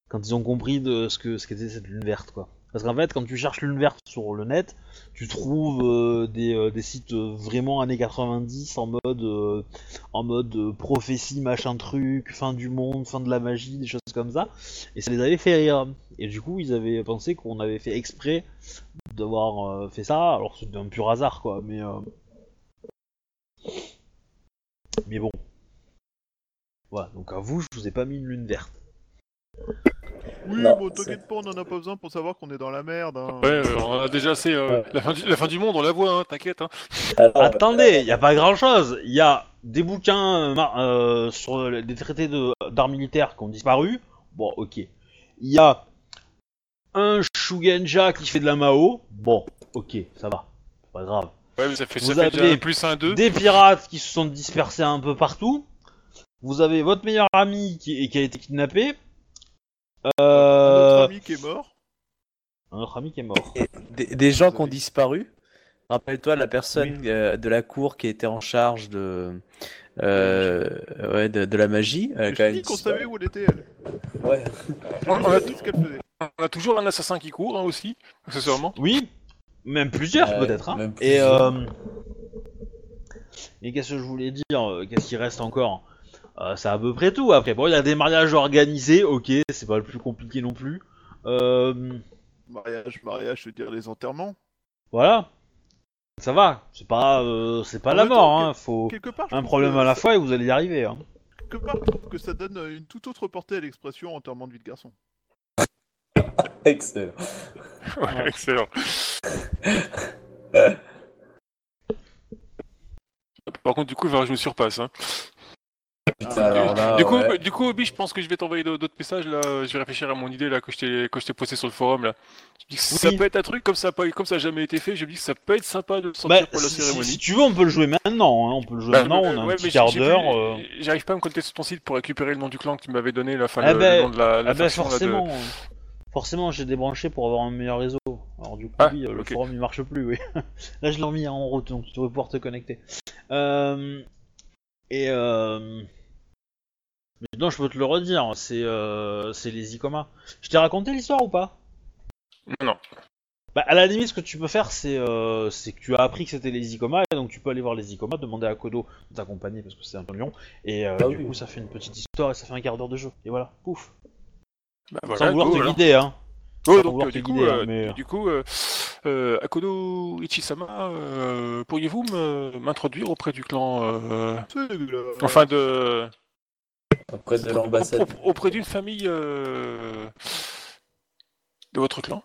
quand ils ont compris de ce que qu'était cette lune verte, quoi. Parce qu'en fait, quand tu cherches lune verte sur le net, tu trouves des, sites vraiment années 90 en mode en mode prophétie machin truc, fin du monde, fin de la magie, des choses comme ça. Et ça les avait fait rire. Et du coup, ils avaient pensé qu'on avait fait exprès d'avoir fait ça. Alors c'était un pur hasard, quoi. Mais mais bon. Voilà, donc à vous, je vous ai pas mis une lune verte. Oui, Non, bon, t'inquiète pas, on en a pas besoin pour savoir qu'on est dans la merde. hein. Ouais, euh, on a déjà assez. euh, Ouais. la, fin du, la fin du monde, on la voit, hein, t'inquiète. Hein. Alors, Attendez, il y a pas grand chose. Il y a des bouquins euh, mar- euh, sur les- des traités de- d'arts militaires qui ont disparu. Bon, ok. Il y a un Shugenja qui fait de la Mao. Bon, ok, ça va. C'est pas grave. Ouais, mais ça fait, Vous ça fait déjà avez un plus un 2. Des pirates qui se sont dispersés un peu partout. Vous avez votre meilleur ami qui, qui a été kidnappé. Euh... Notre ami qui est mort. Un autre ami qui est mort. Des, des gens qui ont disparu. Rappelle-toi la personne euh, de la cour qui était en charge de, euh, ouais, de, de la magie. euh, quand dit même qu'on savait où elle était, elle. Ouais. On a tout ce qu'elle faisait. on a toujours un assassin qui court hein, aussi, accessoirement. Oui, même plusieurs Euh, peut-être. Hein. même Et, plusieurs. euh, et qu'est-ce que je voulais dire euh, Qu'est-ce qui reste encore? Euh, C'est à peu près tout. Après, bon, il y a des mariages organisés, ok, c'est pas le plus compliqué non plus. Euh, Mariage, mariage, je veux dire les enterrements. voilà, ça va. C'est pas, euh, c'est pas En la même temps, mort. Hein. Faut Quelque part, je un trouve problème que à la ça- fois et vous allez y arriver. Hein. Quelque part, je trouve que ça donne euh, une toute autre portée à l'expression enterrement de vie de garçon. Excellent. Ouais, excellent. Par contre, du coup, il va que je me surpasse. Hein. Putain, alors là, du coup, ouais. du coup, Obi, je pense que je vais t'envoyer d'autres messages là. Je vais réfléchir à mon idée là que je t'ai que je t'ai posté sur le forum là. Je dis que Ça Oui. peut être un truc comme ça, comme ça a jamais été fait. Je me dis que ça peut être sympa de le sortir Bah, pour la si, cérémonie. si tu veux, on peut le jouer maintenant. Hein. On peut le jouer Bah, maintenant. euh, On a un petit quart d'heure. euh. J'arrive pas à me connecter sur ton site pour récupérer le nom du clan que tu m'avais donné, Ah le, bah, le nom de la, la Ah bah faction, là, de- forcément, j'ai débranché pour avoir un meilleur réseau. Alors du coup Ah, oui, euh, le forum il marche plus, oui. Là je l'ai remis en route donc tu devrais pouvoir te connecter. Euh, et euh... mais non je peux te le redire, c'est euh, c'est les Icoma. Je t'ai raconté l'histoire ou pas? Non. Bah à la limite ce que tu peux faire c'est euh, c'est que tu as appris que c'était les Icoma et donc tu peux aller voir les Icoma, demander à Kodo de t'accompagner parce que c'est un peu lion et euh, Ah du oui. coup ça fait une petite histoire et ça fait un quart d'heure de jeu et voilà, pouf. Bah, Sans voilà, vouloir go, te alors. guider hein. Sans donc vouloir euh, te du coup, guider, hein, euh, mais- du coup, euh, euh, Akodo Ichisama, euh, pourriez-vous me- m'introduire auprès du clan, euh, enfin de, Auprès de l'ambassade. auprès- auprès d'une famille euh, de votre clan?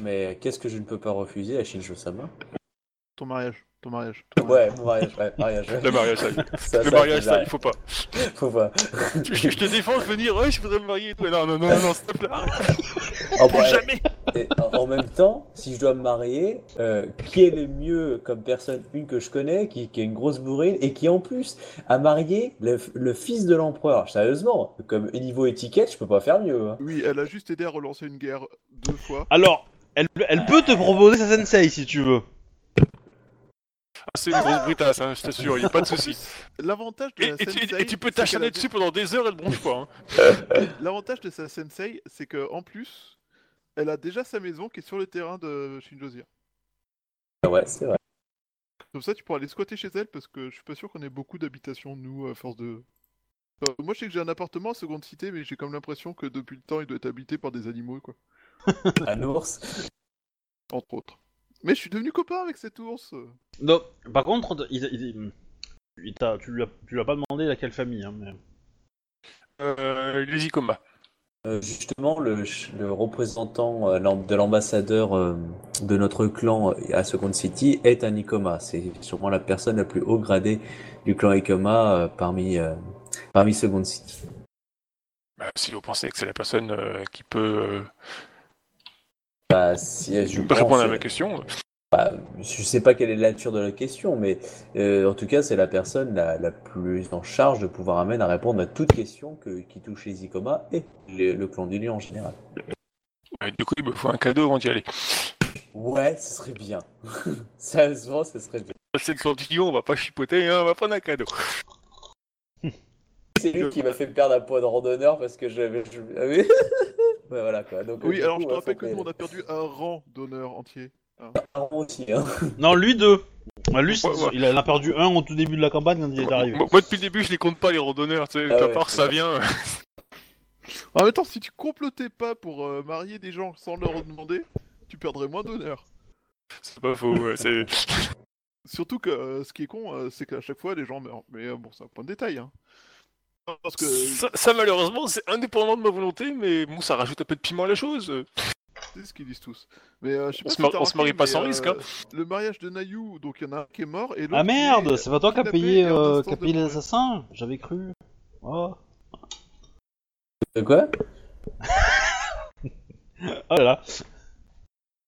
Mais qu'est-ce que je ne peux pas refuser à Shinjo-sama Ton mariage, ton mariage. ton. Ouais, mon mariage, ouais, mariage. ouais. Le mariage, ça, Ça, le ça, mariage, ça, il faut pas. Faut pas. Je, je te défends de venir, ouais, je voudrais me marier. et tout. Non, non, non, non, s'il te plaît. Oh, bah, Jamais. et en- en même temps, si je dois me marier, euh, qui est le mieux comme personne, une que je connais, qui, qui est une grosse bourrine, et qui en plus a marié le, le fils de l'empereur. Sérieusement, comme niveau étiquette, je peux pas faire mieux. hein. Oui, elle a juste aidé à relancer une guerre deux fois. Alors, elle, elle peut te proposer sa sensei si tu veux. Ah, c'est une grosse brutasse, hein, je t'assure, il n'y a pas de souci. L'avantage de Et, la et tu, sensei, et tu peux c'est qu'elle t'acharner a- dessus pendant des heures, elle bronche pas. Hein. L'avantage de sa sensei, c'est que en plus, elle a déjà sa maison qui est sur le terrain de Shinjozia. Ouais, c'est vrai. Comme ça, tu pourras aller squatter chez elle parce que je suis pas sûr qu'on ait beaucoup d'habitations, nous, à force de. Enfin, moi, je sais que j'ai un appartement à seconde cité, mais j'ai comme l'impression que depuis le temps, il doit être habité par des animaux, quoi. Un ours. Entre autres. Mais je suis devenu copain avec cet ours. Non, par contre, il, il- il t'a- tu, lui as, tu lui as pas demandé laquelle famille. Hein, mais... Euh, les Icoma. Euh, justement, le, ch- le représentant euh, l'am- de l'ambassadeur euh, de notre clan euh, à Second City est un Ikoma. C'est sûrement la personne la plus haut gradée du clan Ikoma euh, parmi, euh, parmi Second City. Bah, si vous pensez que c'est la personne euh, qui peut euh, Bah, si, je pense, répondre à ma question, bah, je sais pas quelle est la nature de la question, mais euh, en tout cas, c'est la personne la, la plus en charge de pouvoir amener à répondre à toute question que, qui touche les Ikoma et le, le clan du lion en général. euh, du coup, il me faut un cadeau avant d'y aller. Ouais, ce serait bien. Sérieusement, ce serait bien. C'est le clandillon, on va pas chipoter, hein, on va prendre un cadeau. C'est lui qui m'a fait perdre un point de randonneur parce que j'avais. je- oui. ouais, voilà quoi. Donc, euh, Oui, alors coup, je te rappelle que nous, on a perdu un rang d'honneur entier. le aussi. Hein. Non, lui deux. Lui, c'est- Ouais, ouais. il en a perdu un au tout début de la campagne quand il est arrivé. Moi, moi, depuis le début, je les compte pas, les randonneurs, tu sais, Ah à ouais, part ça vrai. vient. En même temps, si tu complotais pas pour euh, marier des gens sans leur demander, tu perdrais moins d'honneur. c'est pas faux, ouais, c'est. Surtout que euh, ce qui est con, euh, c'est qu'à chaque fois, les gens meurent. Mais euh, bon, c'est un point de détail. Hein. Que Ça, ça, malheureusement, c'est indépendant de ma volonté, mais bon, ça rajoute un peu de piment à la chose. c'est ce qu'ils disent tous. Mais euh, je sais On pas se si mar- t'as on se remarqué, marie pas sans risque, hein. Le mariage de Nayu, donc il y en a un qui est mort et l'autre. Ah merde, est c'est pas toi qui as payé, euh, instance qui a de payé l'assassin J'avais cru. Oh. De quoi? Oh là là.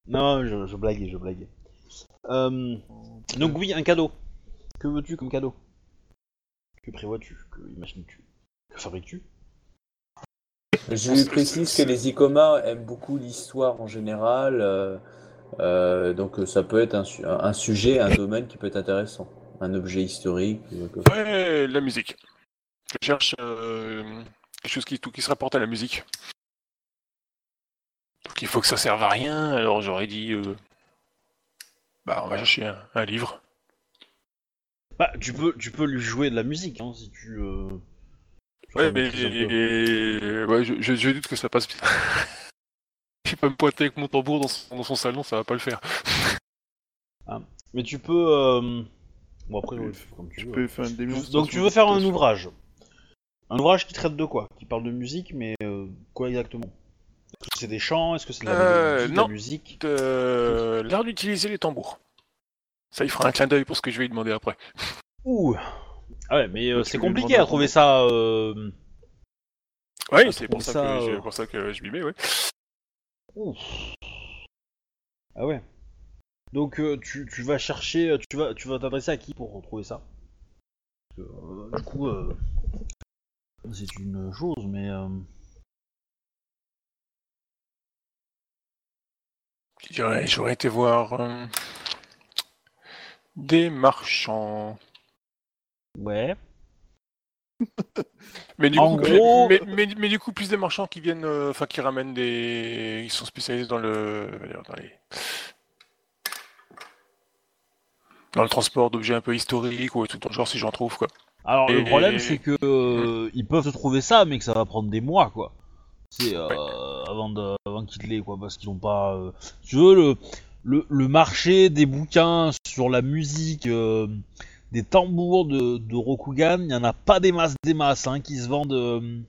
Non, je, je blaguais, je blaguais. Euh, donc oui, un cadeau. Que veux-tu comme cadeau? Que prévois-tu? Que imagines-tu? Que fabriques-tu? Je lui précise que les Ikoma aiment beaucoup l'histoire en général. euh, euh, donc, ça peut être un, su- un- sujet, un domaine qui peut être intéressant. Un objet historique. que- Ouais, la musique. Je cherche euh, quelque chose qui, tout- qui se rapporte à la musique. qu'il faut que ça serve à rien, alors j'aurais dit, euh, bah on va chercher un, un livre. Bah, tu peux, tu peux lui jouer de la musique, hein, si tu. euh, tu Ouais, mais ouais, je, je- je doute que ça passe bien. Je vais pas me pointer avec mon tambour dans son, dans son salon, ça va pas le faire. Mais tu peux. euh, Bon après, ouais, comme tu Tu veux. peux faire une. Donc tu veux faire un ouvrage. Un ouvrage qui traite de quoi? Qui parle de musique, mais euh, quoi exactement? Est-ce que c'est des chants? Est-ce que c'est de la, Euh, de la musique? L'art d'utiliser les tambours. Ça, il fera un clin d'œil pour ce que je vais lui demander après. Ouh Ah ouais, mais euh, c'est compliqué à trouver ça. euh, Oui, Ah, c'est pour, ça que je- euh, pour ça que je m'y mets, ouais. ouh. Ah ouais. Donc euh, tu, tu vas chercher, euh, tu vas tu vas t'adresser à qui pour retrouver ça? Parce que, euh, Du coup, euh, c'est une chose, mais euh, J'aurais été voir euh, des marchands. Ouais. Mais du, En coup, gros- mais, mais- mais du coup, plus des marchands qui viennent, euh, enfin, qui ramènent des. Ils sont spécialisés dans le. Dans les. Dans le transport d'objets un peu historiques ou tout dans le genre, si j'en trouve, quoi. Alors le problème c'est que euh, ils peuvent trouver ça, mais que ça va prendre des mois quoi. C'est euh, avant de, avant qu'ils l'aient quoi, parce qu'ils ont pas. euh, tu veux le, le le marché des bouquins sur la musique, euh, des tambours de, Rokugan, il y en a pas des masses des masses hein, qui se vendent euh,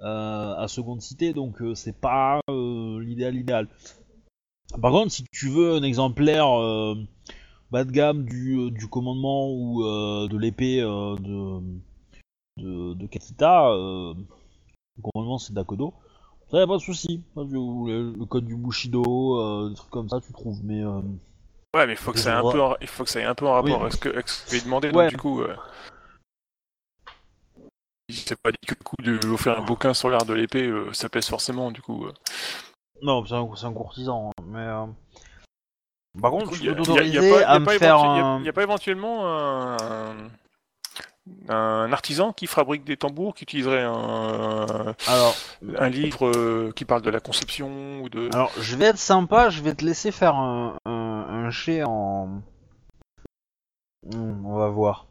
euh, à seconde cité, donc euh, c'est pas l'idéal idéal. Par contre, si tu veux un exemplaire bas de gamme du, commandement ou de l'épée de, de, Kakita, le commandement c'est Dakodo, ça y a pas de souci. Le, code du Bushido, des trucs comme ça, tu trouves, mais. Ouais, mais il faut que ça ait un peu, en- il faut que ça ait un peu en rapport Oui. avec ce que, avec ce que je demandé. Ouais. Donc du coup, euh, il s'est pas dit que le coup de lui offrir un bouquin sur l'art de l'épée, euh, ça pèse forcément. Du coup, euh. Non, c'est un, courtisan, hein, mais. euh, Par contre, Du coup, je peux y a- t'autoriser pas- à me a- a éventuellement un, un artisan qui fabrique des tambours, qui utiliserait un, Alors, un livre euh, qui parle de la conception ou de. alors, je vais être sympa, je vais te laisser faire un, un, un jet en. Hmm, on va voir.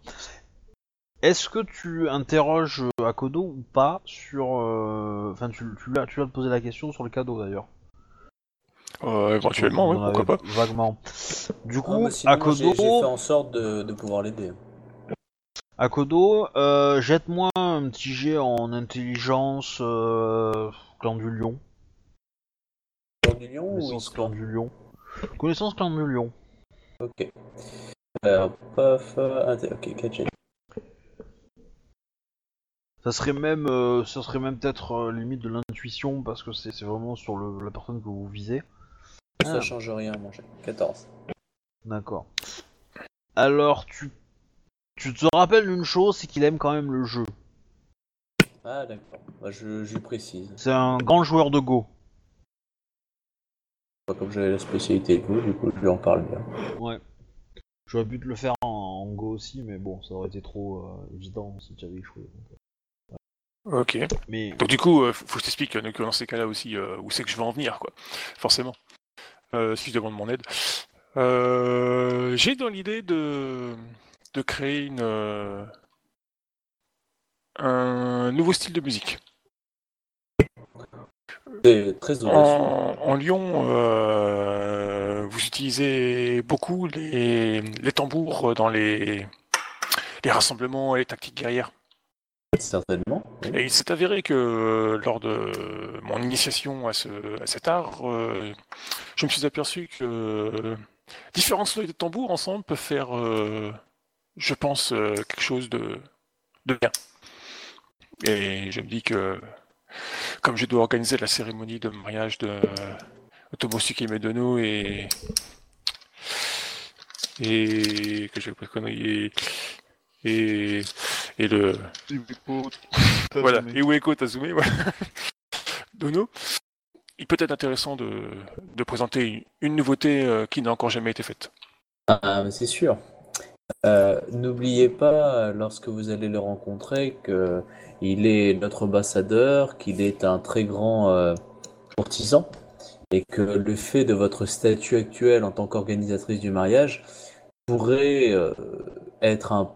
Est-ce que tu interroges euh, Akodo ou pas sur. euh, Enfin, tu, tu, vas, tu vas te poser la question sur le cadeau d'ailleurs. Euh, éventuellement, pourquoi pas. Vaguement. Du Ah, coup, bah, sinon, moi, j'ai- Akodo, j'ai fait en sorte de, de pouvoir l'aider. Akodo, euh, jette-moi un petit jet en intelligence euh, clan du lion. Clan du lion ou clan du lion. Connaissance clan lion. Ok. Alors, paf, euh, ok, 4 G. Ça serait même, euh, ça serait même peut-être euh, limite de l'intuition parce que c'est vraiment sur le, la personne que vous visez. Ça Ah. change rien mon jet. 14. D'accord. Alors tu, tu te rappelles d'une chose, c'est qu'il aime quand même le jeu. Ah, d'accord. Bah, je, je lui précise. C'est un grand joueur de Go. Comme j'avais la spécialité de vous, du coup, je lui en parle bien. Ouais. J'aurais pu te le faire en, en Go aussi, mais bon, ça aurait été trop euh, évident si tu avais échoué. Ok. Mais Donc du coup, euh, faut que je t'explique euh, que dans ces cas-là aussi euh, où c'est que je veux en venir, quoi. Forcément. Euh, si je demande mon aide. Euh, J'ai dans l'idée de, de créer une, euh, un nouveau style de musique. Très audacieux. En, en Lyon, euh, vous utilisez beaucoup les, les tambours dans les, les rassemblements et les tactiques guerrières. Certainement. oui. Et il s'est avéré que euh, lors de mon initiation à, ce, à cet art, euh, je me suis aperçu que euh, différents sons de tambours ensemble peuvent faire, euh, je pense, euh, quelque chose de, de bien. Et je me dis que comme je dois organiser la cérémonie de mariage de Tomosuke Medono et et que je pas de conneries et, et et le voilà, Ueko Tazume, voilà. Dono. Il peut être intéressant de, de présenter une, une nouveauté euh, qui n'a encore jamais été faite. Ah, mais c'est sûr. Euh, N'oubliez pas, lorsque vous allez le rencontrer, que il est notre ambassadeur, qu'il est un très grand euh, courtisan et que le fait de votre statut actuel en tant qu'organisatrice du mariage pourrait euh, être un,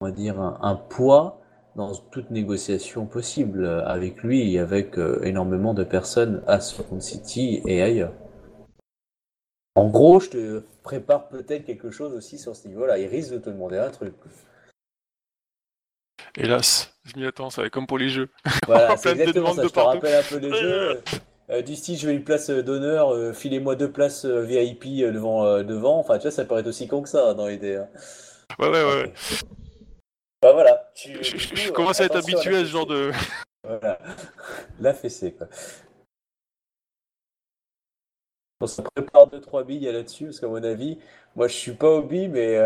on poids dans toute négociation possible euh, avec lui et avec euh, énormément de personnes à Second City et ailleurs. En gros, je te prépare peut-être quelque chose aussi sur ce niveau-là. Il risque de te demander un truc. Hélas, je m'y attends, ça va être comme pour les jeux. Voilà, c'est exactement demande ça. de Je te rappelle un peu les jeux. Euh, du style, je veux une place euh, d'honneur, euh, filez-moi deux places euh, VIP devant, devant. Enfin, tu vois, ça paraît être aussi con que ça dans l'idée. hein. Ouais, ouais, ouais. Bah voilà. Tu, Je, du je- coup, je commence à être habitué à ce genre de. Voilà. La fessée, quoi. On se prépare 2-3 billes là-dessus, parce qu'à mon avis, moi je suis pas billes, mais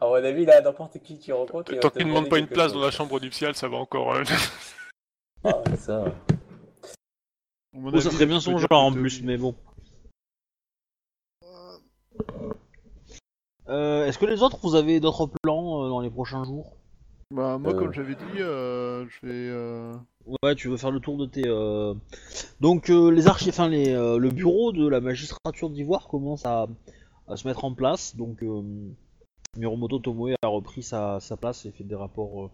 à mon avis, là, n'importe qui tu rencontres. il va Tant qu'il ne demande pas une place chose. dans la chambre nuptiale, ça va encore. hein. Ah, ça. Oh, ça serait bien son genre en plus, mais bon. Euh, Est-ce que les autres, vous avez d'autres plans euh, dans les prochains jours? Bah, moi, Euh. comme j'avais dit, euh, je vais. euh, Ouais, tu veux faire le tour de tes. euh, Donc euh, les archives, enfin les, euh, le bureau de la magistrature d'Ivoire commence à, à se mettre en place. Donc euh, Miromoto Tomoe a repris sa, sa place et fait des rapports euh,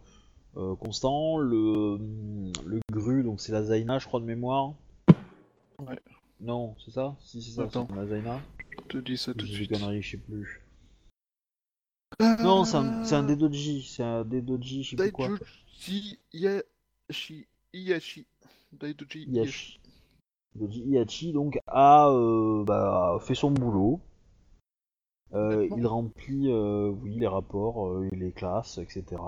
euh, constants. Le, le GRU, donc c'est la Zaina, je crois de mémoire. Ouais. Non, c'est ça? Si c'est ça, Attends. c'est la Zaina. Je te dis ça tout de suite. je sais plus. Euh, Non, c'est un, c'est un Dedoji, c'est un Dedoji, je sais plus quoi. Daidoji Yashi. Iyashi. Daidoji Iyashi. Iyachi donc a euh, bah, fait son boulot. Euh, il remplit euh, oui, les rapports, euh, les classes, etc.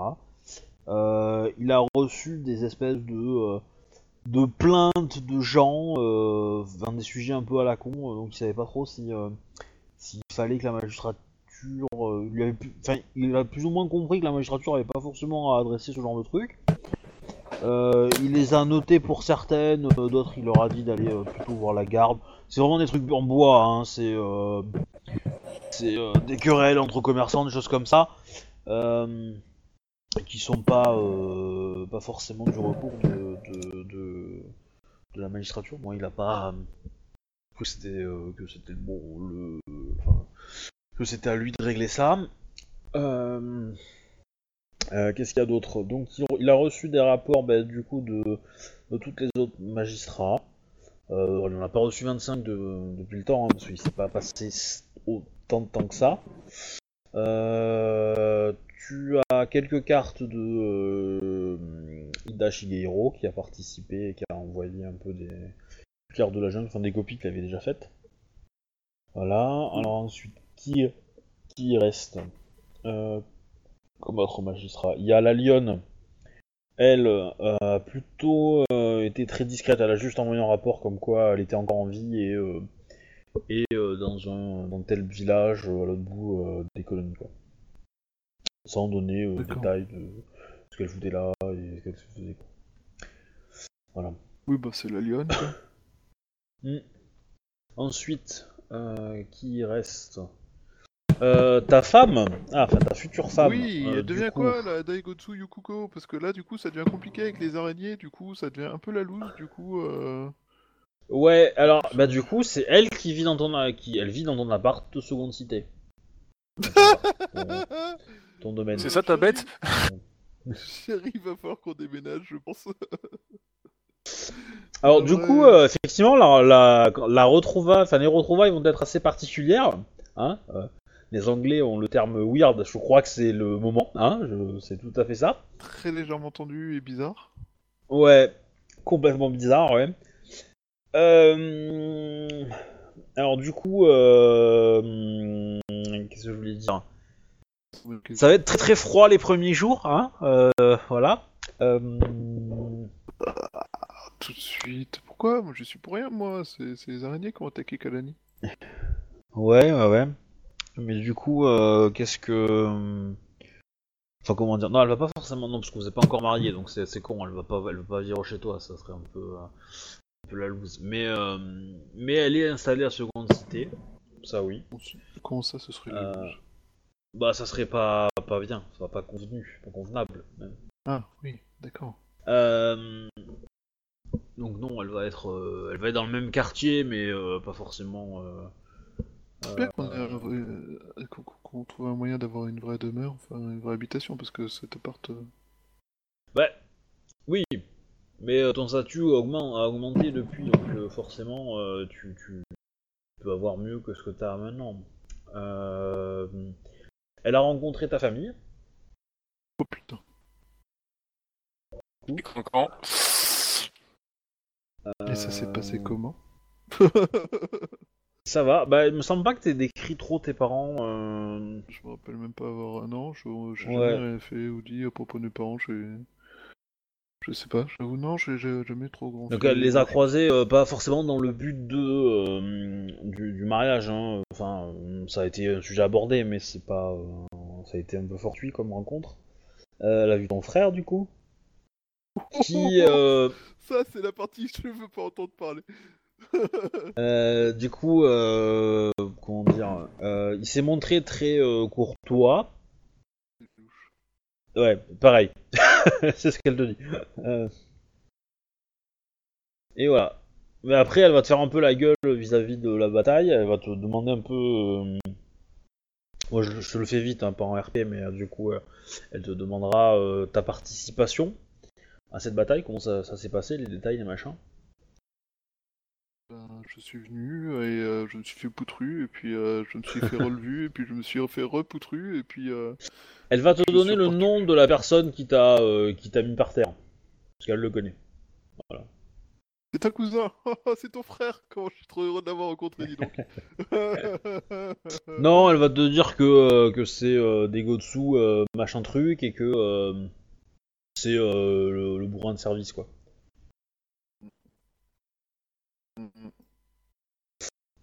Il a reçu des espèces de, de plaintes de gens, enfin, des sujets un peu à la con, donc il savait pas trop si s'il fallait que la magistrature lui avait pu- enfin, il a plus ou moins compris que la magistrature avait pas forcément à adresser ce genre de truc. Euh, il les a notés pour certaines, d'autres il leur a dit d'aller plutôt voir la garde. C'est vraiment des trucs en bois, hein, c'est euh, c'est euh, des querelles entre commerçants, des choses comme ça, euh, qui sont pas euh, pas forcément du recours de, de, la magistrature. Moi, il a pas que c'était que c'était bon le enfin, que c'était à lui de régler ça. Qu'est-ce qu'il y a d'autre? Donc il, a reçu des rapports bah, du coup de, de toutes les autres magistrats. Euh, il n'en a pas reçu 25 de- depuis le temps, hein, parce qu'il s'est pas passé autant de temps que ça. Euh, tu as quelques cartes de euh, Ida Shigeiro qui a participé et qui a envoyé un peu des cartes de la jungle, enfin des copies qu'il avait déjà faites. Voilà. Alors ensuite, qui, qui reste Euh, comme autre magistrat? Il y a la Lionne. Elle a plutôt euh, été très discrète. Elle a juste envoyé un rapport comme quoi elle était encore en vie et, et euh, dans un dans tel village euh, à l'autre bout euh, des colonies. Quoi. Sans donner D'accord. détails de ce qu'elle foutait là et ce qu'elle se faisait. Quoi. Voilà. Oui, bah, c'est la lionne. Mm. Ensuite, euh, qui reste? Euh, Ta femme, ah, enfin ta future femme. oui, euh, elle devient coup. quoi, la Daigotsu Yukuko? Parce que là, du coup, ça devient compliqué avec les araignées, du coup, ça devient un peu la loose, du coup. Euh... Ouais, alors, bah du coup, c'est elle qui vit dans ton, qui, elle vit dans ton appart de seconde cité. ton, ton domaine. C'est ça ta bête Chérie, il va falloir qu'on déménage, je pense. Alors du coup, euh, effectivement, la, la, la enfin les retrouvailles vont être assez particulières. Hein euh, les Anglais ont le terme weird, je crois que c'est le moment. Hein je- c'est tout à fait ça. Très légèrement tendu et bizarre. Ouais, complètement bizarre, ouais. Euh, Alors du coup, euh... qu'est-ce que je voulais dire? Ça va être très très froid les premiers jours, hein euh, Voilà. Tout de suite. Pourquoi? Moi, je suis pour rien, moi. C'est c'est les araignées qui ont attaqué Kalani. Ouais, ouais, ouais. Mais du coup, qu'est-ce que... Enfin, comment dire? Non, elle va pas forcément... Non, parce que vous êtes pas encore mariés, donc c'est c'est con, elle va pas, elle va pas vivre chez toi, ça serait un peu, peu la loose. Mais, euh, mais elle est installée à Seconde Cité, ça oui. Comment ça, ce serait Euh, le- Bah, ça serait pas, pas bien, ça va pas convenu, pas convenable. même. Ah, oui, d'accord. Euh, donc non, elle va être, elle va être dans le même quartier, mais pas forcément. J'espère qu'on trouve un moyen d'avoir une vraie demeure, enfin une vraie habitation, parce que cet appart. Ouais, oui, mais euh, ton statut augmente, a augmenté depuis, donc euh, forcément, euh, tu, tu peux avoir mieux que ce que tu as maintenant. Euh, elle a rencontré ta famille. Oh putain. Et ça s'est passé comment Ça va, bah il me semble pas que t'aies décrit trop tes parents. euh, Je me rappelle même pas avoir un an, je j'ai Ouais. jamais rien fait ou dit à propos de mes parents, j'ai. Je sais pas, j'avoue, non, j'ai jamais trop grand. Donc elle les a croisés euh, pas forcément dans le but de euh, du, du mariage. Hein. Enfin, euh, ça a été un sujet abordé, mais c'est pas. euh, ça a été un peu fortuit comme rencontre. Elle a vu ton frère du coup, qui Ça, c'est la partie que je veux pas entendre parler. du coup comment dire, il s'est montré très courtois. Ouais, pareil. c'est ce qu'elle te dit. Euh, Et voilà. Mais après, elle va te faire un peu la gueule vis-à-vis de la bataille. Elle va te demander un peu. euh, Moi, je, le fais vite, hein, pas en RP, mais euh, du coup, elle te demandera ta participation à cette bataille, comment ça s'est passé, les détails, les machins. Ben, je suis venu et euh, je me suis fait poutru, et puis euh, je me suis fait relevu, et puis je me suis fait repoutru, et puis. euh, Elle va te Je donner le nom de la personne qui t'a euh, qui t'a mis par terre. Parce qu'elle le connaît. C'est ta cousin C'est ton frère Comment je suis trop heureux de l'avoir rencontré, dis donc Non, elle va te dire que, euh, que c'est euh, des Gotsu euh, machin truc et que euh, c'est euh, le, le bourrin de service quoi.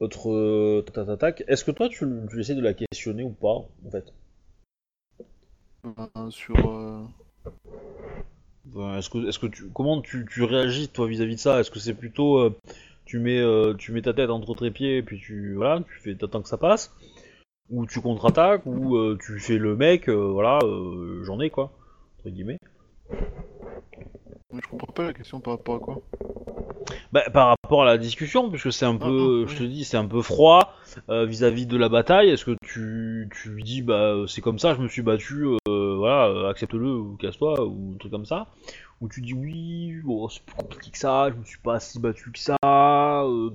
Autre euh, tac, tac, tac. Est-ce que toi tu, tu essaies de la questionner ou pas en fait? Ben, Sur. euh, Est-ce que, est-ce que tu, comment tu, tu réagis toi vis-à-vis de ça? Est-ce que c'est plutôt euh, tu mets euh, tu mets ta tête entre tes pieds et puis tu voilà tu fais t'attends que ça passe? Ou tu contre-attaques ou euh, tu fais le mec euh, voilà euh, j'en ai quoi entre guillemets? Je comprends pas la question par rapport à quoi. Bah, par rapport à la discussion, puisque c'est un Ah, peu, ah, je te dis, c'est un peu froid euh, vis-à-vis de la bataille. Est-ce que tu, tu lui dis, bah, c'est comme ça, je me suis battu, euh, voilà, euh, accepte-le ou casse-toi ou un truc comme ça, ou tu dis oui, bon, c'est plus compliqué que ça, je me suis pas si battu que ça. euh,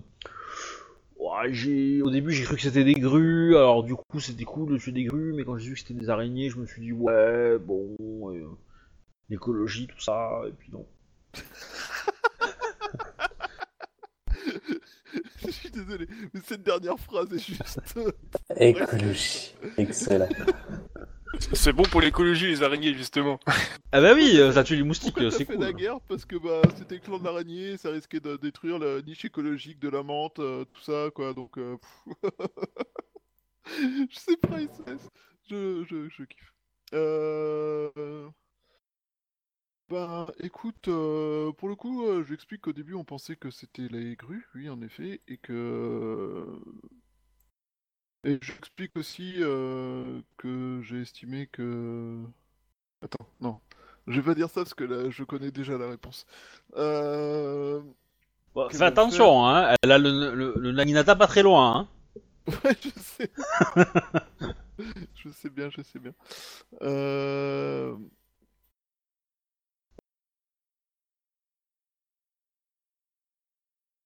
ouais, j'ai, au début, j'ai cru que c'était des grues, alors du coup, c'était cool de tuer des grues, mais quand j'ai vu que c'était des araignées, je me suis dit ouais, bon, euh, l'écologie, tout ça, et puis non. je suis désolé, mais cette dernière phrase est juste. Écologie. Excellent. C'est bon pour l'écologie, les araignées, justement. Ah bah oui, euh, ça tue les moustiques, On a c'est fait cool. la guerre parce que bah, c'était le clan de l'araignée, ça risquait de détruire la niche écologique de la menthe, euh, tout ça, quoi, donc... euh, je sais pas, SS. Je, je, je kiffe. Euh... Ben, écoute, euh, pour le coup, euh, je explique qu'au début, on pensait que c'était les grues, oui, en effet, et que... Et je lui explique aussi euh, que j'ai estimé que... Attends, non. Je vais pas dire ça parce que là, je connais déjà la réponse. Euh... Bon, fais attention, hein, elle a le, le, le Naginata pas très loin. Hein. Ouais, je sais. je sais bien, je sais bien. Euh...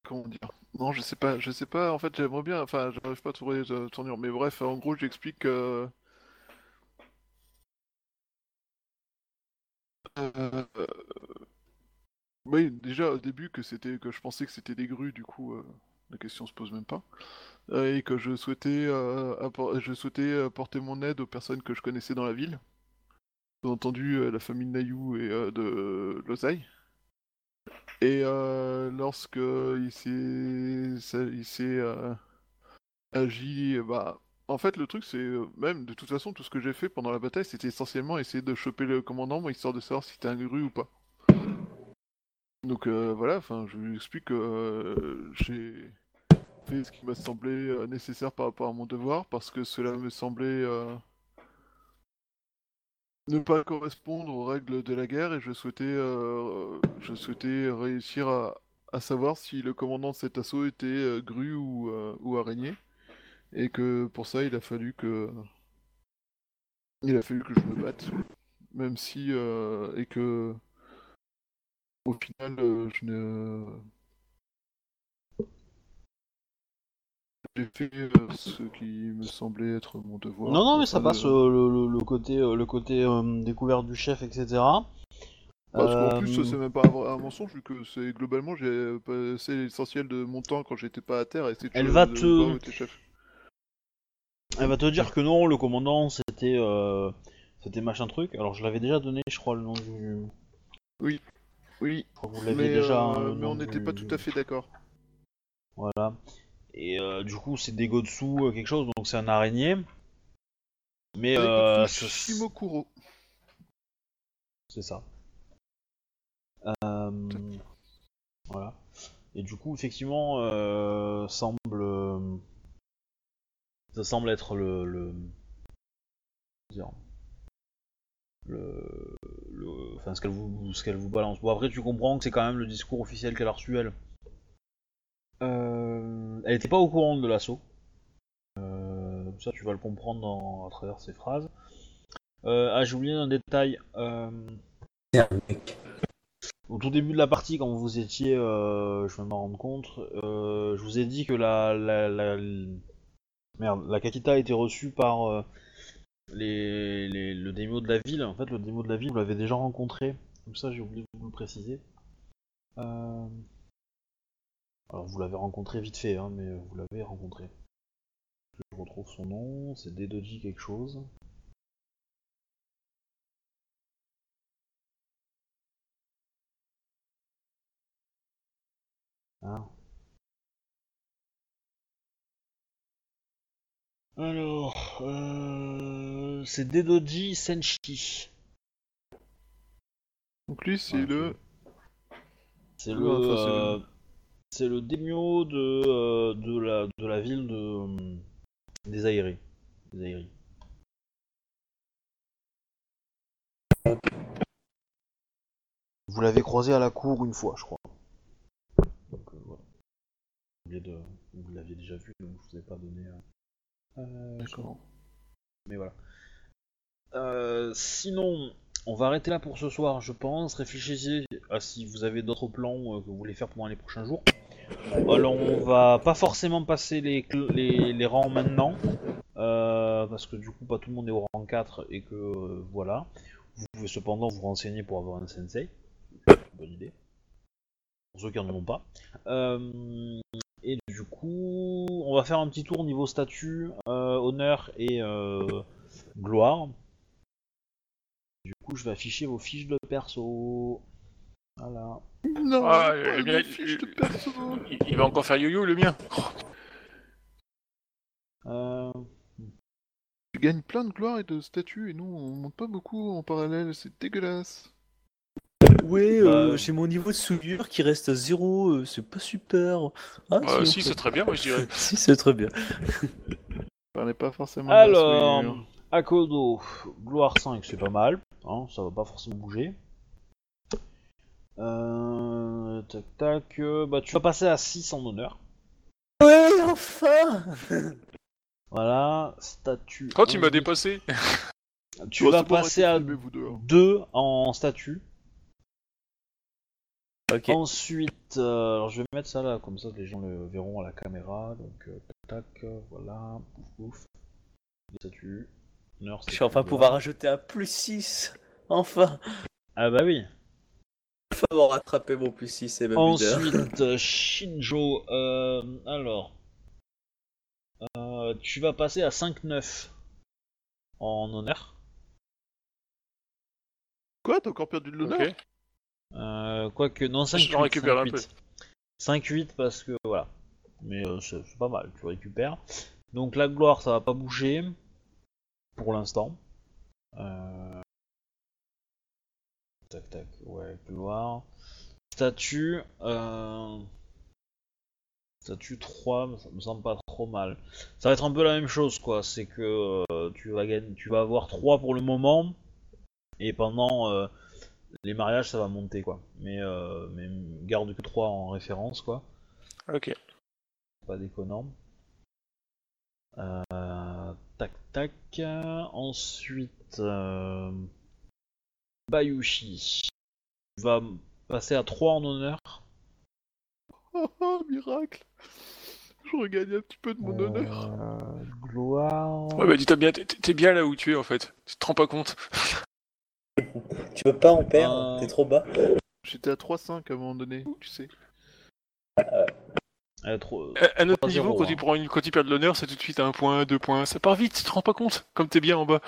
Comment dire Non, je sais pas, je sais pas. En fait, j'aimerais bien. Enfin, j'arrive pas à trouver de tournure. Mais bref, en gros, j'explique que. Euh, Oui, déjà au début que c'était que je pensais que c'était des grues, du coup euh, la question se pose même pas, Euh, et que je souhaitais euh, je souhaitais apporter mon aide aux personnes que je connaissais dans la ville, bien entendu euh, la famille de Nayou et euh, de Losaï. Et euh, lorsque il s'est euh, agi, bah en fait le truc c'est euh, même de toute façon tout ce que j'ai fait pendant la bataille c'était essentiellement essayer de choper le commandant, moi, histoire de savoir si c'était un grue ou pas. Donc euh, voilà, enfin, je lui explique que j'ai fait ce qui m'a semblé nécessaire par rapport à mon devoir, parce que cela me semblait ne pas correspondre aux règles de la guerre, et je souhaitais, euh, réussir à, savoir si le commandant de cet assaut était euh, grue ou, euh, ou araignée. Et que pour ça, il a fallu que. Il a fallu que je me batte. Même si. et que. Au final, je ne. J'ai fait euh, ce qui me semblait être mon devoir. Non, non, mais ça passe le, le- le côté, euh, le côté euh, découverte du chef, etc. Parce qu'en plus, c'est même pas un, mensonge, vu que c'est globalement, j'ai passé l'essentiel de mon temps quand j'étais pas à terre, et Elle va te-. Elle va te dire que non, le commandant c'était euh, c'était machin truc. Alors je l'avais déjà donné, je crois, le nom du. Oui, Je crois que vous l'aviez mais, déjà. euh, hein, mais on n'était du- pas tout à fait d'accord. Voilà. Et euh, du coup, c'est des dessous quelque chose, donc c'est un araignée. Mais euh, ce- Shimokuro. c'est ça. Euh, voilà. Et du coup, effectivement, euh, semble. euh, ça semble être le. le dire, le, le- enfin, ce qu'elle vous, ce qu'elle vous balance. Bon, après, tu comprends que c'est quand même le discours officiel qu'elle a reçu, elle. Euh, elle était pas au courant de l'assaut. Euh, ça, tu vas le comprendre dans- à travers ces phrases. Euh, ah, j'ai oublié un détail. Euh, au tout début de la partie, quand vous étiez, je viens de m'en rendre compte, je vous ai dit que la, la, la, merde, la Kakita a été reçue par les, les- le démo de la ville. En fait, le démo de la ville, vous l'avez déjà rencontré. Comme ça, j'ai oublié de vous le préciser. Euh, Alors, vous l'avez rencontré vite fait, hein, mais vous l'avez rencontré. Je retrouve son nom, c'est Dedoji quelque chose. Ah. Alors, euh, c'est Dedoji Senshi. Donc lui, c'est Ouais, le... C'est Ouais, le, enfin, c'est le- daimyo de, euh, de, la, de la ville de, euh, des Aéris. Vous l'avez croisé à la cour une fois, je crois. Donc, euh, voilà. De- Vous l'aviez déjà vu, donc je vous ai pas donné. euh, euh, D'accord. mais voilà. Euh, sinon, on va arrêter là pour ce soir, je pense. Réfléchissez à si vous avez d'autres plans euh, que vous voulez faire pendant les prochains jours. Alors, on va pas forcément passer les, rangs maintenant, euh, parce que du coup, pas tout le monde est au rang 4 et que euh, voilà. Vous pouvez cependant vous renseigner pour avoir un sensei. Bonne idée. Pour ceux qui n'en ont pas. Euh, et du coup, on va faire un petit tour niveau statut, euh, honneur et euh, gloire. Du coup, je vais afficher vos fiches de perso. Voilà. Non, Ah. Il, il va encore faire yo-yo, le mien. Euh, Tu gagnes plein de gloire et de statuts, et nous, on monte pas beaucoup en parallèle, c'est dégueulasse. Ouais, Bah, euh, euh, j'ai mon niveau de souillure qui reste à zéro, euh, c'est pas super. Ah, Euh, en si, c'est très bien, moi je dirais. si, c'est très bien. Parlais pas forcément de la Alors, souillure. Akodo, gloire 5, c'est pas mal. Hein, ça va pas forcément bouger. Euh, tac tac. euh, bah, tu vas passer à 6 en honneur. Ouais, enfin Voilà. Statut. Quand il m'a dépassé, Tu Bon, vas passer à de filmer, vous deux, hein. 2 en statut. Ok. Ensuite, euh, alors je vais mettre ça là, comme ça les gens le verront à la caméra. Donc, euh, tac, tac, euh, voilà, pouf pouf. Les statuts. Honneur, Je vais statut, enfin pouvoir ajouter un plus 6. Enfin Ah bah oui. Enfin avoir rattrapé mon plus 6 et même. Ensuite, euh, Shinjo, euh, alors. Euh, tu vas passer à 5-9 en honneur. Quoi, t'as encore perdu de l'honneur ok. Euh, Quoique, non, 5-8. Je récupère un 5-8. 5-8 parce que voilà. Mais euh, c'est c'est pas mal, tu récupères. Donc la gloire, ça va pas bouger. Pour l'instant. Euh... Tac tac, ouais, gloire. Statut. Euh... Statut 3, ça me semble pas trop mal. Ça va être un peu la même chose quoi, c'est que euh, tu vas gagner, tu vas avoir 3 pour le moment. Et pendant euh, les mariages ça va monter quoi. Mais, euh, mais garde que 3 en référence quoi. Ok. Pas déconnant. Tac tac. Ensuite, Bayushi va passer à 3 en honneur. Oh, oh, miracle Je regagne un petit peu de mon honneur. Euh, gloire. Ouais, bah dis-toi bien, t'es- bien là où tu es en fait. Tu te rends pas compte. Tu peux pas en perdre, Euh. t'es trop bas. J'étais à 3-5 à un moment donné, tu sais. Trop- À à notre 3-0, niveau, quand, hein. tu prends une, quand tu perds de l'honneur, c'est tout de suite un point, deux points. Ça part vite, tu te rends pas compte. Comme t'es bien en bas.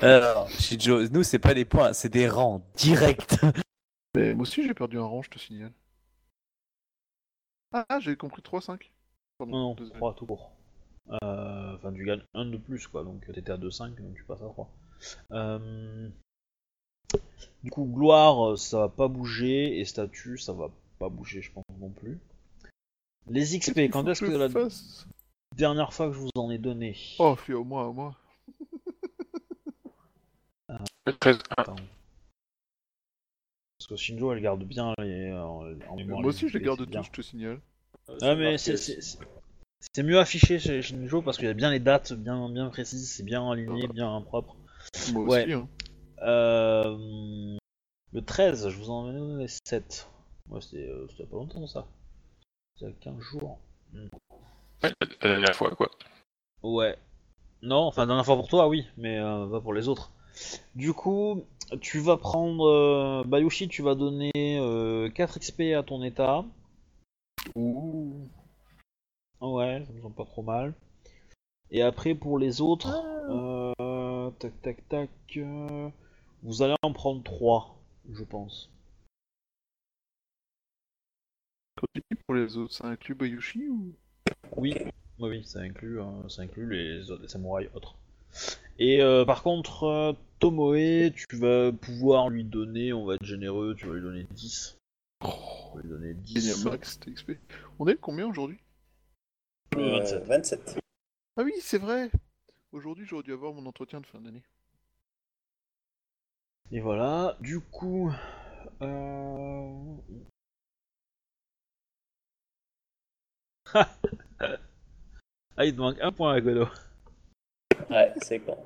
Alors, Shijo, nous, c'est pas des points, c'est des rangs directs. Mais moi aussi j'ai perdu un rang, je te signale. Ah, ah, j'ai compris 3-5. Pardon, Non, non, désolé. 3 tout court. Euh, Enfin, tu gagnes 1 de plus, quoi. Donc, t'étais à 2-5, donc tu passes à 3. Euh, Du coup, gloire, ça va pas bouger. Et statut, ça va pas bouger, je pense non plus. Les XP, quand est-ce que je la fasse? dernière fois que je vous en ai donné? Oh, fais au moins, au moins. Le 13, ah, Attends. Parce que Shinjo, elle garde bien les, euh, en mémoire. Moi aussi je les garde bien. tous, je te signale. Ah, mais c'est- c'est c'est- c'est mieux affiché chez Shinjo parce qu'il y a bien les dates bien, bien précises, c'est bien aligné, bien propre. Moi Ouais. aussi, hein. Euh, le 13, je vous en ai donné 7. Ouais, c'était euh, c'était pas longtemps ça. C'était il y a 15 jours. ouais, la, la dernière fois, quoi. Ouais. Non, enfin, la dernière fois pour toi, oui, mais euh, pas pour les autres. Du coup, tu vas prendre. euh, Bayushi, tu vas donner euh, 4 XP à ton état. Ouh. Ouais, ça me semble pas trop mal. Et après, pour les autres, euh, tac tac tac, euh, vous allez en prendre 3, je pense. Pour les autres, ça inclut Bayushi ou? Oui, oui, ça inclut, euh, ça inclut les, autres- les samouraïs autres. Et euh, par contre, euh, Tomoe, tu vas pouvoir lui donner, on va être généreux, tu vas lui donner 10. Tu vas lui donner 10. Génial Max TXP. On est le combien aujourd'hui Euh, Euh, 27. 27. Ah oui, c'est vrai Aujourd'hui, j'aurais dû avoir mon entretien de fin d'année. Et voilà, du coup. Euh... ah, il te manque un point à Godo. Ouais, c'est con.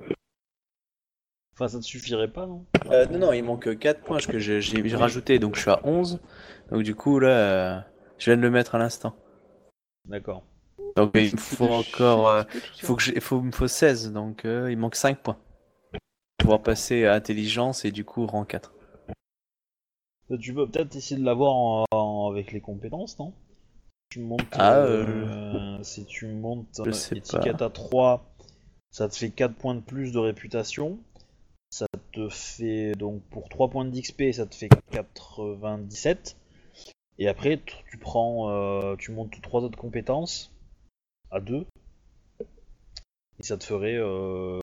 Enfin, ça te suffirait pas, non Euh, non, non, il manque 4 points que j'ai rajouté, donc je suis à 11. Donc du coup, là, euh, je viens de le mettre à l'instant. D'accord. Donc il me faut encore... euh, il faut que j'ai- il faut, il me faut 16, donc euh, il manque 5 points. Pour pouvoir passer à intelligence et du coup rang 4. Euh, Tu peux peut-être essayer de l'avoir en- en- avec les compétences, non? Tu montes, Ah, euh, euh, Si tu montes sais étiquette à 3, ça te fait 4 points de plus de réputation. Ça te fait donc pour 3 points d'XP, ça te fait 97. Et après, tu prends, euh, tu montes 3 autres compétences à 2. Et ça te ferait. euh,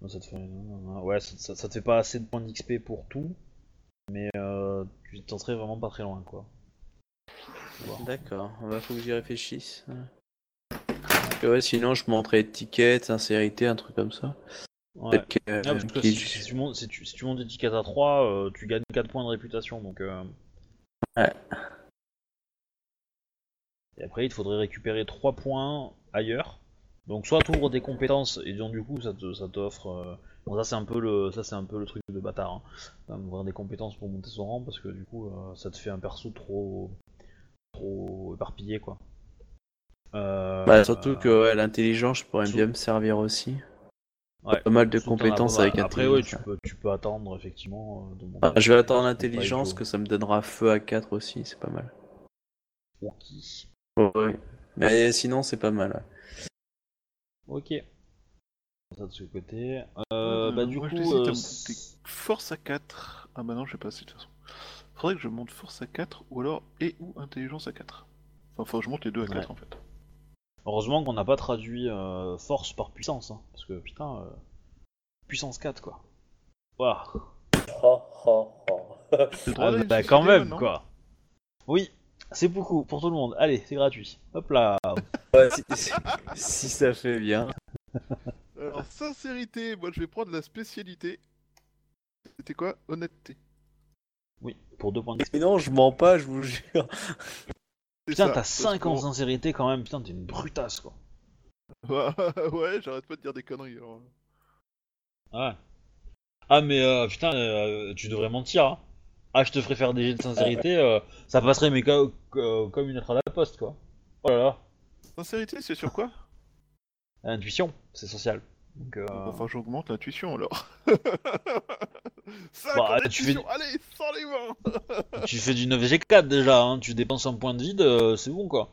non, ça te fait- Ouais, ça, te fait pas assez de points d'XP pour tout. Mais euh, tu t'en vraiment pas très loin, quoi. D'accord, bah, faut que j'y réfléchisse. Ouais, sinon je montrais étiquette, sincérité, un truc comme ça. Ouais. Peut-être que, Ah, parce que qui- si, si tu montes, si, tu, si tu montes étiquette à 3, euh, tu gagnes 4 points de réputation. Donc, euh... Ouais. Et après, il te faudrait récupérer 3 points ailleurs. Donc, soit tu ouvres des compétences et donc, du coup, ça te- ça t'offre. euh, Bon, ça, c'est un, peu le- ça, c'est un peu le truc de bâtard. Hein. Ouvrir des compétences pour monter son rang parce que du coup, euh, ça te fait un perso trop. trop éparpillé, quoi. Euh, Bah, surtout que ouais, l'intelligence, je pourrais sous- bien me servir aussi. Ouais. Pas mal de compétences avec Après, oui, intelligence. tu peux, tu peux attendre effectivement. euh, de monter Ah, je vais attendre Pas l'intelligence, que ça me donnera feu à 4 aussi, c'est pas mal. Ok. Ouais. Mais sinon, c'est pas mal. ouais. Ok. Ça de ce côté. Euh, Euh, bah du moi, coup, je euh, de monter force à 4. Ah bah non, je vais pas assez de toute façon. Faudrait que je monte force à 4 ou alors et ou intelligence à 4. Enfin, faut que je monte les deux à 4 Ouais. en fait. Heureusement qu'on n'a pas traduit euh, force par puissance, hein, parce que putain, euh, puissance 4 quoi. Waouh. Oh, oh, oh. Ah, bah quand même quoi. Oui, c'est beaucoup pour tout le monde. Allez, c'est gratuit. Hop là. Ouais, si, si- si ça fait bien. Alors, sincérité, moi je vais prendre la spécialité. C'était quoi? Honnêteté. Oui, pour 2 points d'XP. Mais non, je mens pas, je vous jure. Putain, t'as parce 5 en qu'on- sincérité quand même, putain, t'es une brutasse quoi. ouais, j'arrête pas de dire des conneries. alors. Ouais. Ah, mais euh, putain, euh, tu devrais mentir. Hein. Ah, je te ferais faire des jets de sincérité, euh, ça passerait, mais co- co- comme une lettre à la poste quoi. Oh là là. Sincérité, c'est sur quoi? Intuition, c'est social. Donc, euh, Enfin, j'augmente l'intuition alors. 5 Bah, tu fais- intuition, allez, sans les mains tu fais du 9G4 déjà, hein. tu dépenses un point de vide, euh, c'est bon quoi.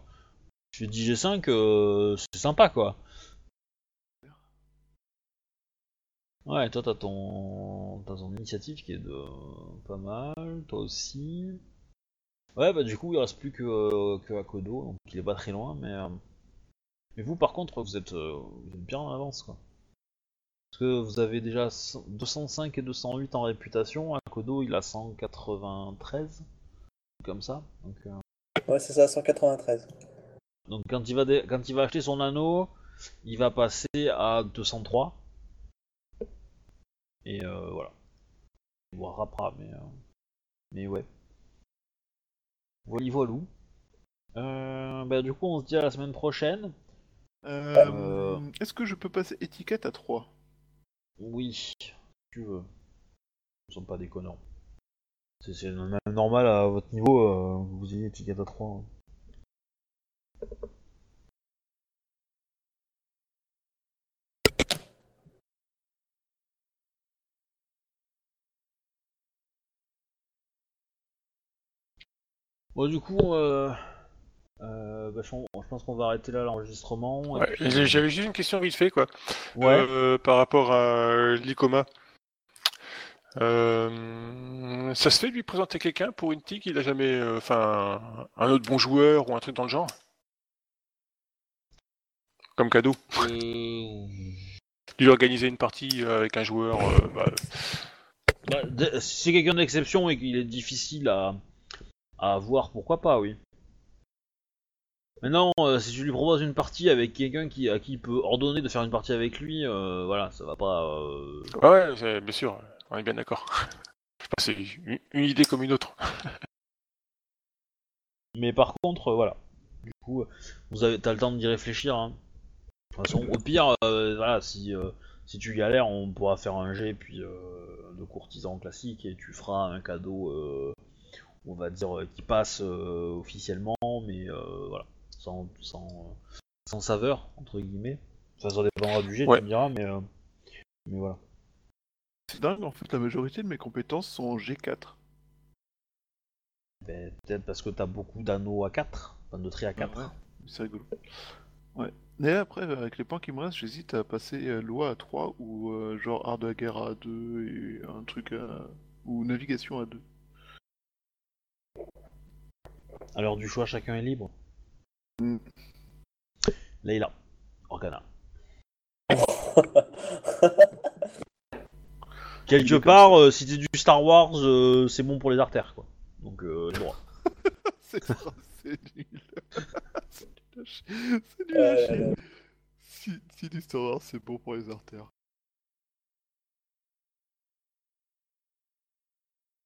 Tu fais 10G5, euh, c'est sympa quoi. Ouais, toi t'as ton... t'as ton initiative qui est de pas mal, toi aussi. Ouais, bah du coup il reste plus que, euh, que Akodo, donc il est pas très loin, mais... euh, Mais vous par contre, vous êtes, euh, vous êtes bien en avance quoi. Parce que vous avez déjà 100 205 et 208 en réputation, Akodo il a 193, comme ça. Donc, euh, Ouais, c'est ça, 193. donc quand, il va dé- quand il va acheter son anneau, il va passer à 203. Et euh, voilà. Il vous rattrapera, mais, euh, mais ouais. Voilà, voilou. Euh, bah, du coup, on se dit à la semaine prochaine. Euh, Euh. Est-ce que je peux passer étiquette à 3 Oui, si tu veux. Nous sommes pas déconnants. C'est normal à votre niveau, euh, que vous ayez à 3. hein. Bon, du coup, euh, euh, bah, je, je pense qu'on va arrêter là l'enregistrement. et Ouais, puis, j'ai- J'avais juste une question vite fait, quoi. Ouais. Euh, par rapport à l'ICOMA. Euh, ça se fait de lui présenter quelqu'un pour une tic il a jamais. euh, Enfin, un autre bon joueur ou un truc dans le genre? Comme cadeau. Euh, Lui organiser une partie euh, avec un joueur. euh, bah, Bah, si c'est quelqu'un d'exception et qu'il est difficile à, à avoir, pourquoi pas, oui. Maintenant, euh, si tu lui proposes une partie avec quelqu'un qui, à qui il peut ordonner de faire une partie avec lui, euh, voilà, ça va pas. euh, Ouais, ouais, c'est- bien sûr, on est bien d'accord. Enfin, c'est une, une idée comme une autre. Mais par contre, euh, voilà. Du coup, vous avez, t'as le temps d'y réfléchir. Hein. De toute façon, au pire, euh, voilà, si, euh, si tu galères, on pourra faire un jet puis euh, de courtisan classique et tu feras un cadeau, euh, on va dire, euh, qui passe euh, officiellement, mais euh, voilà, sans, sans, euh, sans saveur entre guillemets. Ça, ça dépendra du jet, Ouais. tu me diras, mais, euh, mais voilà. C'est dingue, en fait, la majorité de mes compétences sont en G4. Ben, Peut-être parce que t'as beaucoup d'anneaux à 4, enfin de traits à 4. Ouais, c'est rigolo. Ouais. Mais après, avec les points qui me restent, j'hésite à passer euh, loi à 3 ou euh, genre art de la guerre à 2 et un truc à... ou navigation à 2. À l'heure du choix, chacun est libre. Mm. Leïla, Organa. Quelque part, euh, si t'es du Star Wars, euh, c'est bon pour les artères, quoi. Donc, euh, droit. c'est c'est nul. c'est nul à chier. C'est nul à Euh, chier. Si, si du Star Wars, c'est bon pour les artères.